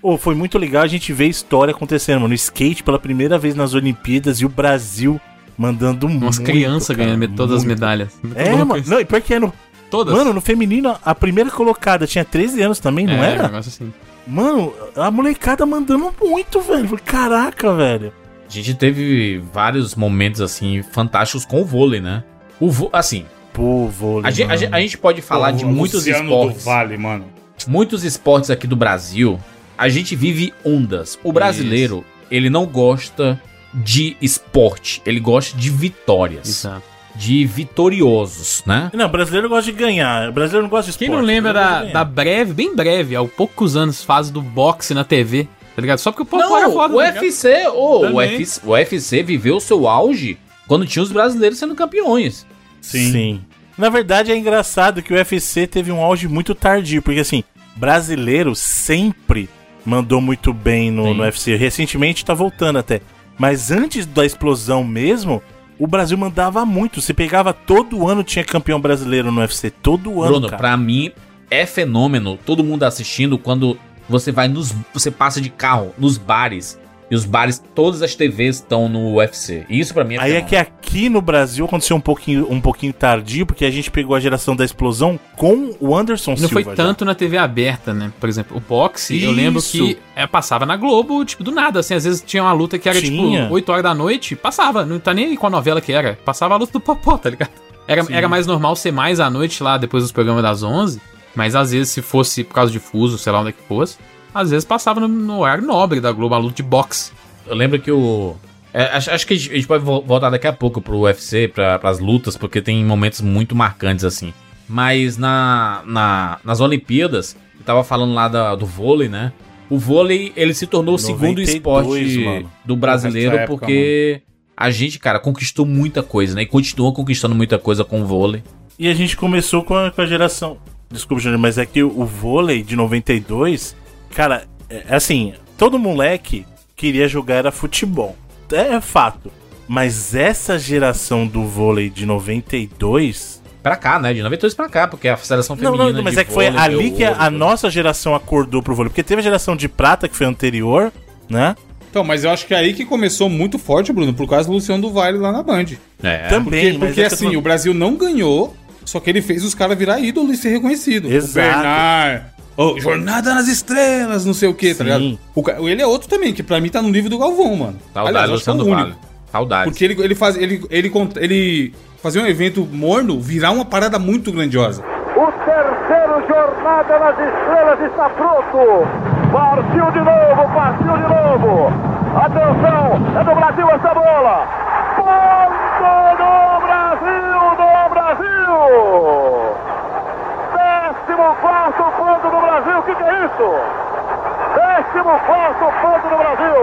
Pô, foi muito legal a gente ver a história acontecendo, mano. Skate pela primeira vez nas Olimpíadas e o Brasil mandando muito. Umas crianças ganhando todas as muito. medalhas. Muito É, mano. isso. Não, e pior que é no. Todas. Mano, no feminino, a primeira colocada tinha 13 anos também, não É, um era? negócio assim. Mano, a molecada mandando muito, velho. Falei, Caraca, velho. A gente teve vários momentos, assim, fantásticos com o vôlei, né? O vo... Assim, Pô, vôlei. a gente, a a gente pode falar Pô, de muitos Luciano esportes. do Vale, mano. Muitos esportes aqui do Brasil, a gente vive ondas. O brasileiro, ele não gosta de esporte, ele gosta de vitórias. Exato. De vitoriosos, né? Não, brasileiro gosta de ganhar. Brasileiro não gosta de Quem esporte. não lembra da, da breve, bem breve, há poucos anos, fase do boxe na TV, tá ligado? Só porque o povo Não, era foda, o ligado? UFC, ô, o. UFC, o UFC viveu seu auge quando tinha os brasileiros sendo campeões. Sim. Na verdade, é engraçado que o UFC teve um auge muito tardio, porque assim, brasileiro sempre mandou muito bem no, Sim. no UFC. Recentemente tá voltando até. Mas antes da explosão mesmo, o Brasil mandava muito. Você pegava todo ano tinha campeão brasileiro no UFC. Todo ano, Bruno, cara. pra mim é fenômeno todo mundo assistindo quando você vai nos. Você passa de carro nos bares. E os bares, todas as TVs estão no UFC. E isso pra mim é Aí é que aqui no Brasil aconteceu um pouquinho, um pouquinho tardio, porque a gente pegou a geração da explosão com o Anderson Não Silva. foi já. tanto na TV aberta, né? Por exemplo, o boxe, eu lembro Isso. que é, passava na Globo, tipo, do nada, assim, às vezes tinha uma luta que era, Tinha. tipo, 8 horas da noite, passava, não tá nem aí com a novela que era, passava a luta do Popó, tá ligado? Era, era mais normal ser mais à noite lá, depois dos programas das 11, mas às vezes se fosse por causa de fuso, sei lá onde é que fosse, às vezes passava no, no horário nobre da Globo, a luta de boxe. Eu lembro que o. é, acho, acho que a gente, pode vo- voltar daqui a pouco pro UFC, pra, pras lutas, porque tem momentos muito marcantes assim. Mas na, na, nas Olimpíadas, eu tava falando lá da- do vôlei, né? O vôlei, ele se tornou o segundo 92, esporte mano. do brasileiro, época, porque a gente, cara, conquistou muita coisa, né? E continua conquistando muita coisa com o vôlei. E a gente começou com a, com a geração. Desculpa, Júnior, mas é que o, o vôlei de 92, cara, é é assim, todo moleque queria jogar era futebol. É, é fato. Mas essa geração do vôlei de 92. Pra cá, né? De 92 pra cá, porque a seleção Não, feminina. não, mas de é que foi ali que a, a nossa geração acordou pro vôlei. Porque teve a geração de prata, que foi anterior, né? Então, mas eu acho que é aí que começou muito forte, Bruno, por causa do Luciano do Vale lá na Band. É. Também, Porque, mas porque é assim, eu o Brasil não ganhou, só que ele fez os caras virar ídolo e ser reconhecido. Exato. O Bernard, o Jornada nas Estrelas, não sei o que, tá ligado? O ele é outro também, que pra mim tá no nível do Galvão, mano. Saudade, Aliás, é Luciano único. Vale. Saudade. Porque ele, ele, faz, ele, ele, ele fazia um evento morno virar uma parada muito grandiosa. O terceiro Jornada nas Estrelas está pronto. Partiu de novo, partiu de novo. Atenção, é do Brasil essa bola. Ponto do Brasil, do Brasil. Décimo quarto ponto do Brasil, o que, que é isso? Décimo quarto ponto do Brasil.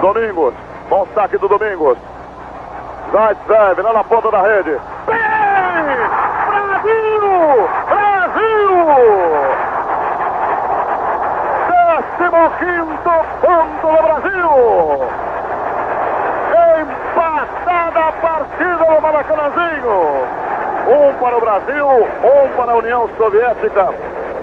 Domingos. Bom saque do Domingos. Zaitsev lá na ponta da rede. Bem! Brasil! Brasil! Décimo quinto ponto do Brasil! Empatada a partida no Maracanãzinho! Um para o Brasil, um para a União Soviética.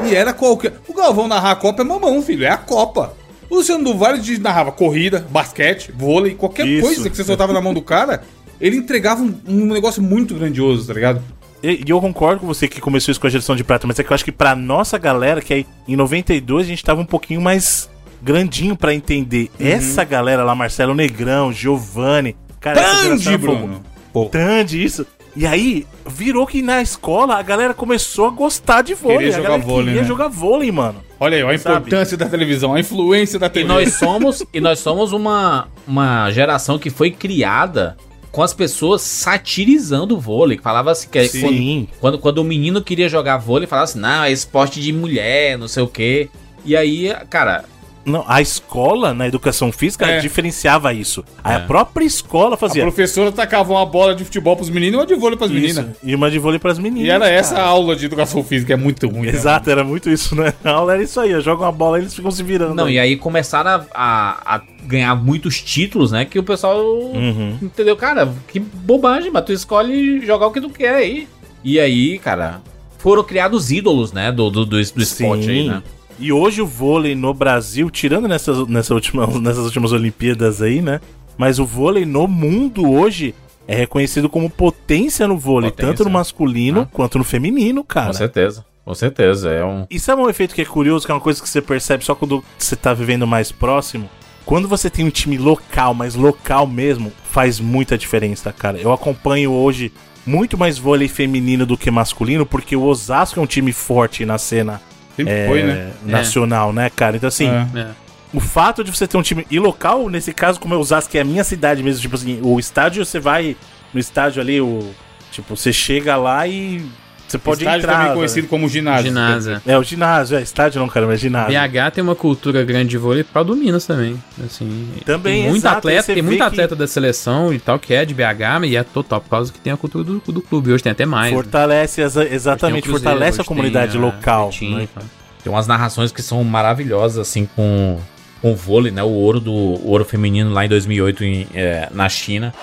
E era qualquer. O Galvão narrar a Copa é mamão, filho. É a Copa. O Luciano do Vale narrava corrida, basquete, vôlei, qualquer Isso. coisa que você soltava na mão do cara, ele entregava um, um negócio muito grandioso, tá ligado? E, eu concordo com você que começou isso com a geração de prata, mas é que eu acho que pra nossa galera, que aí em 92 a gente tava um pouquinho mais grandinho pra entender. Uhum. Essa galera lá, Marcelo Negrão, Giovanni, cara, essa Tandy, fogo. Bruno. Pô. Tandy, isso. E aí, virou que na escola a galera começou a gostar de vôlei. Querer a jogar galera vôlei, queria né? jogar vôlei, mano. Olha aí, ó, a Sabe? importância da televisão, a influência da E TV. nós [laughs] somos, e nós somos uma, uma geração que foi criada com as pessoas satirizando o vôlei. Falava assim, que Sim. quando, quando, quando o menino queria jogar vôlei, falava assim, não, é esporte de mulher, não sei o quê. E aí, cara, Não, a escola na educação física É. diferenciava isso. A É. própria escola A fazia. professora tacava uma bola de futebol pros meninos e uma de vôlei pras Isso. meninas. E uma de vôlei pras meninas. E era essa a cara. aula de educação física, é muito ruim. né? Exato, era muito isso, né? A aula era isso aí, joga uma bola e eles ficam se virando. não, aí. e aí começaram a, a, a ganhar muitos títulos, né? Que o pessoal Uhum. entendeu, cara, que bobagem, mas tu escolhe jogar o que tu quer aí. E aí, cara, foram criados ídolos, né? Do, do, do, do esporte aí, né? E hoje o vôlei no Brasil, tirando nessas, nessa última, [laughs] nessas últimas Olimpíadas aí, né? Mas o vôlei no mundo hoje é reconhecido como potência no vôlei, Potência. tanto no masculino Ah. quanto no feminino, cara. Com certeza, com certeza. É um. E sabe um efeito que é curioso, que é uma coisa que você percebe só quando você tá vivendo mais próximo? Quando você tem um time local, mas local mesmo, faz muita diferença, cara. Eu acompanho hoje muito mais vôlei feminino do que masculino, porque o Osasco é um time forte na cena Sempre é, foi, né? nacional, né, cara? Então, assim, É. É. o fato de você ter um time. E local, nesse caso, como é Osasco, que é a minha cidade mesmo, tipo assim, o estádio, você vai no estádio ali, o. Tipo, você chega lá e. Você pode Estádio entrar. também conhecido como ginásio. Ginásio. É, o ginásio, é estádio não, cara, mas ginásio. BH tem uma cultura grande de vôlei para do Minas também. Assim, Também, tem muito exato, atleta, tem muito que- atleta da seleção e tal que é de BH, e é total por causa que tem a cultura do, do clube. Hoje tem até mais. né? Fortalece, exa- Hoje exatamente, Cruzeiro, fortalece a comunidade a local. Né? tá. Tem umas narrações que são maravilhosas, assim, com, com o vôlei, né? O ouro do o ouro feminino lá em 2008 em, é, na China.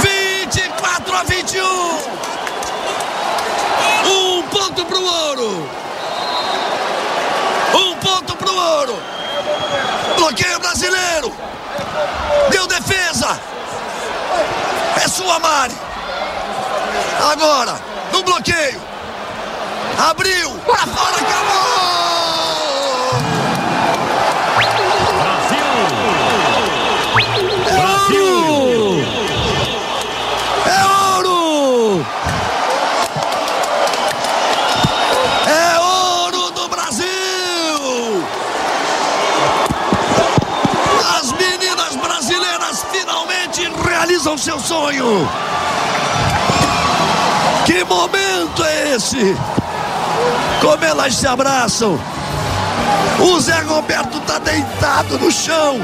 24 a 21. Ouro. Um ponto pro ouro. Bloqueio brasileiro. Deu defesa. É sua, Mari. Agora, no bloqueio. Abriu. Pra fora, acabou. Seu sonho! Que momento é esse? Como elas se abraçam! O Zé Roberto tá deitado no chão,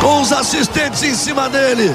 com os assistentes em cima dele.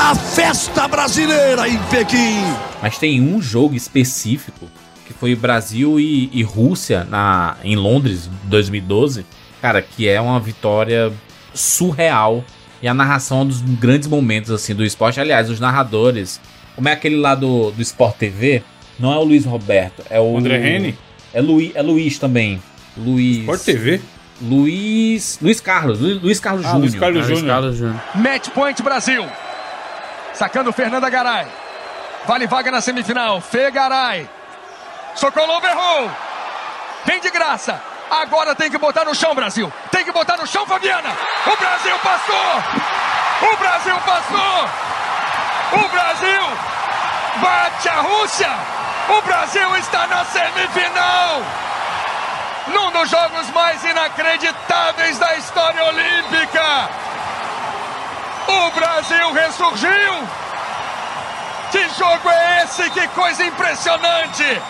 A festa brasileira em Pequim. Mas tem um jogo específico que foi Brasil e, e Rússia na, em Londres, 2012. Cara, que é uma vitória surreal. E a narração é um dos grandes momentos assim do esporte. Aliás, os narradores. Como é aquele lá do, do Sport TV? Não é o Luiz Roberto, é o. André Rene? É, Luiz, é Luiz também. Luiz. Sport TV? Luiz. Luiz Carlos. Luiz, Luiz Carlos Ah, Júnior. Luiz Carlos Luiz Júnior. Carlos Júnior. Match point Brasil. Sacando Fernanda Garay. Vale vaga na semifinal. Fê Garay. Socolou, berrou. Vem de graça. Agora tem que botar no chão, Brasil. Tem que botar no chão, Fabiana. O Brasil passou. O Brasil passou. O Brasil bate a Rússia. O Brasil está na semifinal. Num dos jogos mais inacreditáveis da história olímpica. O Brasil ressurgiu! Que jogo é esse? Que coisa impressionante!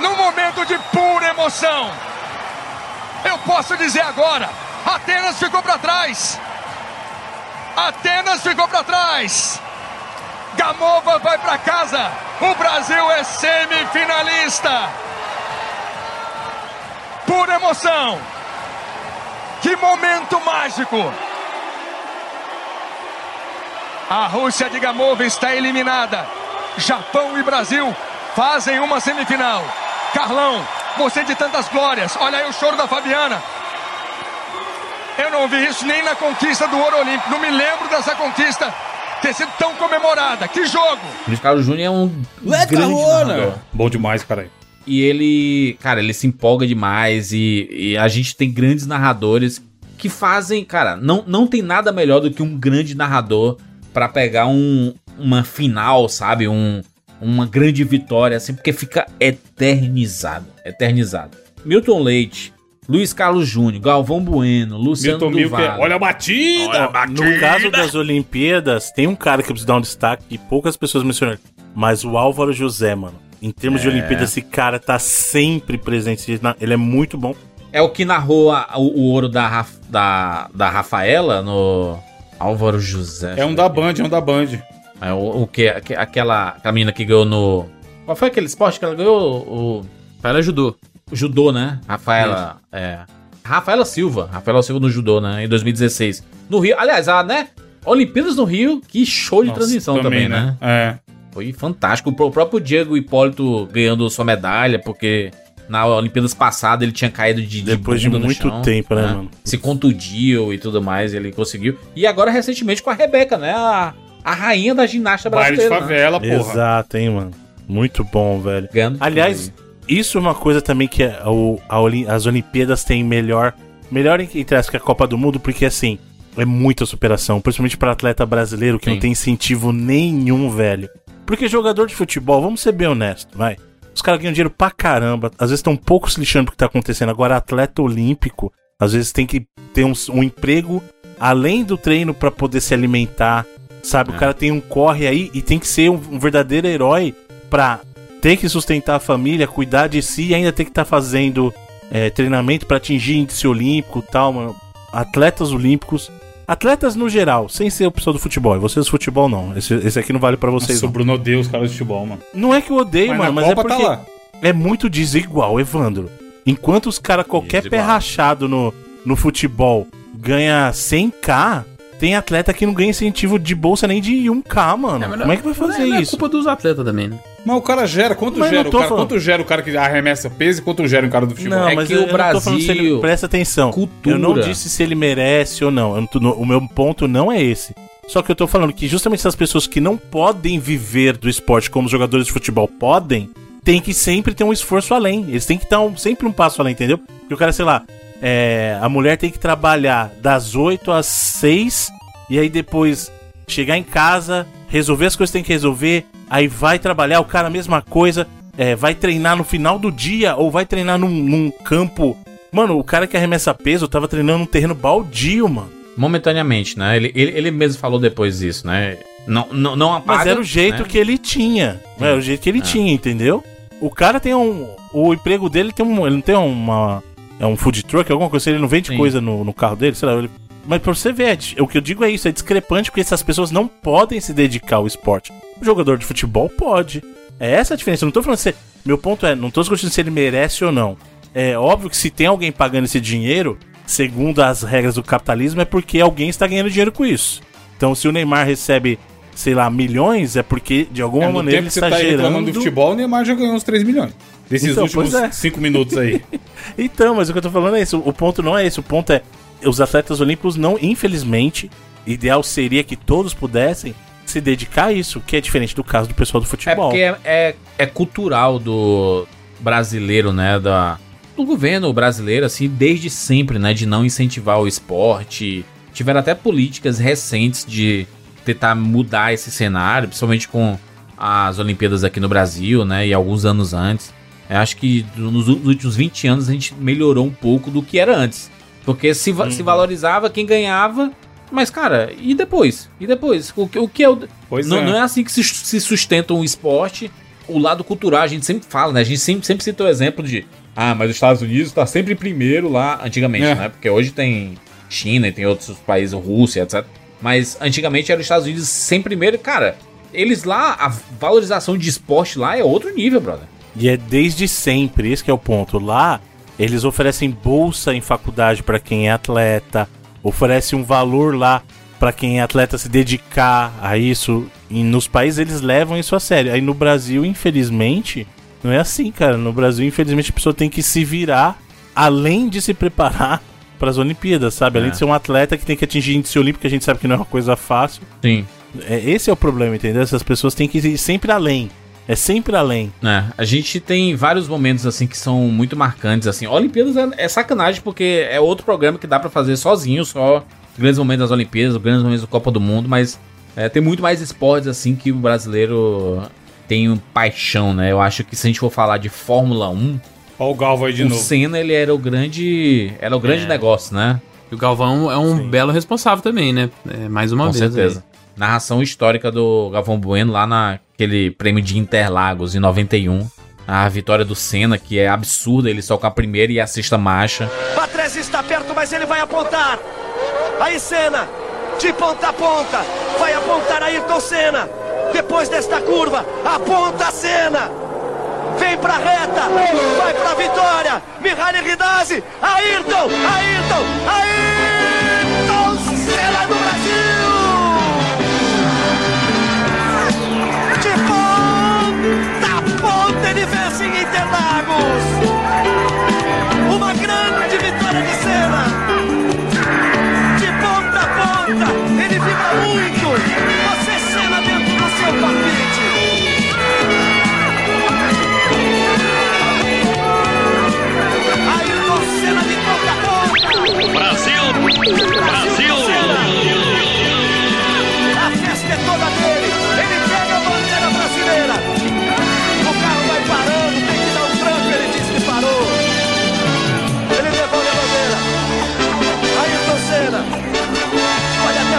Num momento de pura emoção, eu posso dizer agora: Atenas ficou para trás. Atenas ficou para trás. Gamova vai para casa. O Brasil é semifinalista. Pura emoção. Que momento mágico. A Rússia de Gamova está eliminada. Japão e Brasil fazem uma semifinal. Carlão, você de tantas glórias. Olha aí o choro da Fabiana. Eu não vi isso nem na conquista do Ouro Olímpico. Não me lembro dessa conquista ter sido tão comemorada. Que jogo! Luiz Carlos Júnior é um Ué, grande Carona! narrador. Bom demais, cara. E ele, cara, ele se empolga demais e, e a gente tem grandes narradores que fazem, cara, não, não tem nada melhor do que um grande narrador pra pegar um, uma final, sabe? Um, uma grande vitória, assim, porque fica eternizado, eternizado. Milton Leite, Luiz Carlos Júnior, Galvão Bueno, Luciano Milton Duval. olha a batida! No caso das Olimpíadas, tem um cara que eu preciso dar um destaque que poucas pessoas mencionaram. Mas o Álvaro José, mano. Em termos de É. Olimpíadas, esse cara tá sempre presente. Ele é muito bom. É o que narrou a- o, o ouro da, Raf- da, da Rafaela no Álvaro José. É um da Band, é um da Band. É o, o que? Aque- Aquela, aquela menina que ganhou no. Qual foi aquele esporte que ela ganhou? O. Ela judô. Judô, né? Rafaela. É. Rafaela Silva. Rafaela Silva no judô, né? Em 2016. No Rio. Aliás, a, né? Olimpíadas no Rio, que show de Nossa, transmissão também, né? É. Foi fantástico. O próprio Diego Hipólito ganhando sua medalha, porque na Olimpíadas passada ele tinha caído de, de Depois de muito chão, tempo, né, mano? Se contundiu e tudo mais, ele conseguiu. E agora, recentemente, com a Rebeca, né? A, a rainha da ginástica Baile de brasileira. né? favela, porra. Exato, hein, mano. Muito bom, velho. Aliás, isso é uma coisa também que é o, a Oli- as Olimpíadas têm melhor. Melhor entre as que a Copa do Mundo, porque assim, é muita superação. Principalmente para atleta brasileiro que não Sim. tem incentivo nenhum, velho. Porque jogador de futebol, vamos ser bem honestos, vai. Os caras ganham dinheiro pra caramba. Às vezes estão um pouco se lixando pro que tá acontecendo. Agora, atleta olímpico, às vezes tem que ter um, um emprego além do treino pra poder se alimentar. Sabe? O cara tem um corre aí e tem que ser um, um verdadeiro herói pra ter que sustentar a família, cuidar de si e ainda ter que estar fazendo é, treinamento pra atingir índice olímpico e tal, mano. Atletas olímpicos. Atletas no geral, sem ser o pessoal do futebol. E vocês do futebol não. Esse, esse aqui não vale pra vocês. Nossa, o não. Bruno odeia os caras de futebol, mano. Não é que eu odeio, Mas mano, mas é Copa tá porque lá. é muito desigual, Evandro. Enquanto os caras, qualquer pé rachado no, no futebol ganha 100k, tem atleta que não ganha incentivo de bolsa nem de 1k, mano. Como é que vai fazer não é, isso? É culpa dos atletas também, né? Mas o cara gera, quanto Mas gera não o tô cara? falando. Quanto gera o cara que arremessa peso e quanto gera um cara do futebol? Não, É mas que eu, o eu não tô falando se ele Brasil- presta atenção. Cultura. Eu não disse se ele merece ou não. Eu não tô- no- o meu ponto não é esse. Só que eu tô falando que justamente essas pessoas que não podem viver do esporte como os jogadores de futebol podem, tem que sempre ter um esforço além. Eles têm que dar um- sempre um passo além, entendeu? Porque o cara, sei lá, é, a mulher tem que trabalhar das 8 às 6 e aí depois chegar em casa, resolver as coisas que tem que resolver, aí vai trabalhar, o cara a mesma coisa, é, vai treinar no final do dia ou vai treinar num, num campo. Mano, o cara que arremessa peso tava treinando num terreno baldio, mano. Momentaneamente, né? Ele, ele, ele mesmo falou depois disso, né? Não, não, não apaga, Mas era o jeito né? que ele tinha. Era o jeito que ele Ah. tinha, entendeu? O cara tem um. O emprego dele tem um. Ele não tem uma. É um food truck, alguma coisa assim, ele não vende Sim. coisa no, no carro dele, sei lá. ele- mas pra você ver, é o que eu digo é isso, é discrepante porque essas pessoas não podem se dedicar ao esporte. O jogador de futebol pode. É essa a diferença. Eu não tô falando se. Meu ponto é, não tô discutindo se ele merece ou não. É óbvio que se tem alguém pagando esse dinheiro, segundo as regras do capitalismo, é porque alguém está ganhando dinheiro com isso. Então, se o Neymar recebe, sei lá, milhões, é porque de alguma É, maneira tempo ele que você está tá gerando. reclamando do futebol, o Neymar já ganhou uns 3 milhões. Desses Então, últimos é. 5 minutos aí. [laughs] Então, mas o que eu tô falando é isso. O ponto não é esse. O ponto é. Os atletas olímpicos não, infelizmente, ideal seria que todos pudessem se dedicar a isso, que é diferente do caso do pessoal do É futebol. porque é, é, é cultural do brasileiro, né? Da, do governo brasileiro, assim, desde sempre, né? De não incentivar o esporte. Tiveram até políticas recentes de tentar mudar esse cenário, principalmente com as Olimpíadas aqui no Brasil, né? E alguns anos antes. Eu acho que nos últimos 20 anos a gente melhorou um pouco do que era antes. Porque se, va- se valorizava quem ganhava. Mas, cara, e depois? E depois? O, que- o que é o. Pois não, é. não é assim que se, se sustenta um esporte. O lado cultural, a gente sempre fala, né? A gente sempre, sempre cita o exemplo de. Ah, mas os Estados Unidos está sempre em primeiro lá, antigamente, É. né? Porque hoje tem China e tem outros países, Rússia, etc. Mas antigamente eram os Estados Unidos sem primeiro. Cara, eles lá, a valorização de esporte lá é outro nível, brother. E é desde sempre, esse que é o ponto. Lá, eles oferecem bolsa em faculdade para quem é atleta, oferecem um valor lá para quem é atleta se dedicar a isso. E nos países eles levam isso a sério. Aí no Brasil, infelizmente, não é assim, cara. No Brasil, infelizmente, a pessoa tem que se virar além de se preparar [laughs] para as Olimpíadas, sabe? Além É. de ser um atleta que tem que atingir índice olímpico, que a gente sabe que não é uma coisa fácil. Sim. É, esse é o problema, entendeu? Essas pessoas têm que ir sempre além. É sempre além. É, a gente tem vários momentos assim que são muito marcantes assim. Olimpíadas é, é sacanagem porque é outro programa que dá pra fazer sozinho, só grandes momentos das Olimpíadas, os grandes momentos da Copa do Mundo, mas é, tem muito mais esportes assim que o brasileiro tem um paixão, né? Eu acho que se a gente for falar de Fórmula 1, Olha o Galvo aí de o novo. Senna ele era o grande, era o grande É. negócio, né? E o Galvão é um belo responsável também, né? É, mais uma Com vez. certeza. Narração histórica do Galvão Bueno lá naquele prêmio de Interlagos em 91. A vitória do Senna, que é absurda, ele só com a primeira e a sexta marcha. Patrese está perto, mas ele vai apontar. Aí Senna, de ponta a ponta, vai apontar Ayrton Senna. Depois desta curva, aponta Senna. Vem pra reta, vai pra vitória. Mihaly Ridazzi, Ayrton, Ayrton, Ayrton Uma grande vitória de Senna. De ponta a ponta, ele vibra muito. Você Senna dentro do seu palpite. Ayrton Senna de ponta a ponta. Brasil, Brasil.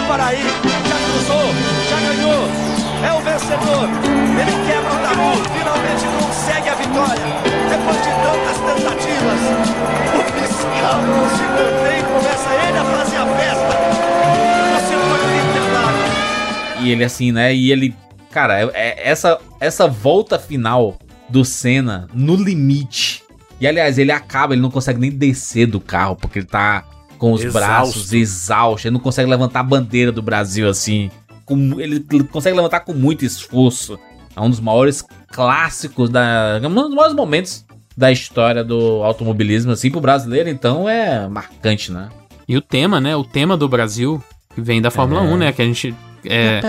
Pode até parar aí. Já cruzou, já ganhou. É o vencedor. Ele quebra o tabu. Finalmente consegue a vitória. Depois de tantas tentativas. O fiscal não se mantém. Começa ele a fazer a festa. Circuito de Interlagos. E ele assim, né? E ele. Cara, é, é essa, essa volta final do Senna no limite. E aliás, ele acaba, ele não consegue nem descer do carro, porque ele tá com os Exausto. braços exaustos. Ele não consegue levantar a bandeira do Brasil assim. Com, ele, ele consegue levantar com muito esforço. É um dos maiores clássicos da. Um dos maiores momentos da história do automobilismo, assim, pro brasileiro, então é marcante, né? E o tema, né? O tema do Brasil, que vem da Fórmula É. 1, né? Que a gente. É,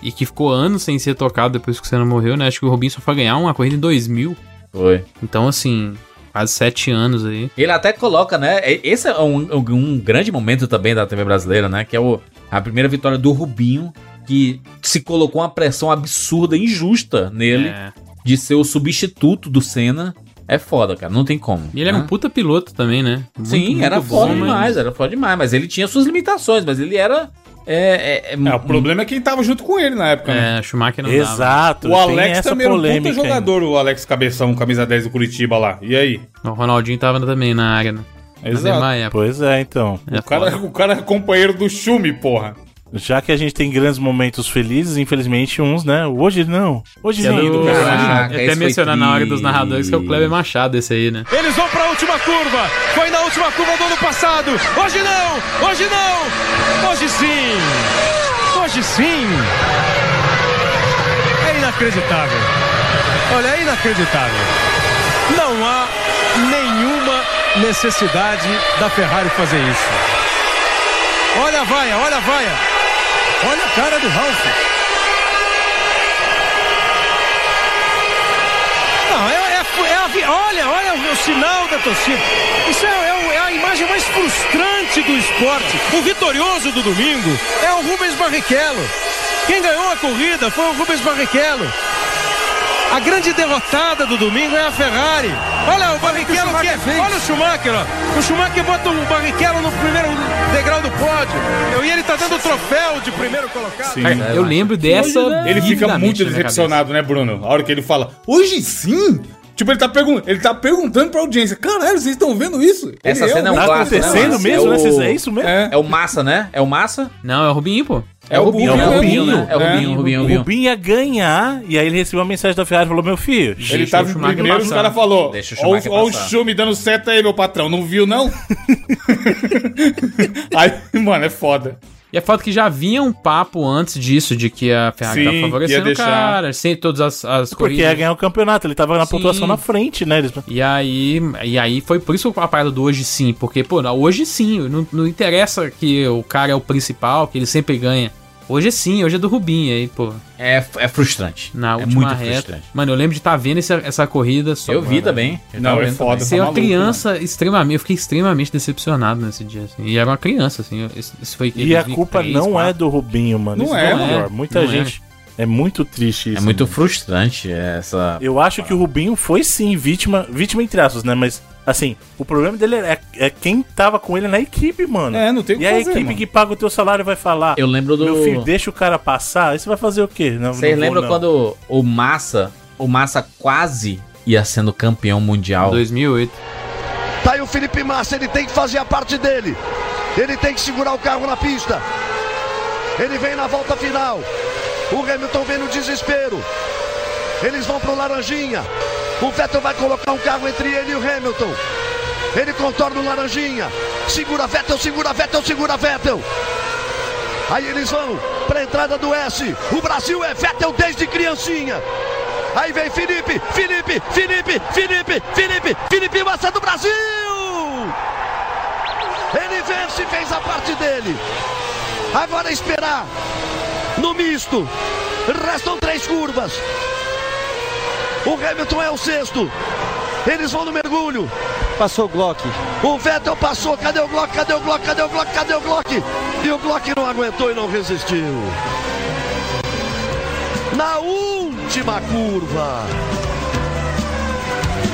e que ficou anos sem ser tocado depois que o Senna morreu, né? Acho que o Rubinho só foi ganhar uma corrida em 2000. Foi. Então, assim, quase sete anos aí. Ele até coloca, né? Esse é um, um grande momento também da TV brasileira, né? Que é o, a primeira vitória do Rubinho, que se colocou uma pressão absurda, injusta nele, É. de ser o substituto do Senna. É foda, cara, não tem como. E ele era né? um puta piloto também, né? Muito, Sim, muito era bom, foda mas- demais, era foda demais. Mas ele tinha suas limitações, mas ele era. É, é, é, É, o problema é quem tava junto com ele na época, né? É, Schumacher não Exato. O tem Alex essa também era um puta jogador, o Alex Cabeção, camisa 10 do Curitiba lá. E aí? dava. O Ronaldinho tava também na área, né? Exato. Pois é, então. É O cara, o cara é companheiro do Chume, porra. Já que a gente tem grandes momentos felizes, infelizmente uns, né? Hoje não. Hoje Que é nem. do- Caraca, até mencionar na hora dos narradores que é o. Kleber Machado, esse aí, né? Eles vão para a última curva. Foi na última curva do ano passado. Hoje não, hoje não. Hoje sim. Hoje sim. É inacreditável. Olha, é inacreditável. Não há nenhuma necessidade da Ferrari fazer isso. Olha a vaia, olha a vaia. Olha a cara do Ralf. Não, é, é- é a olha, olha o, o sinal da torcida. Isso é, é é a imagem mais frustrante do esporte. O vitorioso do domingo é o Rubens Barrichello. Quem ganhou a corrida foi o Rubens Barrichello. A grande derrotada do domingo é a Ferrari. Olha o Barrichello que é, olha o Schumacher, ó. O Schumacher bota o Barrichello no primeiro degrau do pódio. E ele tá dando o troféu de primeiro colocado. Sim. Cara, eu lembro dessa. Ele fica muito decepcionado, né, Bruno? A hora que ele fala, hoje sim? Tipo, ele tá, pergun ele tá perguntando pra audiência: caralho, vocês estão vendo isso? Essa Ele cena é um o- Tá clássico, né, acontecendo Márcio? mesmo, é né? o... Vocês- É isso mesmo? É. É o Massa, né? É o Massa? Não, é o Rubinho, pô. É o Rubinho, É o é o Rubinho, Rubinho, né? É o né? Rubinho, Rubinho, O Rubinho. Rubinho ia ganhar, e aí ele recebeu uma mensagem da Ferrari e falou: Meu filho, Ele Deixa tava o em primeiro, Deixa o Ó, Schumacher ó o passar." show me dando seta aí, meu patrão. Não viu, não? [laughs] aí, mano, é foda. E é foda que já havia um papo antes disso, de que a Ferrari Sim, ia favorecendo o cara, sem todas as, as porque ia corridas. ganhar o campeonato, ele tava na Sim. pontuação na frente, né? Eles... E aí, e aí foi por isso a parada do hoje sim, porque, pô, hoje sim, não, não interessa que o cara é o principal, que ele sempre ganha. Hoje sim, hoje é do Rubinho, aí, pô, É, é frustrante. na é muito reta. frustrante. Mano, eu lembro de estar vendo essa, essa corrida. Só, Eu vi mano, também. Eu Não, é foda. também. Ser Tá uma criança extremamente. Eu fiquei extremamente decepcionado nesse dia. Assim. E era uma criança, assim. Isso foi E a 2003, culpa não é 2004. do Rubinho, mano. Não Isso é, o mano. pior. Muita Não é. gente. É. muito triste isso. É muito mano. frustrante essa. Eu acho que o Rubinho foi sim vítima, vítima entre aspas, né? Mas, assim, o problema dele é, é quem tava com ele na equipe, mano. É, não tem o que E a fazer, equipe mano. que paga o teu salário vai falar: Eu lembro do. Meu filho, deixa o cara passar. Aí você vai fazer o quê? Não, Vocês lembram quando o Massa, o Massa quase ia sendo campeão mundial? 2008. Tá aí o Felipe Massa, ele tem que fazer a parte dele. Ele tem que segurar o carro na pista. Ele vem na volta final. O Hamilton vem no desespero. Eles vão pro Laranjinha. O Vettel vai colocar um carro entre ele e o Hamilton. Ele contorna o Laranjinha. Segura Vettel, segura Vettel, segura Vettel. Aí eles vão para a entrada do S. O Brasil é Vettel desde criancinha. Aí vem Felipe, Felipe, Felipe, Felipe, Felipe, Felipe Massa do Brasil! Ele vence fez a parte dele. Agora esperar no misto. Restam três curvas. O Hamilton é o sexto. Eles vão no mergulho. Passou o Glock. O Vettel passou. Cadê o Glock? Cadê o Glock? Cadê o Glock? Cadê o Glock? E o Glock não aguentou e não resistiu. Na última curva.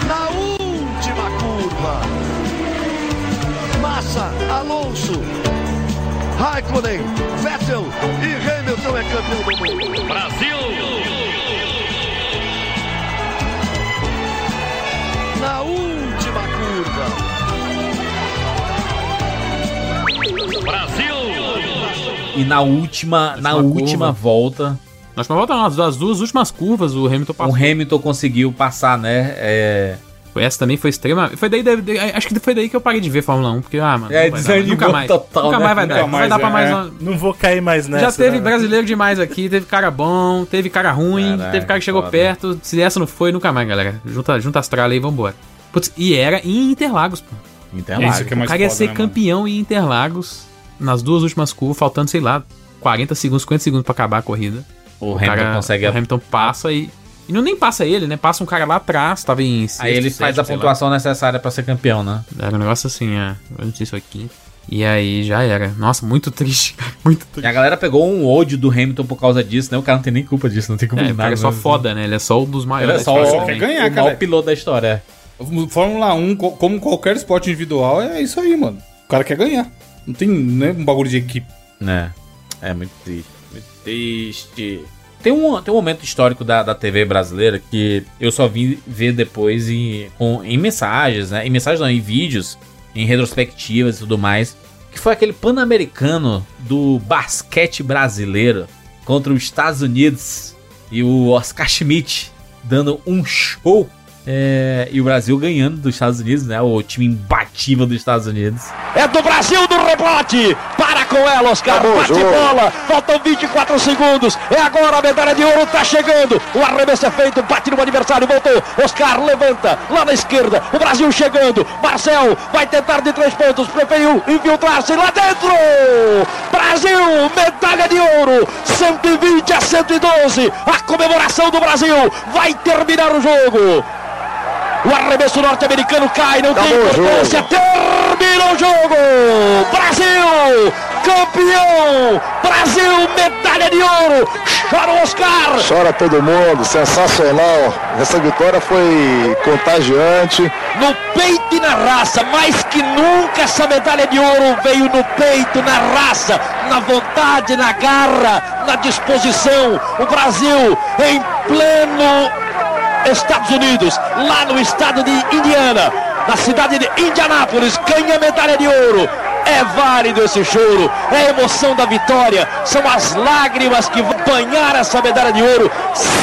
Na última curva. Massa, Alonso, Raikkonen, Vettel e Hamilton é campeão do mundo. Brasil! Na última curva. Brasil! E na última, na Última última volta, Nós vamos voltar nas das duas últimas curvas, o Hamilton o passou. Hamilton conseguiu passar, né? É, Essa também foi extrema. Foi daí, daí- daí- acho que foi daí que eu parei de ver Fórmula 1, porque, ah, mano. É, vai dar, desanimou nunca mais. total, nunca né? mais vai dar. Nunca Não vai mais, dar pra é, mais é. uma. Não vou cair mais nessa. Já teve né? brasileiro demais aqui, teve cara bom, teve cara ruim, Caraca, teve cara que chegou foda. perto. Se essa não foi, nunca mais, galera. Junta, junta as tralhas aí e vambora. Putz, e era em Interlagos, pô. Interlagos. Isso que é O cara ia foda, ser né, mano? campeão em Interlagos nas duas últimas curvas, faltando, sei lá, 40 segundos, 50 segundos pra acabar a corrida. O Hamilton cara- consegue. O Hamilton passa e. E não nem passa ele, né? Passa um cara lá atrás, tava em. sexto, Aí ele faz sétimo, a sei lá. pontuação necessária pra ser campeão, né? Era um negócio assim, é. Eu não sei se foi aqui. E aí já era. Nossa, muito triste, [laughs] cara. Muito E triste. a galera pegou um ódio do Hamilton por causa disso, né? O cara não tem nem culpa disso, não tem culpa É, de o nada. cara é só né? foda, né? Ele é só um dos Ele maiores. é só, o, quer ganhar, o cara. maior piloto da história. Fórmula 1, co- como qualquer esporte individual, é isso aí, mano. O cara quer ganhar. Não tem né, um bagulho de equipe. Né? É muito triste. Muito triste. Tem um, tem um momento histórico da, da TV brasileira que eu só vim ver depois em, com, em mensagens, né? Em mensagens não, em vídeos, em retrospectivas e tudo mais. Que foi aquele pan-americano do basquete brasileiro contra os Estados Unidos e o Oscar Schmidt dando um show. É, e o Brasil ganhando dos Estados Unidos, né? O time imbatível dos Estados Unidos. É do Brasil do rebote. Para com ela, Oscar. O Bate jogo. bola. Faltam 24 segundos. É agora a medalha de ouro tá chegando. O arremesso é feito. Bate no adversário. Voltou. Oscar levanta. Lá na esquerda. O Brasil chegando. Marcel vai tentar de três pontos. Preferiu infiltrar-se lá dentro. Brasil, medalha de ouro. 120 a 112. A comemoração do Brasil vai terminar o jogo. O arremesso norte-americano cai, não tem Acabou importância. Termina o jogo! Brasil! Campeão! Brasil, medalha de ouro! Chora o Oscar! Chora todo mundo, sensacional. Essa vitória foi contagiante. No peito e na raça, mais que nunca essa medalha de ouro veio no peito, na raça, na vontade, na garra, na disposição. O Brasil em pleno Estados Unidos, lá no estado de Indiana, na cidade de Indianápolis, ganha medalha de ouro. É válido esse choro, é a emoção da vitória, são as lágrimas que vão banhar essa medalha de ouro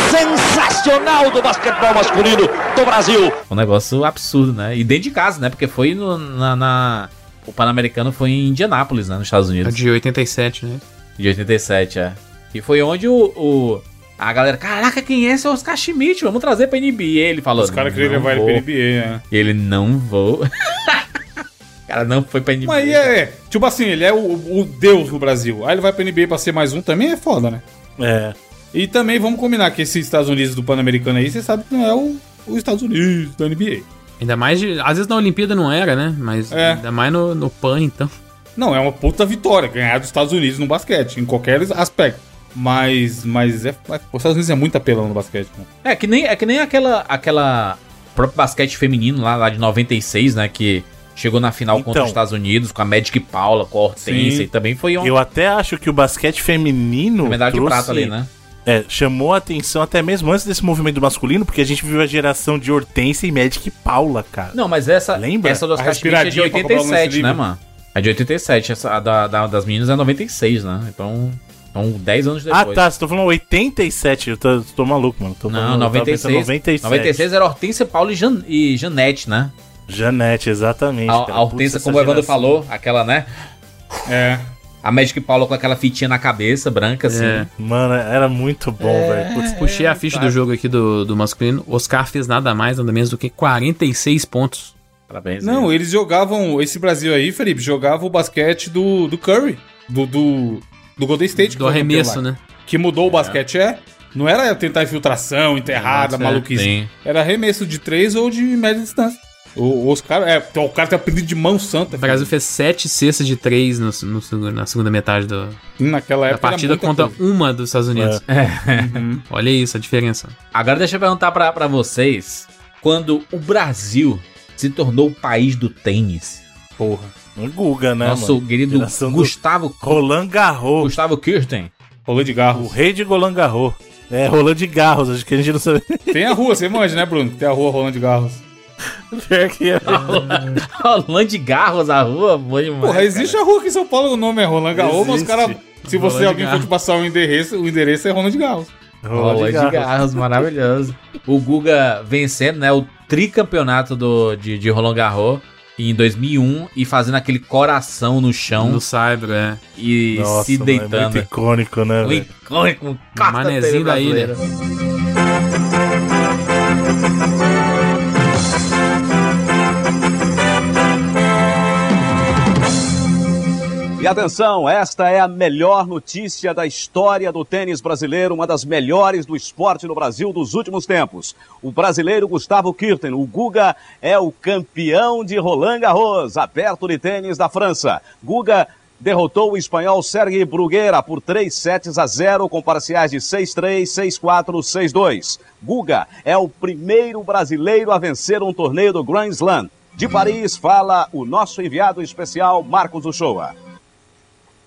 sensacional do basquetebol masculino do Brasil. Um negócio absurdo, né? E dentro de casa, né? Porque foi no- na, na- O Pan-Americano foi em Indianápolis, né? Nos Estados Unidos. De 87, né? De 87, é. E foi onde o. o- a galera, caraca, quem é esse Oscar Schmidt? Vamos trazer pra NBA. Ele falou. Os caras queriam "Não levar ele vou." pra NBA, né? E ele não vou. o [laughs] cara não foi pra NBA. Mas aí é, tipo assim, ele é o, o deus do Brasil. Aí ele vai pra NBA pra ser mais um, também é foda, né? É. E também vamos combinar que esse Estados Unidos do Pan-Americano aí, você sabe que não é o, os Estados Unidos da NBA. Ainda mais de. Às vezes na Olimpíada não era, né? Mas É. ainda mais no, no PAN, então. Não, é uma puta vitória ganhar dos Estados Unidos no basquete, em qualquer aspecto. Mas, mas é, é- os Estados Unidos é muito apelão no basquete. Né? É que nem, é que nem aquela, aquela próprio basquete feminino lá, lá de 96, né? Que chegou na final contra Então. os Estados Unidos com a Magic Paula, com a Hortência Sim. e também foi um Eu até acho que o basquete feminino. medalha de trouxe- prata ali, né? É, chamou a atenção até mesmo antes desse movimento masculino, porque a gente viu a geração de Hortência e Magic Paula, cara. Não, mas essa, Lembra? essa do A Oscar Schmidt é de respiradinha pra comprar o lance 87, né, mano? É de 87, essa a da, da- das meninas é 96, né? Então, então 10 anos depois. Ah, tá. Você tá falando 87. Eu tô, tô maluco, mano. Tô Não, falando- eu tava 96, pensando 97. 96 era Hortência, Paula e, Jan, e Janete, né? Janete, exatamente. A, cara. a Hortência, como o Evandro falou, aquela, né? É. A Magic Paula com aquela fitinha na cabeça, branca, assim. É. Mano, era muito bom, É. velho. Puxei a ficha do jogo aqui do, do masculino. Oscar fez nada mais, nada menos do que 46 pontos. Parabéns. Não, eles jogavam. Esse Brasil aí, Felipe, jogava o basquete do, do Curry. Do, do, do Golden State. que Do arremesso, né? Que mudou o basquete, é. Não era tentar infiltração, enterrada, É, maluquice. sim. Era arremesso de três ou de média distância. O, os caras. É, o cara tem apelido de mão santa. O Brasil fez 7 cestas de 3 no, no na segunda metade do, Naquela da época. era partida contra coisa. uma dos Estados Unidos. É. [laughs] Olha isso, a diferença. Agora deixa eu perguntar pra, pra vocês. Quando o Brasil se tornou o país do tênis. Porra. O Guga, né, Nosso mano? querido Geração do Gustavo Roland Garros. Gustavo Kirsten. Rolê de O garros. rei de Roland Garros. É, Roland de Garros, acho que a gente não sabe. Tem a rua, você manja, né, Bruno? Tem a rua Rolando de Garros. Pior que é. [laughs] Rolando de Garros, a rua, bom demais. Porra, existe a rua aqui em São Paulo, o nome é Roland Garros, mas os Existe. caras. Se você Roland alguém for Garros. te passar o endereço, o endereço é Roland Garros. Rolando de Garros, maravilhoso. O Guga vencendo, né, o tricampeonato do, de, de Roland Garros em 2001 e fazendo aquele coração no chão No Cyber, é. e Nossa, se mano, é deitando. muito icônico, né, Um velho? icônico, um Manezinho da ilha. E atenção, esta é a melhor notícia da história do tênis brasileiro, uma das melhores do esporte no Brasil dos últimos tempos. O brasileiro Gustavo Kirten, o Guga, é o campeão de Roland Garros, aberto de tênis da França. Guga derrotou o espanhol Sergi Bruguera por 3 sets a 0 com parciais de 6-3, 6-4, 6-2. Guga é o primeiro brasileiro a vencer um torneio do Grand Slam. De Paris fala o nosso enviado especial Marcos Uchoa.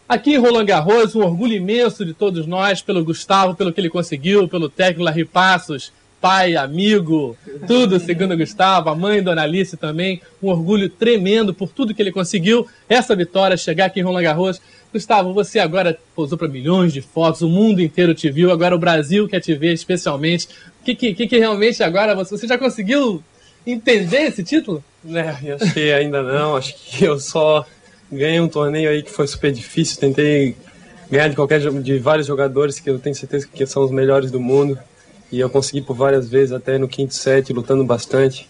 Aqui em Roland Garros, um orgulho imenso de todos nós pelo Gustavo, pelo que ele conseguiu, pelo técnico Larry Passos, pai, amigo, tudo segundo Gustavo, a mãe Dona Alice também, um orgulho tremendo por tudo que ele conseguiu, essa vitória, chegar aqui em Roland Garros. Gustavo, você agora posou para milhões de fotos, o mundo inteiro te viu, agora o Brasil quer te ver especialmente. O que, que, que, realmente agora você, você já conseguiu entender esse título? É, eu que ainda não. Acho que eu só ganhei um torneio aí que foi super difícil. Tentei ganhar de qualquer de vários jogadores que eu tenho certeza que são os melhores do mundo. E eu consegui por várias vezes, até no quinto set, lutando bastante.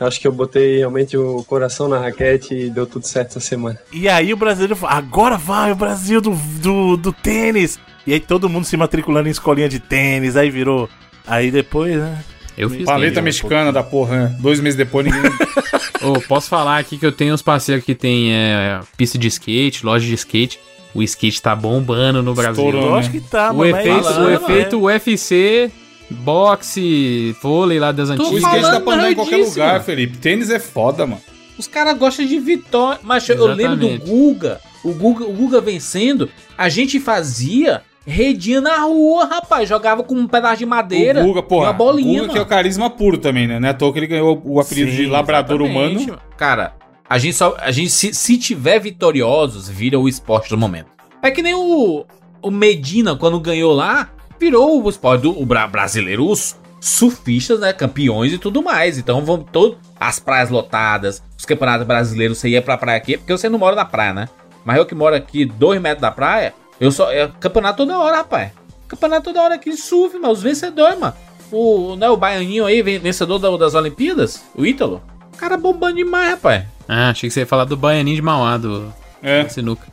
Eu acho que eu botei realmente o coração na raquete e deu tudo certo essa semana. E aí o brasileiro falou, agora vai o Brasil do, do, do tênis. E aí todo mundo se matriculando em escolinha de tênis, aí virou. Aí depois, né? Eu fiz Paleta mexicana da porra, né? Dois meses depois ninguém. [laughs] Ô, posso falar aqui que eu tenho uns parceiros que tem é, pista de skate, loja de skate. O skate tá bombando no Brasil. Estourou, né? acho que tá, O efeito, isso, o né, efeito UFC, boxe, vôlei lá das o antigas. skate dá falando pra andar em qualquer disso, lugar, mano. Felipe. Tênis é foda, mano. Os caras gostam de vitória. Mas eu lembro do Exatamente. Guga, o Guga, o Guga vencendo. A gente fazia Redia na rua, rapaz. Jogava com um pedaço de madeira O Guga, e porra. uma bolinha, o Guga que é o carisma puro também, né? Não é à toa que ele ganhou o apelido Sim, de labrador exatamente, humano. mano. Cara, a gente só. A gente, se, se tiver vitoriosos, vira o esporte do momento. É que nem o. O Medina, quando ganhou lá, virou o esporte do o bra- brasileiro, os surfistas, né? Campeões e tudo mais. Então vão todo. As praias lotadas, os campeonatos brasileiros, você ia pra praia aqui, porque você não mora na praia, né? Mas eu que moro aqui, dois metros da praia, eu só. É campeonato toda hora, rapaz. Campeonato toda hora aqui surf, mas os vencedores, mano. O, né, o baianinho aí, ven- vencedor da- das Olimpíadas, o Ítalo. O cara bombando demais, rapaz. Ah, achei que você ia falar do Baianinho de Mauá, do É. do Sinuca.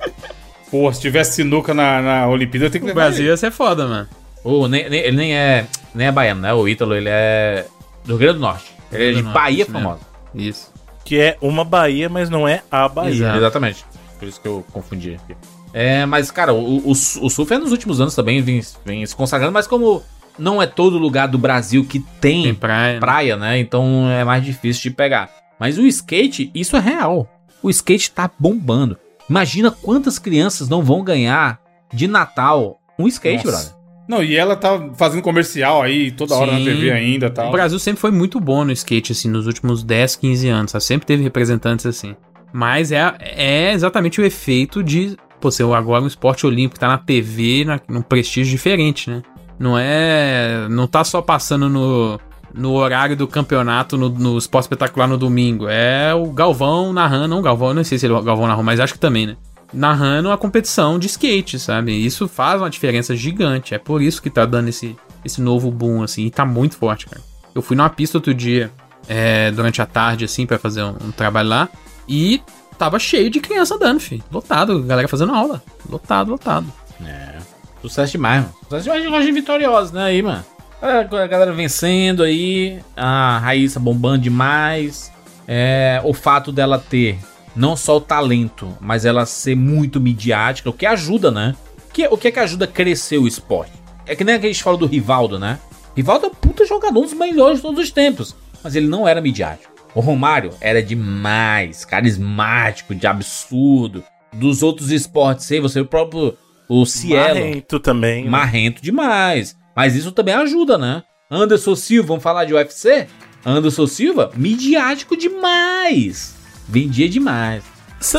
[laughs] Pô, se tivesse sinuca na, na Olimpíada, eu tenho que O levar Brasil ele. ia ser foda, mano. O, nem, nem- ele nem é, nem é baiano, né? O Ítalo, ele é do Rio Grande do Norte. Ele é de Norte, Bahia isso mesmo. famosa. Isso. Que é uma Bahia, mas não é a Bahia. Exato. Exatamente. Por isso que eu confundi aqui. É, mas, cara, o, o, o surf é nos últimos anos também vem, vem se consagrando, mas como não é todo lugar do Brasil que tem, Tem praia. praia, né? Então é mais difícil de pegar. Mas o skate, isso é real. O skate tá bombando. Imagina quantas crianças não vão ganhar de Natal um skate, Nossa. brother. Não, e ela tá fazendo comercial aí toda hora na Sim. TV ainda e tal. O Brasil sempre foi muito bom no skate, assim, nos últimos 10, 15 anos. sabe? Sempre teve representantes assim. Mas é, é exatamente o efeito de, pô, ser agora um esporte olímpico tá na TV, na, num prestígio diferente, né? Não é. Não tá só passando no, no horário do campeonato no, no esporte espetacular no domingo. É o Galvão narrando, não Galvão, não sei se ele é o Galvão narrou, mas acho que também, né? Narrando a competição de skate, sabe? Isso faz uma diferença gigante. É por isso que tá dando esse, esse novo boom, assim, e tá muito forte, cara. Eu fui numa pista outro dia, é, durante a tarde, assim, pra fazer um, um trabalho lá, e tava cheio de criança andando, filho. Lotado, galera fazendo aula. Lotado, lotado. É. Sucesso demais, mano. Sucesso demais de loja vitoriosa, né? Aí, mano. A galera vencendo aí. A Raíssa bombando demais. É, o fato dela ter não só o talento, mas ela ser muito midiática, o que ajuda, né? O que, o que é que ajuda a crescer o esporte? É que nem a gente fala do Rivaldo, né? Rivaldo é um puta jogador, um dos melhores de todos os tempos. Mas ele não era midiático. O Romário era demais, carismático, de absurdo. Dos outros esportes aí, você o próprio o Cielo. Marrento também. né? Marrento demais. Mas isso também ajuda, né? Anderson Silva, vamos falar de UFC? Anderson Silva, midiático demais. Vendia demais.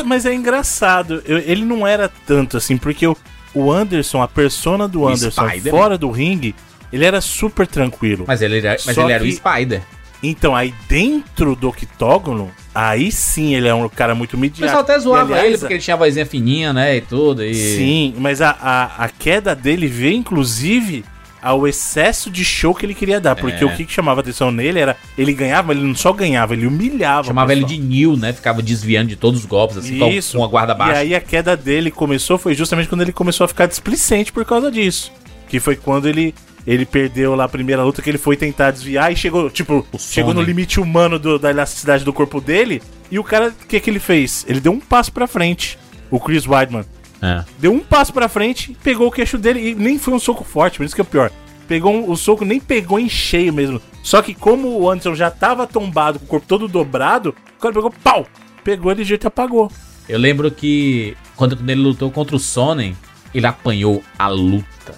Mas é engraçado, ele não era tanto assim, porque o, Anderson, a persona do Anderson fora do ringue, ele era super tranquilo. Mas ele era, mas Só ele era o Spider. Então, aí dentro do octógono, aí sim ele é um cara muito O midiático. pessoal até zoava E, aliás, ele porque ele tinha a vozinha fininha, né? E tudo. E... Sim, mas a, a, a queda dele veio, inclusive, ao excesso de show que ele queria dar. Porque É. o que chamava atenção nele era. Ele ganhava, mas ele não só ganhava, ele humilhava. o Chamava ele de Neil, né? Ficava desviando de todos os golpes, assim, com- Isso. com a guarda E baixa. aí a queda dele começou, foi justamente quando ele começou a ficar displicente por causa disso. Que foi quando ele. Ele perdeu lá a primeira luta que ele foi tentar desviar e chegou, tipo, chegou no limite humano do- da elasticidade do corpo dele. E o cara, o que que ele fez? Ele deu um passo pra frente. O Chris Weidman. É. Deu um passo pra frente, pegou o queixo dele e nem foi um soco forte, por isso que é o pior. Pegou um, o soco, nem pegou em cheio mesmo. Só que como o Anderson já tava tombado, com o corpo todo dobrado, o cara pegou, pau! Pegou ele de jeito e apagou. Eu lembro que quando ele lutou contra o Sonnen, ele apanhou a luta.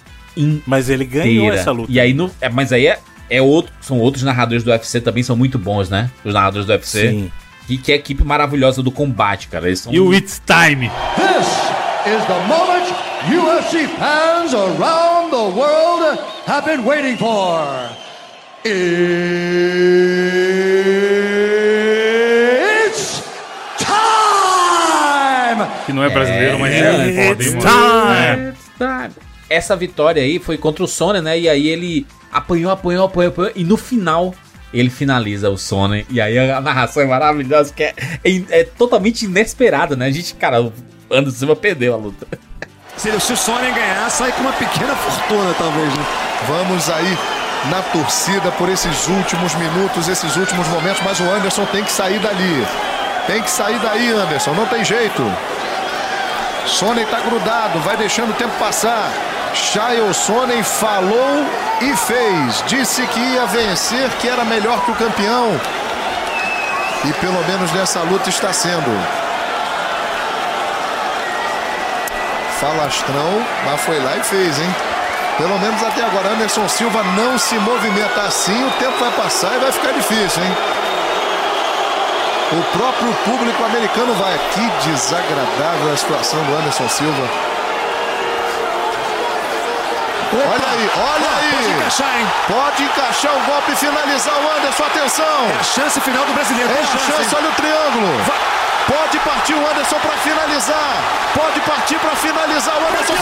Mas ele ganhou inteira. essa luta. E aí, no, é, mas aí é, é outro, são outros narradores do UFC também, são muito bons, né? Os narradores do UFC. Sim. E que é a equipe maravilhosa do combate, cara. Eles são E o It's Time. This is the moment UFC fans around the world have been waiting for. It's time! Que não é brasileiro, mas é, foda, hein, It's time! É. Essa vitória aí foi contra o Sonnen, né? E aí ele apanhou, apanhou, apanhou, apanhou. E no final, ele finaliza o Sonnen. E aí a narração é maravilhosa, que é, é, é totalmente inesperada, né? A gente, cara, o Anderson Silva perdeu a luta. Se, se o Sonnen ganhar, sai com uma pequena fortuna, talvez, né? Vamos aí na torcida por esses últimos minutos, esses últimos momentos, mas o Anderson tem que sair dali. Tem que sair daí, Anderson, não tem jeito. Sonnen tá grudado, vai deixando o tempo passar. Sonnen falou e fez. Disse que ia vencer, que era melhor que o campeão. E pelo menos nessa luta está sendo. falastrão, mas foi lá e fez, hein? Pelo menos até agora, Anderson Silva não se movimenta assim, o tempo vai passar e vai ficar difícil, hein? O próprio público americano vai. Que desagradável a situação do Anderson Silva. Olha aí, olha aí. Pode encaixar, hein? Pode encaixar o golpe e finalizar o Anderson. Atenção. É a chance final do brasileiro. É a chance, hein? olha o triângulo. Pode partir o Anderson para finalizar. Pode partir para finalizar o Anderson.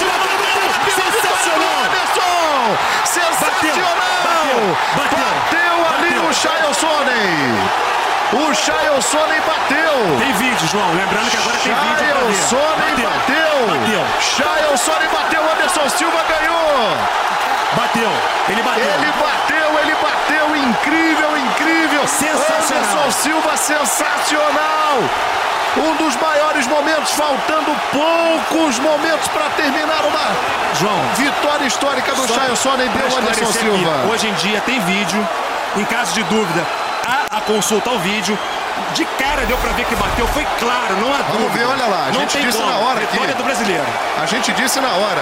Sensacional. Anderson! Sensacional! Bateu, Bateu ali o Chaelsonen. O Chaelsonen bateu. Tem vídeo, João. Lembrando que agora tem vídeo pra ver. Chaelsonen bateu. Bateu. Chaelsonen bateu. Anderson Silva ganhou. Bateu. Ele bateu. Ele bateu, ele bateu. Incrível, incrível. Sensacional. Anderson Silva, sensacional. Um dos maiores momentos, faltando poucos momentos para terminar uma João, vitória histórica do Só Chaelsonen pra deu Anderson Silva. hoje em dia tem vídeo. Em caso de dúvida, há a consulta ao vídeo. De cara deu pra ver que bateu, foi claro, não há Vamos dúvida. ver, olha lá, a não gente disse como. na hora aqui. Vitória do brasileiro. A gente disse na hora.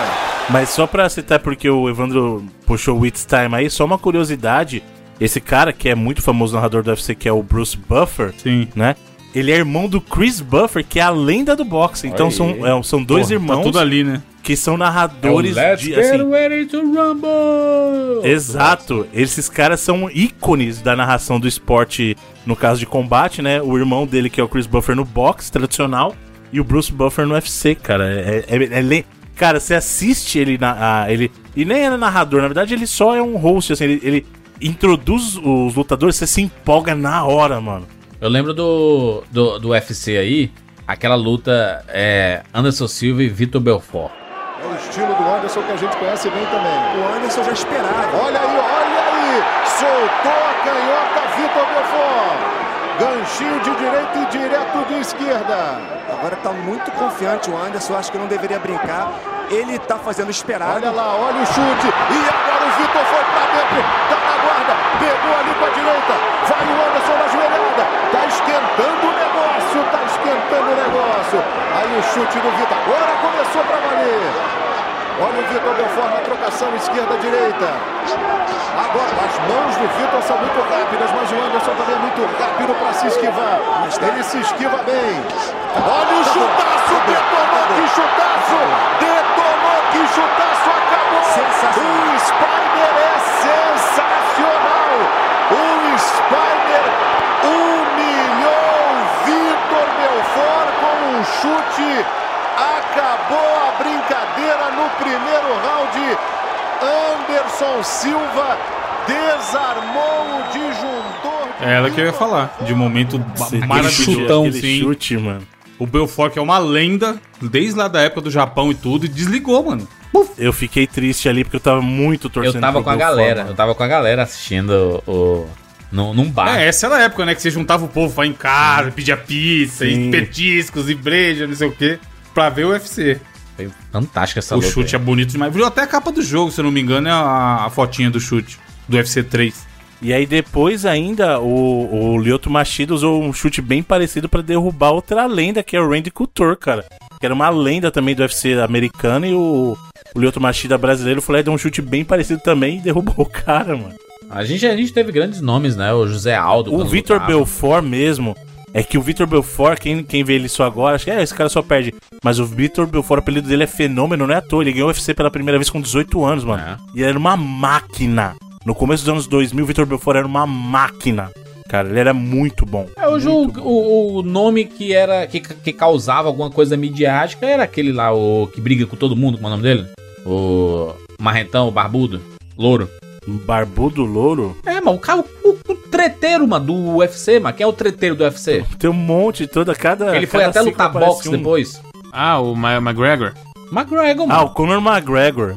Mas só pra citar, porque o Evandro puxou o It's Time aí, só uma curiosidade. Esse cara, que é muito famoso narrador do UFC, que é o Bruce Buffer, Sim. né? Ele é irmão do Chris Buffer, que é a lenda do boxe. Então são, é, são dois Porra, irmãos Tá tudo ali, né? Que são É o narradores Let's de. get Assim, ready to rumble! Exato. Esses caras são ícones da narração do esporte, no caso de combate, né? O irmão dele, que é o Chris Buffer no boxe tradicional, e o Bruce Buffer no UFC, cara. É, é- é le- Cara, você assiste ele na. a- ele, e nem é narrador, na verdade, ele só é um host, assim, ele, ele introduz os lutadores, você se empolga na hora, mano. Eu lembro do, do, do UFC aí, aquela luta é, Anderson Silva e Vitor Belfort. É o estilo do Anderson que a gente conhece bem também. O Anderson já esperava. Olha aí, olha aí. Soltou a canhota Vitor Belfort. Ganchinho de direita e direto de esquerda. Agora tá muito confiante o Anderson, acho que não deveria brincar. Ele tá fazendo esperado. Olha lá, olha o chute. E agora o Vitor foi pra dentro. Tá na guarda. Pegou ali com a direita. Vai o Anderson na joelhada. Tá esquentando o negócio. Tá esquentando o negócio. Aí o chute do Vitor. Agora começou pra valer. Olha o Vitor Belfort na trocação esquerda-direita. Agora, as mãos do Vitor são muito rápidas, mas o Anderson também é muito rápido para se esquivar. Ele se esquiva bem. Olha o chutaço, detonou, que chutaço! Detonou, que chutaço, acabou! O Spider é sensacional! O Spider chute. Acabou a brincadeira no primeiro round. Anderson Silva desarmou o disjuntor. É ela que eu ia falar. De momento maravilhoso. chutão, aquele sim. chute, mano. O Belfort, que é uma lenda, desde lá da época do Japão e tudo, e desligou, mano. Eu fiquei triste ali porque eu tava muito torcendo Eu tava pro com a Belfort, galera, mano. eu tava com a galera assistindo o. Num, num bar. É, essa era a época, né? Que você juntava o povo pra ir em casa, pedia pizza, Sim. e petiscos e breja, não sei o quê, pra ver o UFC. Foi fantástica essa o luta. chute é bonito demais. Viu até a capa do jogo, se eu não me engano, é a, a fotinha do chute do UFC 3. E aí depois ainda o, o Lyoto Machida usou um chute bem parecido pra derrubar outra lenda, que é o Randy Couture, cara. Que era uma lenda também do UFC americano e o, o Lyoto Machida brasileiro foi lá e deu um chute bem parecido também e derrubou o cara, mano. A gente, a gente teve grandes nomes, né? O José Aldo. O Vitor. Belfort mesmo. É que o Vitor Belfort, quem, quem vê ele só agora, acha que é, esse cara só perde. Mas o Vitor Belfort, o apelido dele é fenômeno, não é à toa. Ele ganhou o UFC pela primeira vez com 18 anos, mano. É. E ele era uma máquina. No começo dos anos 2000, o Vitor Belfort era uma máquina. Cara, ele era muito bom. É, hoje o, o, o nome que era que, que causava alguma coisa midiática era aquele lá, o que briga com todo mundo, como é o nome dele? O Marrentão, o Barbudo, Louro. Barbudo Louro? É, mano, o, cara, o, o treteiro, mano, do UFC, mano. Quem é o treteiro do UFC? [laughs] Tem um monte, toda cada. Ele foi cada até lutar boxe um. depois. Ah, o Ma- McGregor. McGregor, Ah, mano. o Conor McGregor.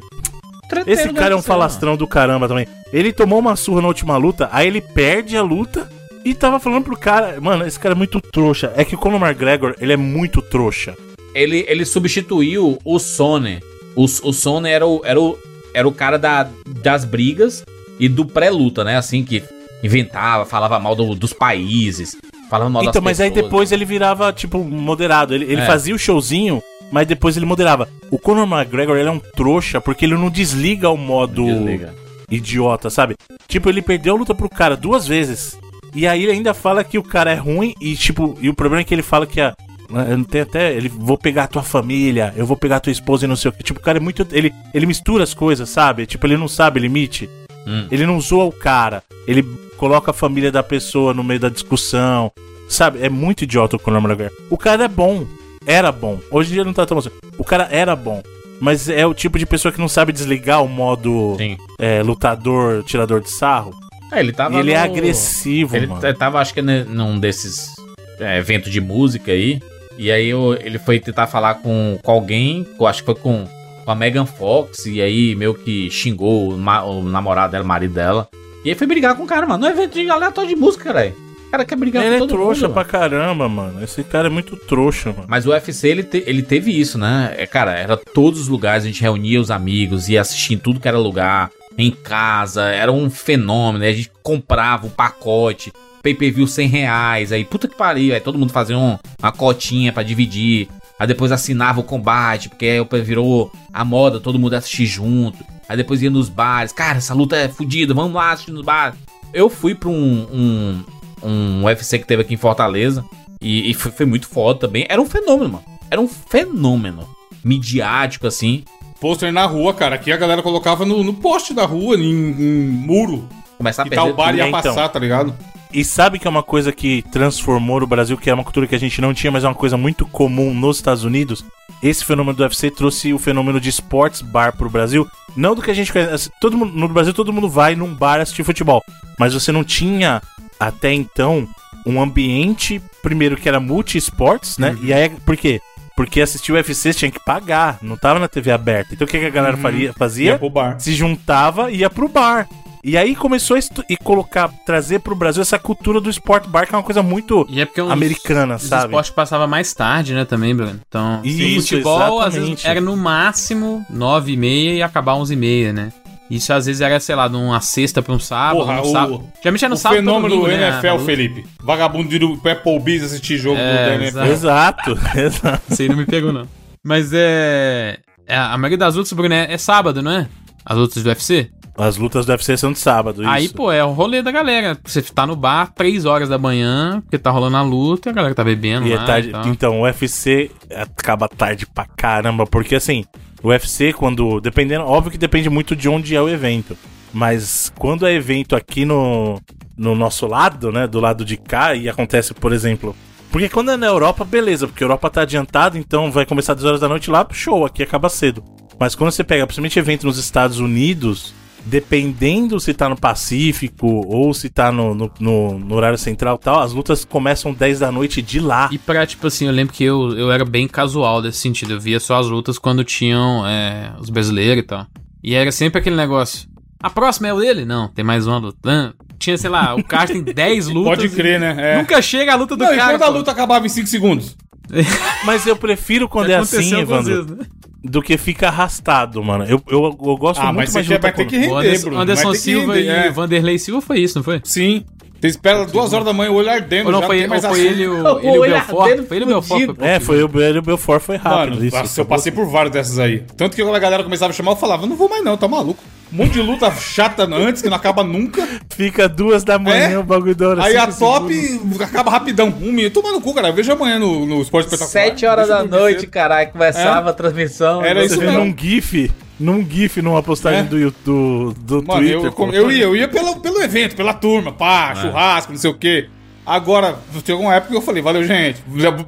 treteiro Esse cara é um falastrão do caramba também. Ele tomou uma surra na última luta, aí ele perde a luta e tava falando pro cara. Mano, esse cara é muito trouxa. É que o Conor McGregor, ele é muito trouxa. ele, ele substituiu o Sone. O, o Sone era o, era o, era o cara da, das brigas e do pré-luta, né? Assim, que inventava, falava mal do- dos países, falava mal Então, das mas aí pessoas. depois ele virava, tipo, moderado. Ele, ele É. fazia o showzinho mas depois ele moderava. O Conor McGregor, ele é um trouxa porque ele não desliga o modo Desliga. idiota, sabe? Tipo, ele perdeu a luta pro cara duas vezes. E aí ele ainda fala que o cara é ruim e, tipo, e o problema é que ele fala que a. eu Tem até. Ele vou pegar a tua família, eu vou pegar a tua esposa e não sei o que. Tipo, o cara é muito. Ele, ele mistura as coisas, sabe? Tipo, ele não sabe limite. Hum. Ele não zoa o cara. Ele coloca a família da pessoa no meio da discussão. Sabe? É muito idiota o Conor McGregor. O cara é bom. Era bom. Hoje em dia não tá tão assim. O cara era bom. Mas é o tipo de pessoa que não sabe desligar o modo é, lutador, tirador de sarro. É, ele tava E ele é no- agressivo, ele mano. t- tava, acho que ne- num desses é, eventos de música aí. E aí eu- ele foi tentar falar com, com alguém, com- acho que foi com, com a Megan Fox. E aí meio que xingou o, ma- o namorado dela, o marido dela. E aí foi brigar com o cara, mano. Não é evento de aleatório de música, caralho. O cara quer brigar Ele é com todo trouxa mundo. pra caramba, mano. Esse cara é muito trouxa, mano. Mas o UFC, ele, te- ele teve isso, né? É, cara, era todos os lugares, a gente reunia os amigos, ia assistir em tudo que era lugar, em casa, era um fenômeno, aí a gente comprava o pacote, pay-per-view 100 reais, aí puta que pariu, aí todo mundo fazia um- uma cotinha pra dividir, aí depois assinava o combate, porque aí virou a moda, todo mundo ia assistir junto, aí depois ia nos bares, cara, essa luta é fodida, vamos lá assistir nos bares. Eu fui pra um, um, um UFC que teve aqui em Fortaleza, e, e foi, foi muito foda também. Era um fenômeno, mano. Era um fenômeno. Midiático, assim. Pôster na rua, cara. Aqui a galera colocava no, no poste da rua, em, em muro. Começar a e tal perder bar ia É, então. passar, tá ligado? E sabe que é uma coisa que transformou o Brasil, que é uma cultura que a gente não tinha, mas é uma coisa muito comum nos Estados Unidos? Esse fenômeno do UFC trouxe o fenômeno de sports bar pro Brasil. Não do que a gente conhece. Todo mundo, no Brasil todo mundo vai num bar assistir futebol. Mas você não tinha, até então, um ambiente, primeiro que era multi-esportes, né? E aí, por quê? Porque assistir o UFC você tinha que pagar, não tava na TV aberta. Então o que, que a galera faria, fazia? Ia pro bar. Se juntava e ia pro bar. E aí começou a e colocar, trazer pro Brasil essa cultura do sport bar, que é uma coisa muito E é porque os- americana, os sabe? esportes passava mais tarde, né, também, Bruno? Então, Isso, o futebol às vezes era no máximo 9 e meia e acabar 11 e meia, né? Isso às vezes era, sei lá, de uma sexta pra um sábado, Porra, no o, sábado. Geralmente é no o sábado fenômeno domingo, do né, NFL, luta. Felipe. Vagabundo de pro Applebee's assistir jogo É, do NFL. Exato, [laughs] exato. Isso aí não me pegou, não. Mas é... é, A maioria das lutas, Bruno, é, é sábado, não é? As lutas do UFC? As lutas do UFC são de sábado, Aí, isso. pô, é o rolê da galera. Você tá no bar 3 horas da manhã, porque tá rolando a luta, e a galera tá bebendo E é lá tarde, e então, o UFC acaba tarde pra caramba, porque assim, o UFC quando, dependendo, óbvio que depende muito de onde é o evento, mas quando é evento aqui no, no nosso lado, né, do lado de cá, e acontece, por exemplo, porque quando é na Europa, beleza, porque a Europa tá adiantado, então vai começar às 10 horas da noite lá, show, aqui acaba cedo. Mas quando você pega, principalmente evento nos Estados Unidos, dependendo se tá no Pacífico ou se tá no, no, no- no horário central e tal, as lutas começam 10 da noite de lá. E pra, tipo assim, eu lembro que eu, eu era bem casual desse sentido. Eu via só as lutas quando tinham é, os brasileiros e tal. E era sempre aquele negócio. A próxima é o dele? Não, tem mais uma luta. Tinha, sei lá, o cara tem 10 [laughs] lutas. Pode crer, e né? É. Nunca chega a luta do Não, e cara. quando a luta acabava em 5 segundos? [laughs] Mas eu prefiro quando Já é assim, Evandro, vezes, né? Do que fica arrastado, mano. Eu, eu, eu gosto Ah, muito mas mais de luta vai ter que render, O Anderson, Bruno. Anderson Silva render, e é. Vanderlei Silva foi isso, não foi? Sim. Você espera duas horas da manhã, o olho ardendo, Ou não, já foi, tem ou mais foi ele, o, [laughs] ele e o Belfort? Foi ele o Belfort? Foi É, foi o ele e o Belfort foi rápido. Mano, isso, nossa, eu passei por vários dessas aí. Tanto que quando a galera começava a chamar, eu falava, não vou mais não, tá maluco. Um monte de luta chata antes, que não acaba nunca. Fica duas da manhã É? o bagulho da hora. Aí a top segundos. acaba rapidão. Um minuto. Toma no cu, cara. Eu vejo amanhã no, no Esporte Espetacular. Sete horas Deixa da noite, cedo. caralho, começava É. a transmissão. Era Você isso mesmo. num GIF, num GIF, numa postagem É. do, do, do Mano, Twitter. eu, eu ia, eu ia pelo, pelo evento, pela turma, pá, É. churrasco, não sei o quê. Agora, tem alguma época que eu falei, valeu, gente.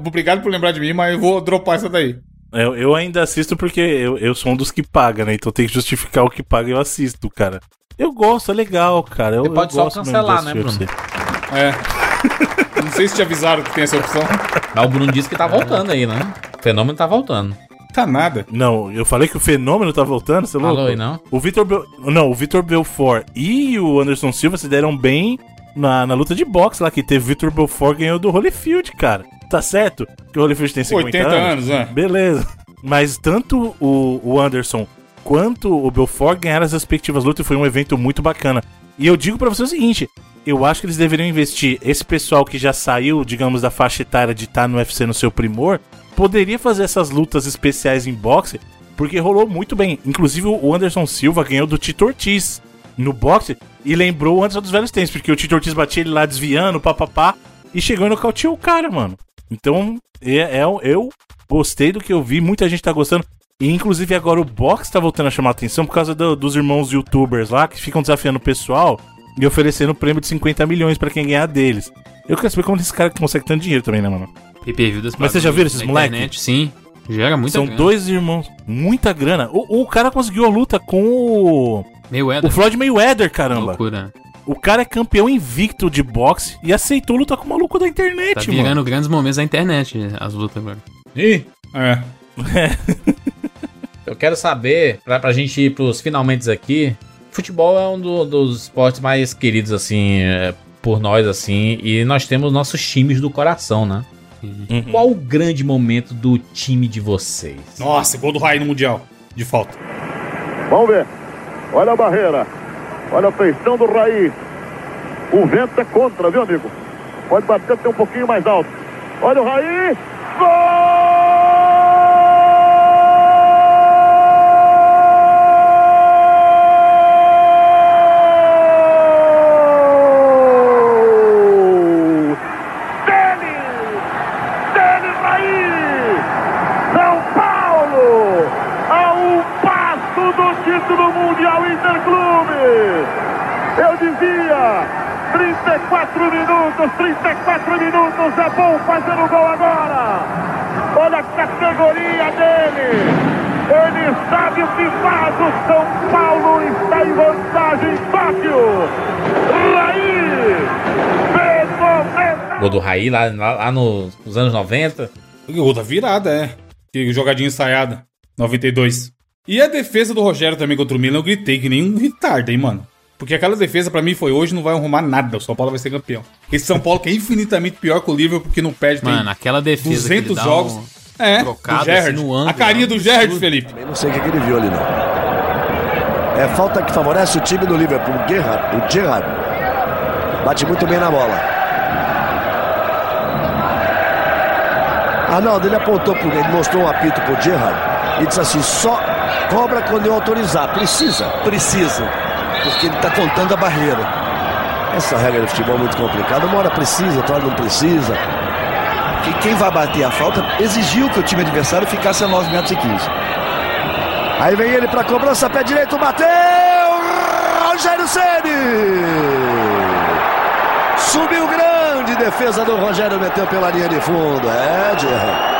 Obrigado por lembrar de mim, mas eu vou dropar essa daí. Eu, eu ainda assisto porque eu, eu sou um dos que paga, né? Então tem que justificar o que paga e eu assisto, cara. Eu gosto, é legal, cara. Eu, Você pode eu só cancelar, de né, Bruno? É. não sei se te avisaram que tem essa opção. Mas o Bruno disse que tá voltando aí, né? O fenômeno tá voltando. Tá nada. Não, eu falei que o fenômeno tá voltando, você é louco? Falou aí, não? O Vitor Bel... Não, o Vitor Belfort e o Anderson Silva se deram bem na, na luta de boxe lá que teve. Vitor Belfort ganhou do Holyfield, cara. Tá certo? Que o Holyfield tem 50 80 anos, né? Beleza. Mas tanto o, o Anderson quanto o Belfort ganharam as respectivas lutas e foi um evento muito bacana. E eu digo pra você o seguinte: Eu acho que eles deveriam investir. Esse pessoal que já saiu, digamos, da faixa etária de estar no UFC no seu primor, poderia fazer essas lutas especiais em boxe, porque rolou muito bem. Inclusive o Anderson Silva ganhou do Tito Ortiz no boxe e lembrou o Anderson dos velhos tempos, porque o Tito Ortiz batia ele lá desviando, papapá, e chegou e nocauteou o cara, mano. Então, é, é, eu gostei do que eu vi, muita gente tá gostando. E inclusive agora o box tá voltando a chamar a atenção por causa do- dos irmãos youtubers lá que ficam desafiando o pessoal e oferecendo prêmio de 50 milhões pra quem ganhar deles. Eu quero saber como esse cara consegue tanto dinheiro também, né, mano? PPV das Mas você já viu esses moleques? Sim. Gera muita São grana. dois irmãos. Muita grana. O, o cara conseguiu a luta com o. Mayweather. O Floyd Mayweather, caramba. Loucura. O cara é campeão invicto de boxe e aceitou lutar com o maluco da internet, Tá mano. virando grandes momentos da internet, as lutas agora. Ih, é. [laughs] Eu quero saber, pra, pra gente ir pros finalmente aqui, futebol é um do- dos esportes mais queridos, assim, é, por nós, assim, e nós temos nossos times do coração, né? Uhum. Qual o grande momento do time de vocês? Nossa, gol do Raí no Mundial. De falta. Vamos ver. Olha a barreira. Olha a feição do Raí. O vento é contra, viu, amigo? Pode bater até um pouquinho mais alto. Olha o Raí. Gol! Dele! Dele, Raí! São Paulo! A um passo do título mundial Interclube! Eu dizia, 34 minutos, 34 minutos, é bom fazer o gol agora! Olha a categoria dele! Ele sabe o que faz, o São Paulo está em vantagem, Tóquio! Raí! Fenomenal! Gol do Raí lá, lá, lá nos, nos anos 90. O gol da virada, é. Que jogadinha ensaiada. 92. E a defesa do Rogério também contra o Milan, eu gritei que nem um retardo, hein, mano. Porque aquela defesa pra mim foi hoje, não vai arrumar nada. O São Paulo vai ser campeão. Esse São Paulo que é infinitamente pior que o Liverpool, porque não perde. tem Mano, aquela defesa que ele 200 dá jogos. um é, trocado assim no ângulo, a carinha do Gerrard, Felipe. Não sei o que, que ele viu ali, não. É falta que favorece o time do Liverpool. O Gerrard, o Gerrard bate muito bem na bola. Arnaldo, ele apontou pro ele mostrou um apito pro Gerrard e disse assim: só cobra quando eu autorizar. Precisa? Precisa. Porque ele tá contando a barreira. Essa regra de futebol é muito complicada. Uma hora precisa, outra hora não precisa. Porque quem vai bater a falta exigiu que o time adversário ficasse a 9 metros e 15. Aí vem ele pra cobrança, pé direito, bateu! Rogério Ceni! Subiu grande, defesa do Rogério, meteu pela linha de fundo. É, Gerrard.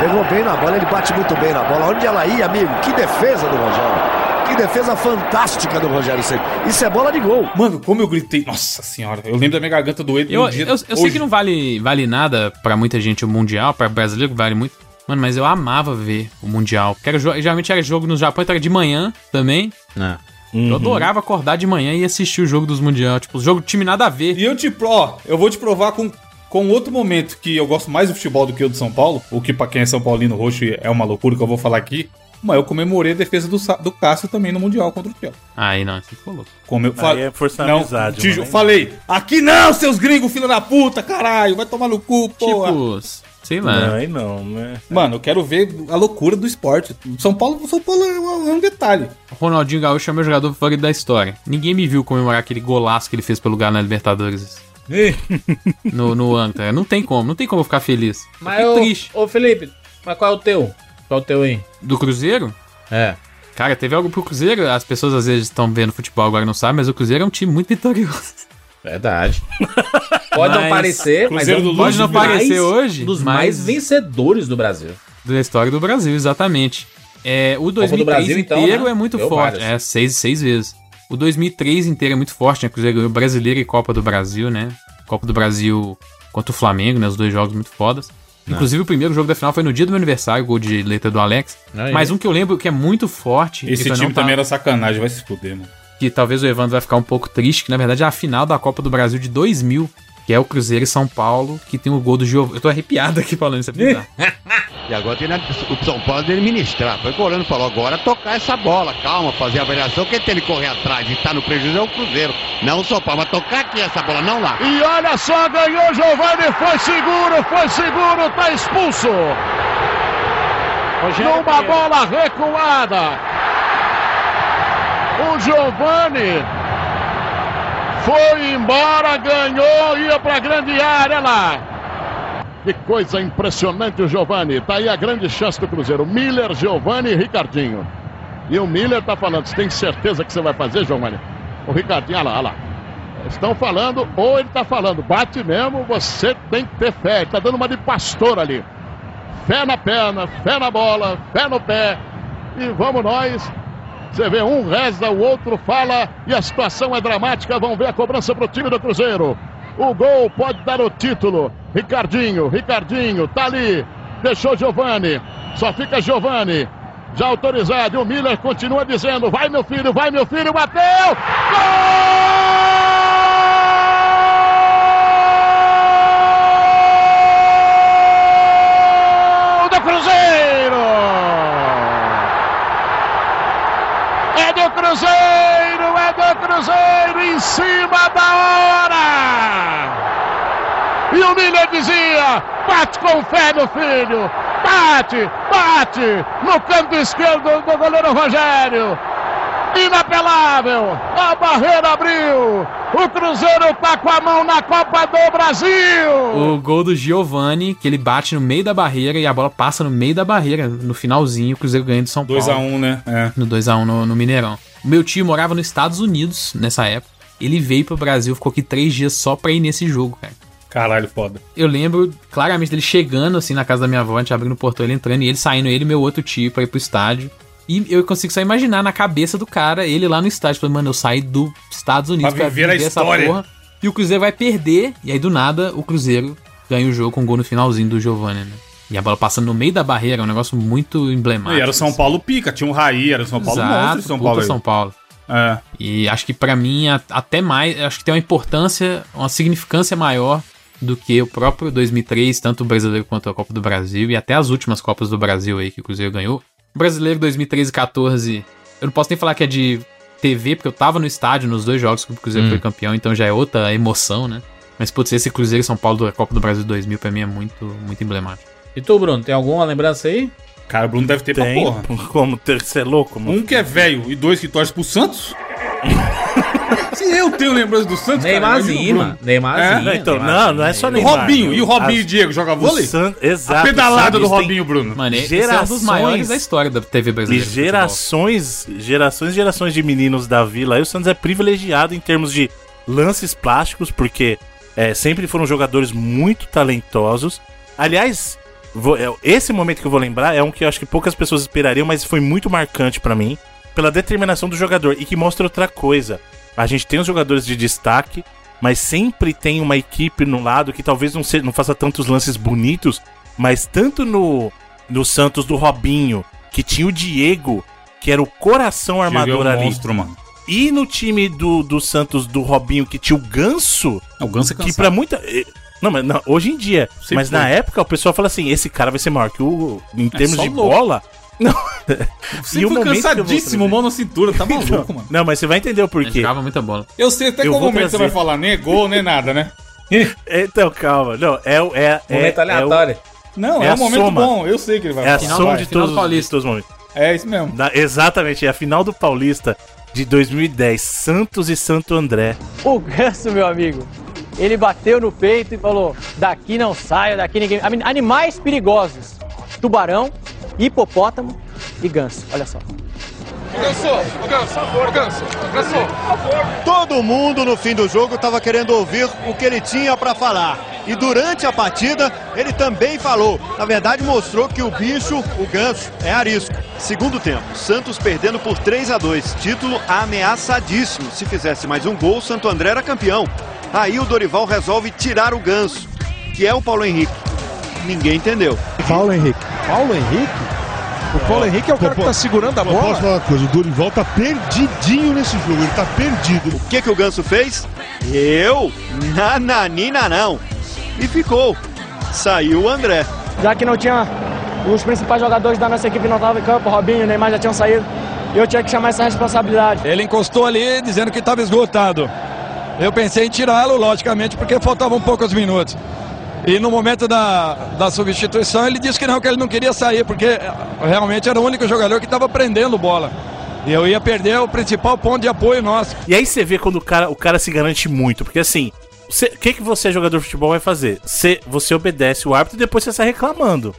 Pegou bem na bola, ele bate muito bem na bola. Onde ela ia, amigo? Que defesa do Rogério. Que defesa fantástica do Rogério Ceni. Isso é bola de gol. Mano, como eu gritei. Nossa senhora, eu lembro da minha garganta doendo Eu, dia eu, eu sei que não vale, vale nada pra muita gente o Mundial, pra brasileiro vale muito. Mano, mas eu amava ver o Mundial. Porque era, geralmente era jogo no Japão, então era de manhã também. Eu adorava acordar de manhã e assistir o jogo dos Mundial. Tipo, o jogo time nada a ver. E eu te pro, ó, eu vou te provar com, com outro momento que eu gosto mais do futebol do que o do São Paulo, o que pra quem é São Paulino roxo é uma loucura que eu vou falar aqui. Mas eu comemorei a defesa do, do Cássio também no Mundial contra o Chelsea. Aí não, você ficou louco. Como eu Aí falei. é força não, amizade, te ju- mano. falei, aqui não, seus gringos, filho da puta, caralho, vai tomar no cu, porra. Tipo, sei lá. Não, aí não, né? Mano, eu quero ver a loucura do esporte. São Paulo, São Paulo é um, é um detalhe. Ronaldinho Gaúcho é o meu jogador favorito da história. Ninguém me viu comemorar aquele golaço que ele fez pelo lugar na Libertadores. no, no Anta. Não tem como, não tem como eu ficar feliz. Eu Mas, ô, triste. ô Felipe, mas qual é o teu? Qual o teu aí? Do Cruzeiro? É. Cara, teve algo pro Cruzeiro, as pessoas às vezes estão vendo futebol agora e não sabem, mas o Cruzeiro é um time muito vitorioso. Verdade. Pode não Mas- parecer, mas é Cruzeiro um Pode não mais- parecer hoje, dos mas- mais vencedores do Brasil. Da história do Brasil, exatamente. É, o do 2003 Brasil, então, inteiro né? é muito Deu forte. várias. É, seis, seis vezes. O 2003 inteiro é muito forte, né? Cruzeiro ganhou Brasileiro e Copa do Brasil, né? Copa do Brasil contra o Flamengo, né? Os dois jogos muito fodas. Não. Inclusive, o primeiro jogo da final foi no dia do meu aniversário, gol de letra do Alex. Aí. Mas um que eu lembro que é muito forte. Esse time tava- também era sacanagem, vai se fuder, mano. que talvez o Evandro vai ficar um pouco triste, que na verdade é a final da Copa do Brasil de 2000, que é o Cruzeiro e São Paulo, que tem o gol do Giovanni. Eu tô arrepiado aqui falando isso, é. [laughs] E agora tem na- o São Paulo de administrar. Foi o Corano falou, agora tocar essa bola, calma, fazer a avaliação. Quem tem ele correr atrás e tá no prejuízo é o Cruzeiro. Não o São Paulo, mas tocar aqui essa bola, não lá. E olha só, ganhou Giovanni, foi seguro, foi seguro, tá expulso. Numa bola recuada. O Giovanni foi embora, ganhou, ia pra grande área lá. Que coisa impressionante o Giovanni. Tá aí a grande chance do Cruzeiro. Miller, Giovanni e Ricardinho. E o Miller tá falando, você tem certeza que você vai fazer, Giovanni? O Ricardinho, olha lá, olha lá. Estão falando, ou ele está falando, bate mesmo, você tem que ter fé. Ele está dando uma de pastor ali. Fé na perna, fé na bola, fé no pé. E vamos nós. Você vê, um reza, o outro fala, e a situação é dramática. Vamos ver a cobrança para o time do Cruzeiro. O gol pode dar o título. Ricardinho, Ricardinho, tá ali. Deixou Giovani. Só fica Giovani. Já autorizado. E o Miller continua dizendo: vai meu filho, vai meu filho, bateu! Gol do Cruzeiro! É do Cruzeiro, é do Cruzeiro em cima da hora! E o Miller dizia: bate com fé, meu filho! Bate, bate! No canto esquerdo do goleiro Rogério! Inapelável! A barreira abriu! O Cruzeiro tá com a mão na Copa do Brasil! O gol do Giovanni, que ele bate no meio da barreira e a bola passa no meio da barreira, no finalzinho, o Cruzeiro ganha do São Paulo. 2x1, né? É. No 2x1 no, no Mineirão. Meu tio morava nos Estados Unidos nessa época. Ele veio pro Brasil, ficou aqui três dias só pra ir nesse jogo, cara. Caralho, foda. Eu lembro claramente dele chegando assim na casa da minha avó, a gente abrindo o portão, ele entrando e ele saindo, ele e meu outro tio pra ir pro estádio. E eu consigo só imaginar na cabeça do cara, ele lá no estádio, falando, mano, eu saí dos Estados Unidos Pra viver a história. E o Cruzeiro vai perder, e aí do nada o Cruzeiro ganha o jogo com um gol no finalzinho do Giovanni, né? E a bola passando no meio da barreira, é um negócio muito emblemático. E era o São Paulo pica, tinha um Raí, era o São Paulo Exato, monstro São Paulo. São Paulo. É. E acho que pra mim, até mais, acho que tem uma importância, uma significância maior do que o próprio 2003, tanto o brasileiro quanto a Copa do Brasil, e até as últimas Copas do Brasil aí que o Cruzeiro ganhou. O brasileiro 2013 e 14, eu não posso nem falar que é de TV, porque eu tava no estádio nos dois jogos que o Cruzeiro Hum. foi campeão, então já é outra emoção, né? Mas, putz, esse Cruzeiro e São Paulo da Copa do Brasil 2000 pra mim é muito, muito emblemático. E tu, Bruno, tem alguma lembrança aí? Cara, o Bruno deve ter Tem, pra porra. [laughs] como ter, você é louco, mano. Um que é velho e dois que torce pro Santos? [laughs] Se eu tenho lembrança do Santos, Neymarzinho, o. Neymarzinho, É? Então, Neymar, não, não é só O Neymar. Robinho, e o Robinho e o Diego jogam vôlei? O San... Exato. A pedalada o do Robinho, Bruno. Mano, esse é um dos Gerações- maiores da história da TV E brasileira. de futebol. gerações, gerações e gerações de meninos da vila. Aí o Santos é privilegiado em termos de lances plásticos, porque é, sempre foram jogadores muito talentosos. Aliás, esse momento que eu vou lembrar é um que eu acho que poucas pessoas esperariam, mas foi muito marcante pra mim, pela determinação do jogador e que mostra outra coisa. A gente tem os jogadores de destaque, mas sempre tem uma equipe no lado que talvez não, se- não faça tantos lances bonitos, mas tanto no, no Santos do Robinho, que tinha o Diego, que era o coração armador é um ali. monstro, mano. E no time do, do Santos do Robinho, que tinha o Ganso. O Ganso é Que cansado. pra muita. Não, mas não, hoje em dia. Sempre mas na foi. época o pessoal fala assim: esse cara vai ser maior que o. Em termos só de louco. bola. Não. Sempre [laughs] o eu vou cansadíssimo, mão na cintura, tá maluco, mano. Não, mas você vai entender o Ele porquê. jogava muita bola. Eu sei até Eu qual momento você trazer. vai falar, nem é gol, nem nada, né? [laughs] Então, calma. Não, é, o- é, é, Momento é, aleatório. Não, É é, um momento soma. bom, eu sei que ele vai o, é a falar. soma Vai. de todos, de todos os momentos. É isso mesmo. Da- exatamente, é a final do Paulista de 2010, Santos e Santo André. O Ganso, meu amigo, ele bateu no peito e falou: daqui não saio, daqui ninguém. Ani- Animais perigosos: tubarão, hipopótamo e ganso. Olha só. Todo mundo no fim do jogo estava querendo ouvir o que ele tinha para falar. E durante a partida, ele também falou. Na verdade, mostrou que o bicho, o ganso, é arisco. Segundo tempo, Santos perdendo por 3 a 2 Título ameaçadíssimo. Se fizesse mais um gol, Santo André era campeão. Aí o Dorival resolve tirar o ganso, que é o Paulo Henrique. Ninguém entendeu. Paulo Henrique. Paulo Henrique? O Paulo Henrique é o cara que tá segurando a Posso bola. falar uma coisa? O Dorival tá perdidinho nesse jogo. Ele tá perdido. O que, que o Ganso fez? Eu? Nananina não. E ficou. Saiu o André. Já que não tinha os principais jogadores da nossa equipe não estavam em campo, Robinho e Neymar já tinham saído, eu tinha que chamar essa responsabilidade. Ele encostou ali dizendo que estava esgotado. Eu pensei em tirá-lo, logicamente, porque faltavam poucos minutos. E no momento da, da substituição ele disse que não, que ele não queria sair, porque realmente era o único jogador que estava prendendo bola. E eu ia perder o principal ponto de apoio nosso. E aí você vê quando o cara, o cara se garante muito, porque assim, o que, que você, jogador de futebol, vai fazer? Você, você obedece o árbitro e depois você sai reclamando.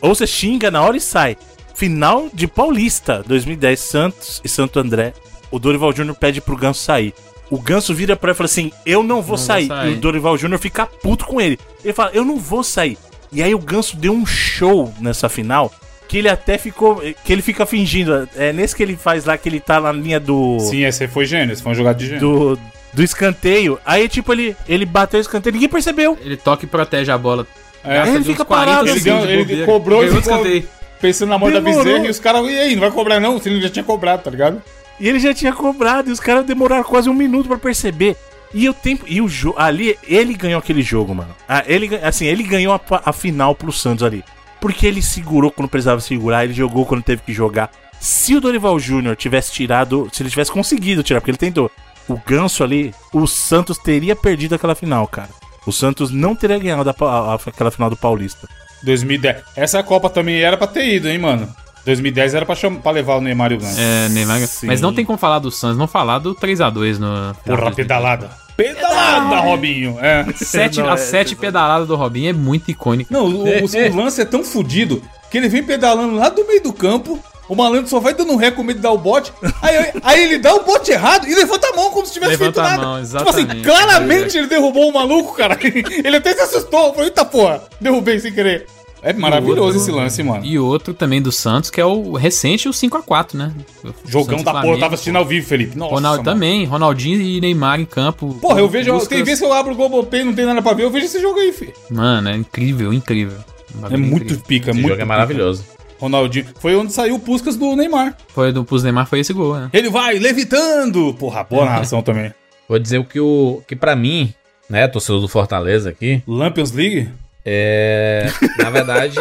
Ou você xinga na hora e sai. Final de Paulista, 2010, Santos e Santo André. O Dorival Júnior pede pro Ganso sair. O Ganso vira pra ele e fala assim: Eu não vou Não vou sair. sair. E o Dorival Júnior fica puto com ele. Ele fala: Eu não vou sair. E aí o Ganso deu um show nessa final. Que ele até ficou. Que ele fica fingindo. É nesse que ele faz lá que ele tá na linha do. Sim, esse foi gênio, esse foi um jogado de gênio. Do, do escanteio. Aí, tipo, ele, ele bateu o escanteio, ninguém percebeu. Ele toca e protege a bola. É, Gasta ele fica 40 parado, Ele, deu- ele cobrou e ficou escanteio. pensando na mão da bezerra e os caras, e aí, não vai cobrar não? Se ele já tinha cobrado, tá ligado? E ele já tinha cobrado, e os caras demoraram quase um minuto pra perceber. E o tempo. E o jogo. Ali, ele ganhou aquele jogo, mano. Ah, ele, assim, ele ganhou a, a final pro Santos ali. Porque ele segurou quando precisava segurar, ele jogou quando teve que jogar. Se o Dorival Júnior tivesse tirado. Se ele tivesse conseguido tirar, porque ele tentou. O ganso ali, o Santos teria perdido aquela final, cara. O Santos não teria ganhado a a- aquela final do Paulista. 2010. Essa Copa também era pra ter ido, hein, mano? 2010 era pra, cham- pra levar o Neymar e o Ganso. É, Neymar. Sim. Mas não tem como falar do Santos, não falar do 3x2 no. Porra, pedalada. Pedalada, Robinho. É. Sete, Não, a é- sete pedaladas do Robinho é muito icônica. Não, o, o- o lance é tão fudido que ele vem pedalando lá do meio do campo. O malandro só vai dando ré com medo de dar o bote. Aí, aí- ele dá o bote errado e levanta a mão como se tivesse Levanta feito a nada. mão, tipo assim, exatamente. claramente ele derrubou o maluco, cara. [laughs] Ele até se assustou. Falou, eita porra, derrubei sem querer. É maravilhoso outro- esse lance, mano. E outro também do Santos, que é o recente, o 5x4, né? O Jogão Santos da porra, eu tava assistindo ao vivo, Felipe. Nossa, Ronaldo também, Ronaldinho e Neymar em campo. Porra, eu vejo. Buscas- Tem vezes que eu abro o Globoplay e não tem nada pra ver, eu vejo esse jogo aí, filho. Mano, é incrível, incrível. Um É muito incrível. pica, Esse muito jogo é maravilhoso. Ronaldinho. Foi onde saiu o Puscas do Neymar. Foi do pros Neymar, foi esse gol, né? Ele vai levitando. Porra, boa narração também. Vou dizer o que o que para mim, né, torcedor do Fortaleza aqui, Lampions League? É, na verdade,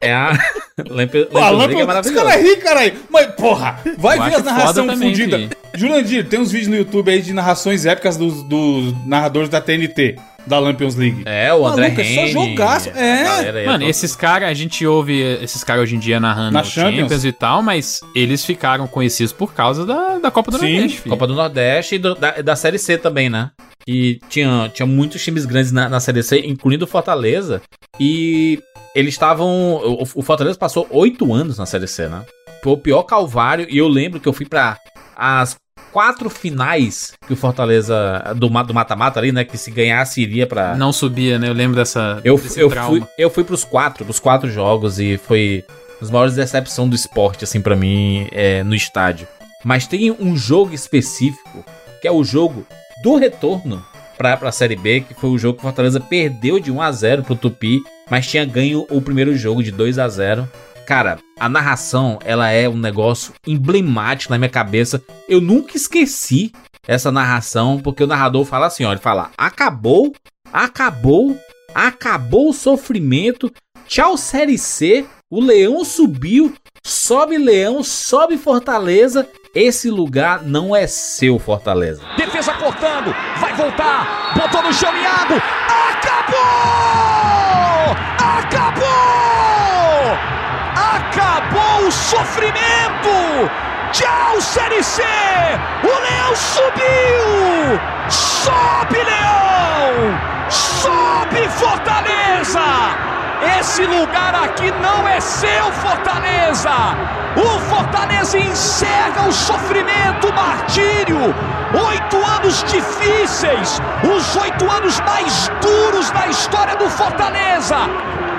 é a [laughs] Lampions, Pô, Lampions a League é caras ri, caralho. Mas, porra, vai ver as narrações filho. Jurandir, tem uns vídeos no YouTube aí de narrações épicas dos, dos narradores da TNT, da Lampions League. É, o André Maluco, é só Henry, jogaço. É. aí, Mano, tô- esses caras, a gente ouve esses caras hoje em dia narrando Na Champions. Champions. e tal, mas eles ficaram conhecidos por causa da, da Copa do Sim, Nordeste, filho. Copa do Nordeste e do- da, da Série C também, né? E tinha, tinha muitos times grandes na, na Série C, incluindo o Fortaleza. E eles estavam. O, o Fortaleza passou oito anos na Série C, né? Foi o pior calvário. E eu lembro que eu fui pra as quatro finais que o Fortaleza. Do ma- do mata-mata ali, né? Que se ganhasse iria pra. Não subia, né? Eu lembro dessa. Eu, eu, trauma. fui, eu fui pros quatro, pros quatro jogos e foi as maiores decepções do esporte, assim, pra mim, é, no estádio. Mas tem um jogo específico, que é o jogo do retorno pra, pra Série B, que foi o jogo que o Fortaleza perdeu de 1 a 0 pro Tupi, mas tinha ganho o primeiro jogo de 2 a 0 Cara, a narração, ela é um negócio emblemático na minha cabeça. Eu nunca esqueci essa narração, porque o narrador fala assim, ó, ele fala: "Acabou, acabou, acabou o sofrimento. Tchau Série C. O Leão subiu, sobe Leão, sobe Fortaleza. Esse lugar não é seu, Fortaleza." Defesa cortando, vai voltar, botou no chão Iago, acabou! Acabou! Acabou o sofrimento! Tchau, Série C! O Leão subiu! Sobe, Leão! Sobe, Fortaleza! Esse lugar aqui não é seu, Fortaleza! O Fortaleza encerra o sofrimento, o martírio! Oito anos difíceis! Os oito anos mais duros da história do Fortaleza!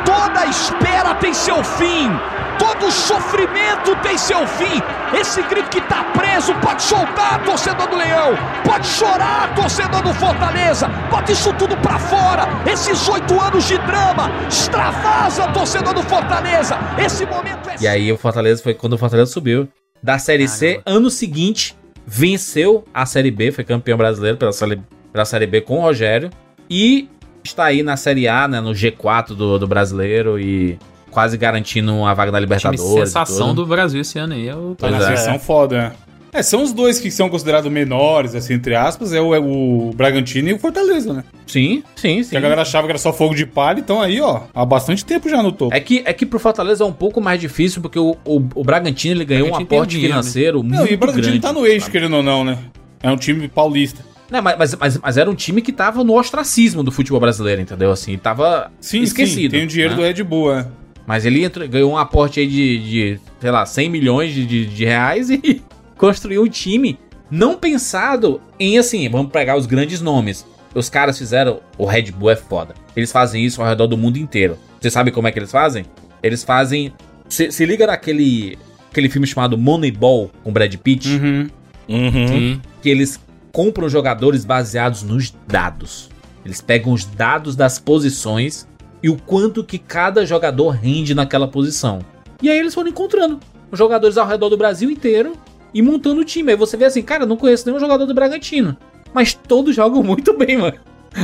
Toda espera tem seu fim! Todo sofrimento tem seu fim. Esse grito que tá preso pode soltar, torcedor do Leão. Pode chorar, torcedor do Fortaleza. Bota isso tudo pra fora. Esses oito anos de drama. Extravasa, torcedor do Fortaleza. Esse momento é E aí o Fortaleza foi quando o Fortaleza subiu da Série C. Ano seguinte, venceu a Série B, foi campeão brasileiro pela Série, pela série B com o Rogério. E está aí na Série A, né, no G4 do, do brasileiro e quase garantindo a vaga da Time Libertadores. e sensação do Brasil esse ano aí. O na Pois é. seleção foda, né? É, são os dois que são considerados menores, assim, entre aspas, é o, é o Bragantino e o Fortaleza, né? Sim, sim, sim. Que a galera achava que era só fogo de palha, então aí, ó, há bastante tempo já no topo. É que, é que pro Fortaleza é um pouco mais difícil, porque o, o, o Bragantino ele ganhou um Bragantino tem aporte dinheiro, né? financeiro muito Não, e o Bragantino grande. tá no eixo, querendo ou não, né? É um time paulista. Não, mas, mas, mas, mas era um time que tava no ostracismo do futebol brasileiro, entendeu? Assim, tava Sim, esquecido. sim, tem o dinheiro né? do Red Bull, é. Mas ele entrou- ganhou um aporte aí de, de, sei lá, 100 milhões de, de, de reais e [laughs] construiu um time não pensado em, assim, vamos pegar os grandes nomes. Os caras fizeram, o Red Bull é foda. Eles fazem isso ao redor do mundo inteiro. Você sabe como é que eles fazem? Eles fazem... Se, se liga naquele aquele filme chamado Moneyball, com Brad Pitt. Uhum. Sim. Que eles compram jogadores baseados nos dados. Eles pegam os dados das posições e o quanto que cada jogador rende naquela posição. E aí eles foram encontrando jogadores ao redor do Brasil inteiro e montando o time. Aí você vê assim, cara, eu não conheço nenhum jogador do Bragantino. Mas todos [laughs] jogam muito bem, mano.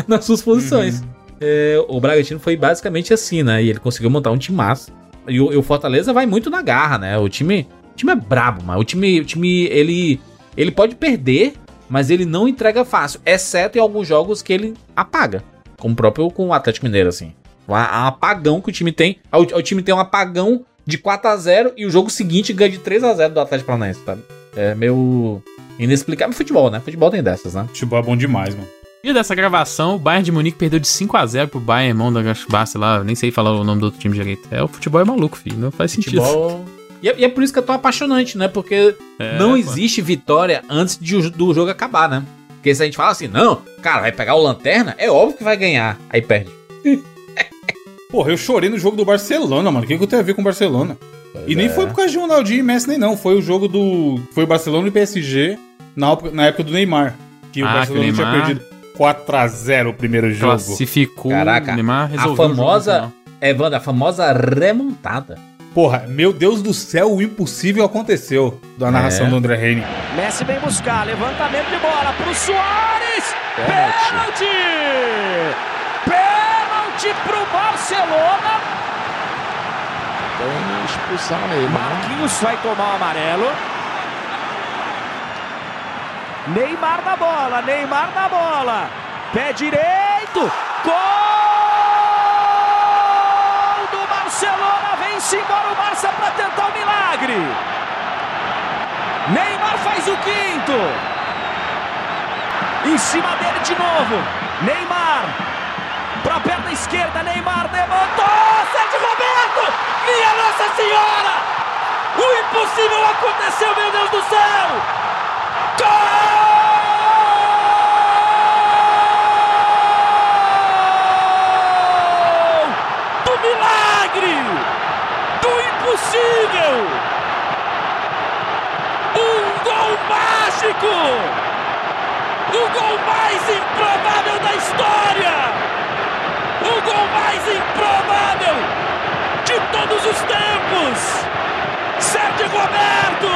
Nas suas posições. É, o Bragantino foi basicamente assim, né? E ele conseguiu montar um time massa. E o, e o Fortaleza vai muito na garra, né? O time, o time é brabo, mano. O time, o time ele, ele pode perder, mas ele não entrega fácil. Exceto em alguns jogos que ele apaga. Como o próprio com o Atlético Mineiro, assim. Um a- apagão que o time tem. O, time tem um apagão de 4 a 0 e o jogo seguinte ganha de 3 a 0 do Atlético Paranaense, tá? É meio inexplicável. Futebol, né? Futebol tem dessas, né? Futebol é bom demais, mano. Dia dessa gravação, o Bayern de Munique perdeu de 5 a 0 pro Bayern, irmão da Gashbar, sei lá, nem sei falar o nome do outro time direito. É, o futebol é maluco, filho, não faz sentido. Futebol. E é, e é por isso que é tão apaixonante, né? Porque É, não pô. existe vitória antes de do jogo acabar, né? Porque se a gente fala assim, não, cara, vai pegar o Lanterna, é óbvio que vai ganhar. Aí perde. Porra, eu chorei no jogo do Barcelona, mano. O que, que eu tenho a ver com o Barcelona? e nem é. foi por causa de Ronaldinho e Messi, nem não. Foi o jogo do. Foi o Barcelona e PSG na, época- na época do Neymar. Que o Ah, Barcelona que o tinha Neymar- perdido 4x0 o primeiro jogo. Classificou, Caraca, o Neymar a resolveu o jogo no famosa. É, Wanda, a famosa remontada. Porra, meu Deus do céu, o impossível aconteceu. Da narração É. do André Reine. Messi vem buscar, levantamento de bola pro Soares. Pênalti! Pênalti pro Barcelona. Tem expulsão nele. Marquinhos vai tomar o amarelo. Neymar na bola, Neymar na bola. Pé direito. Gol do Barcelona. Vem-se embora o Barça para tentar o milagre. Neymar faz o quinto. Em cima dele de novo. Neymar. Esquerda, Neymar levantou. Sérgio Roberto. Minha Nossa Senhora. O impossível aconteceu, meu Deus do céu. Gol do milagre. Do impossível. Um gol mágico. O gol mais improvável da história! O gol mais improvável de todos os tempos! Sérgio Roberto!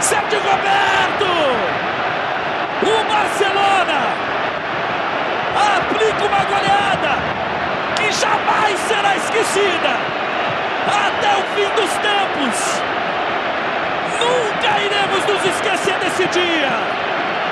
Sérgio Roberto! O Barcelona aplica uma goleada que jamais será esquecida até o fim dos tempos! Nunca iremos nos esquecer desse dia!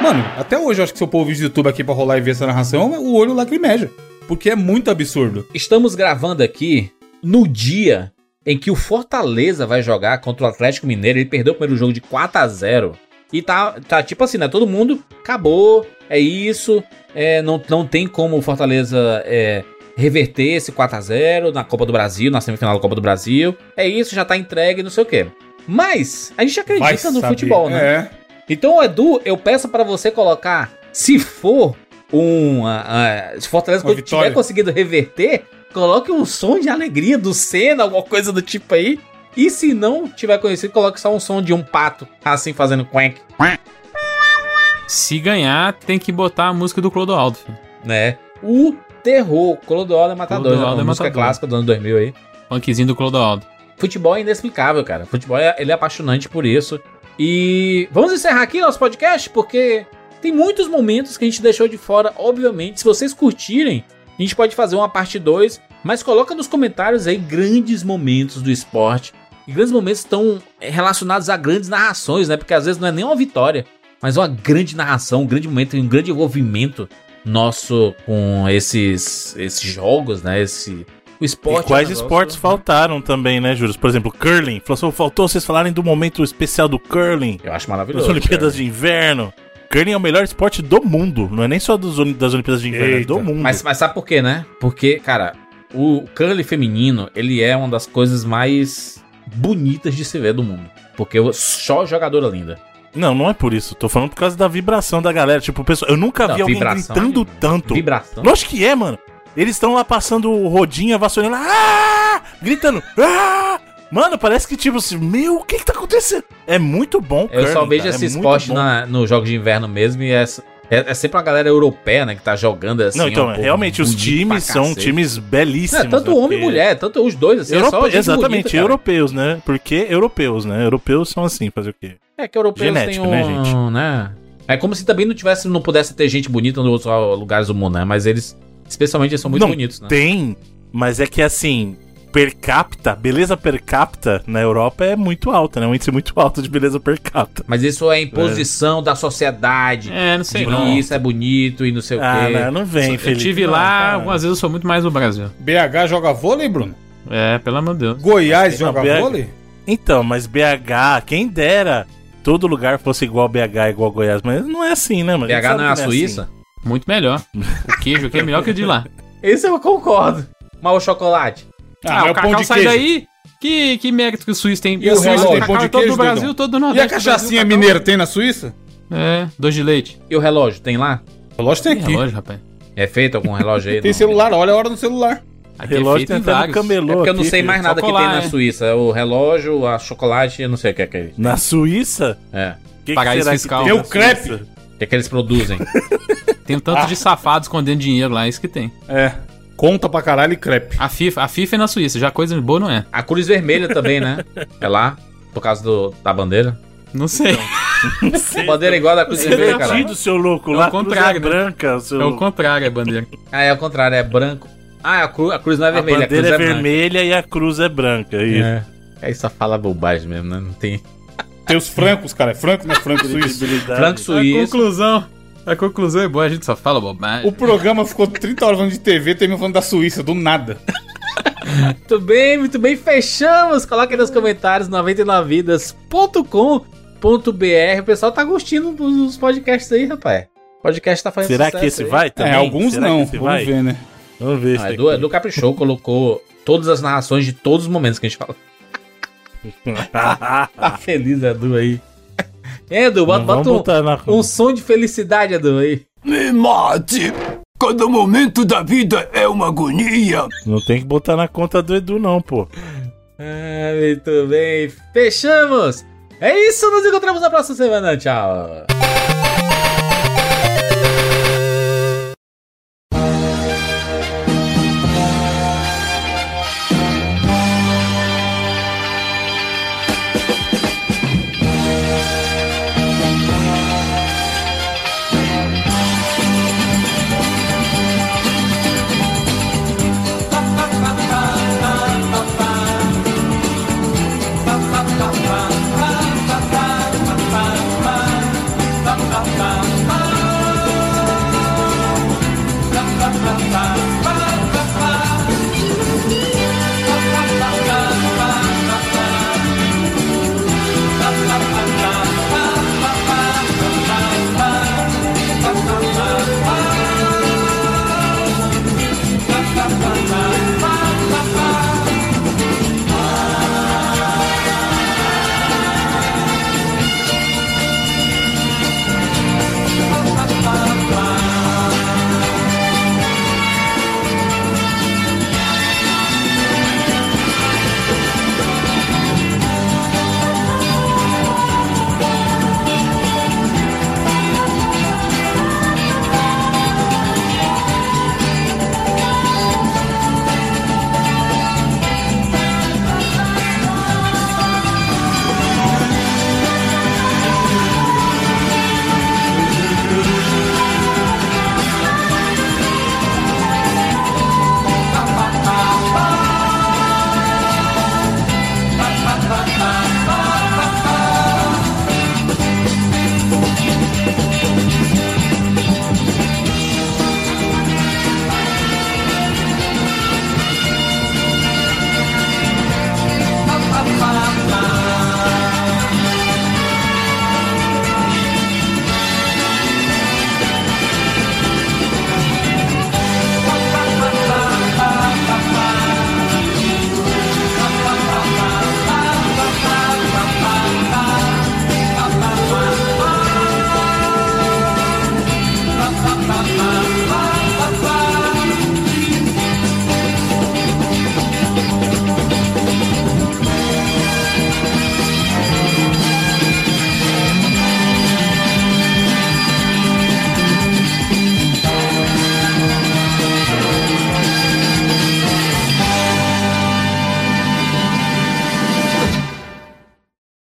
Mano, até hoje eu acho que se eu pôr o vídeo do YouTube aqui pra rolar e ver essa narração, o olho lacrimeja. Porque é muito absurdo. Estamos gravando aqui no dia em que o Fortaleza vai jogar contra o Atlético Mineiro. Ele perdeu o primeiro jogo de 4 a 0 E tá, tá tipo assim, né? Todo mundo acabou, é isso. É, não, não tem como o Fortaleza é, reverter esse 4 a 0 na Copa do Brasil, na semifinal da Copa do Brasil. É isso, já tá entregue, não sei o quê. Mas a gente acredita no futebol, né? é. Então, Edu, eu peço pra você colocar, se for um. ah, ah, se o Fortaleza Uma vitória. tiver conseguido reverter, coloque um som de alegria do Senna, alguma coisa do tipo aí. E se não tiver conhecido, coloque só um som de um pato, assim, fazendo quack. Se ganhar, tem que botar a música do Clodoaldo. filho. Né? O terror. Clodoaldo é matador. Clodoaldo né? é Uma música matador. clássica do ano 2000 aí. Funkzinho do Clodoaldo. Futebol é inexplicável, cara. Futebol é, ele é apaixonante por isso. E vamos encerrar aqui nosso podcast, porque tem muitos momentos que a gente deixou de fora, obviamente. Se vocês curtirem, a gente pode fazer uma parte 2, mas coloca nos comentários aí grandes momentos do esporte. E grandes momentos estão relacionados a grandes narrações, né? Porque às vezes não é nem uma vitória, mas uma grande narração, um grande momento um grande envolvimento nosso com esses, esses jogos, né? Esse, o esporte. E quais é um esportes faltaram também, né, Júlio? Por exemplo, curling. Falou assim, faltou vocês falarem do momento especial do curling. Eu acho maravilhoso. Olimpíadas de Inverno. Curling é o melhor esporte do mundo. Não é nem só dos, das Olimpíadas de Inverno, é do mundo. Mas, mas sabe por quê, né? Porque, cara, o curling feminino, ele é uma das coisas mais bonitas de se ver do mundo. Porque só jogadora linda. Não, não é por isso. Tô falando por causa da vibração da galera. Tipo, pessoal, eu nunca Não, vi alguém vibração gritando tanto. Vibração. Lógico que é, mano. Eles estão lá passando rodinha, vassourando. Ah! Gritando. Ah! Mano, parece que tipo assim, meu, o que que tá acontecendo? É muito bom, Eu só vejo cara, esse é bom. na, nos jogos de inverno mesmo e é, é, é sempre uma galera europeia, né, que tá jogando assim. Não, então, um povo realmente, os times são cacete. times belíssimos. Não, tanto né, homem e mulher, tanto os dois, assim, é Europe- gente Exatamente, bonita, europeus, né? Porque europeus, né? Europeus são assim, fazer o quê? É que europeus Genético, têm né, um, gente? né? É como se também não tivesse, não pudesse ter gente bonita nos outros lugares do mundo, né? Mas eles, especialmente, eles são muito Não, bonitos, né? Tem, mas é que assim, per capita, beleza per capita na Europa é muito alta, né? Um índice muito alto de beleza per capita. Mas isso é imposição da sociedade. É, não sei de não. que isso é bonito e não sei Ah, o quê. não, não vem, Eu Felipe. tive não, lá, cara. algumas vezes eu sou muito mais do Brasil. BH joga vôlei, Bruno? É, pelo amor de Deus. Goiás Não, joga BH vôlei? Então, mas BH, quem dera todo lugar fosse igual BH, igual Goiás, mas não é assim, né, mano? BH não é a que Suíça? assim. Muito melhor. O queijo aqui é melhor que o de lá. [laughs] Esse eu concordo. Mas o chocolate? Ah, mas o cacau sai daí. Que, que mérito que o Suíço tem? E o Suíço relógio, tem pão de é todo queijo, do Brasil, Dedão? todo do E Nordeste. a Brasil, cachaçinha mineira tem na Suíça? É, dois de leite. E o relógio, tem lá? O relógio tem Tem aqui. relógio, rapaz. É feito algum relógio aí? [laughs] Tem não? celular, olha a hora no celular. Aqui Relógio é feito tem em até no camelô É porque eu não aqui, sei mais nada que tem na é. Suíça. O relógio, a chocolate, eu não sei o que é que é. Na Suíça? É. O que, que Paraíso será fiscal. que Tem o crepe. O que é que eles produzem? Tem um tanto de safado escondendo dinheiro lá, é isso que tem. É. Conta pra caralho e crepe. A FIFA, a FIFA é na Suíça, já coisa boa não é. A Cruz Vermelha também, né? É lá, por causa do, da bandeira. Não sei. [laughs] A bandeira é igual a da Cruz Vermelha, cara. Perdido, seu louco. É o Lá a cruz contrário, é né? branca. o Seu... É o contrário, a bandeira. Ah, é o contrário, é branco. Ah, a, cru, a cruz não é A vermelha, a, cruz bandeira é, é, branca. vermelha e a cruz é branca. Isso. É. Aí só fala bobagem mesmo, né? Não tem. Tem os francos, cara. É franco, não é franco suíço. Franco A suíço. conclusão. A conclusão é boa, a gente só fala bobagem. O programa ficou 30 horas falando de TV, terminou falando da Suíça, do nada. [laughs] Muito bem, muito bem. Fechamos. Coloque aí nos comentários 99vidas.com.br. O pessoal tá gostando dos podcasts aí, rapaz. O podcast tá fazendo Será sucesso que esse aí. vai também? é, alguns Será não. Vamos vai? ver, né? Vamos ver. Ah, Edu, Edu Caprichou colocou todas as narrações de todos os momentos que a gente fala. [laughs] Tá feliz, Edu, aí. É, Edu, bota, bota botar na- um, um som de felicidade, Edu, aí. Me mate! Cada momento da vida é uma agonia. Não tem que botar na conta do Edu, não, pô. Ah, muito bem. Fechamos. É isso, nos encontramos na próxima semana. Tchau.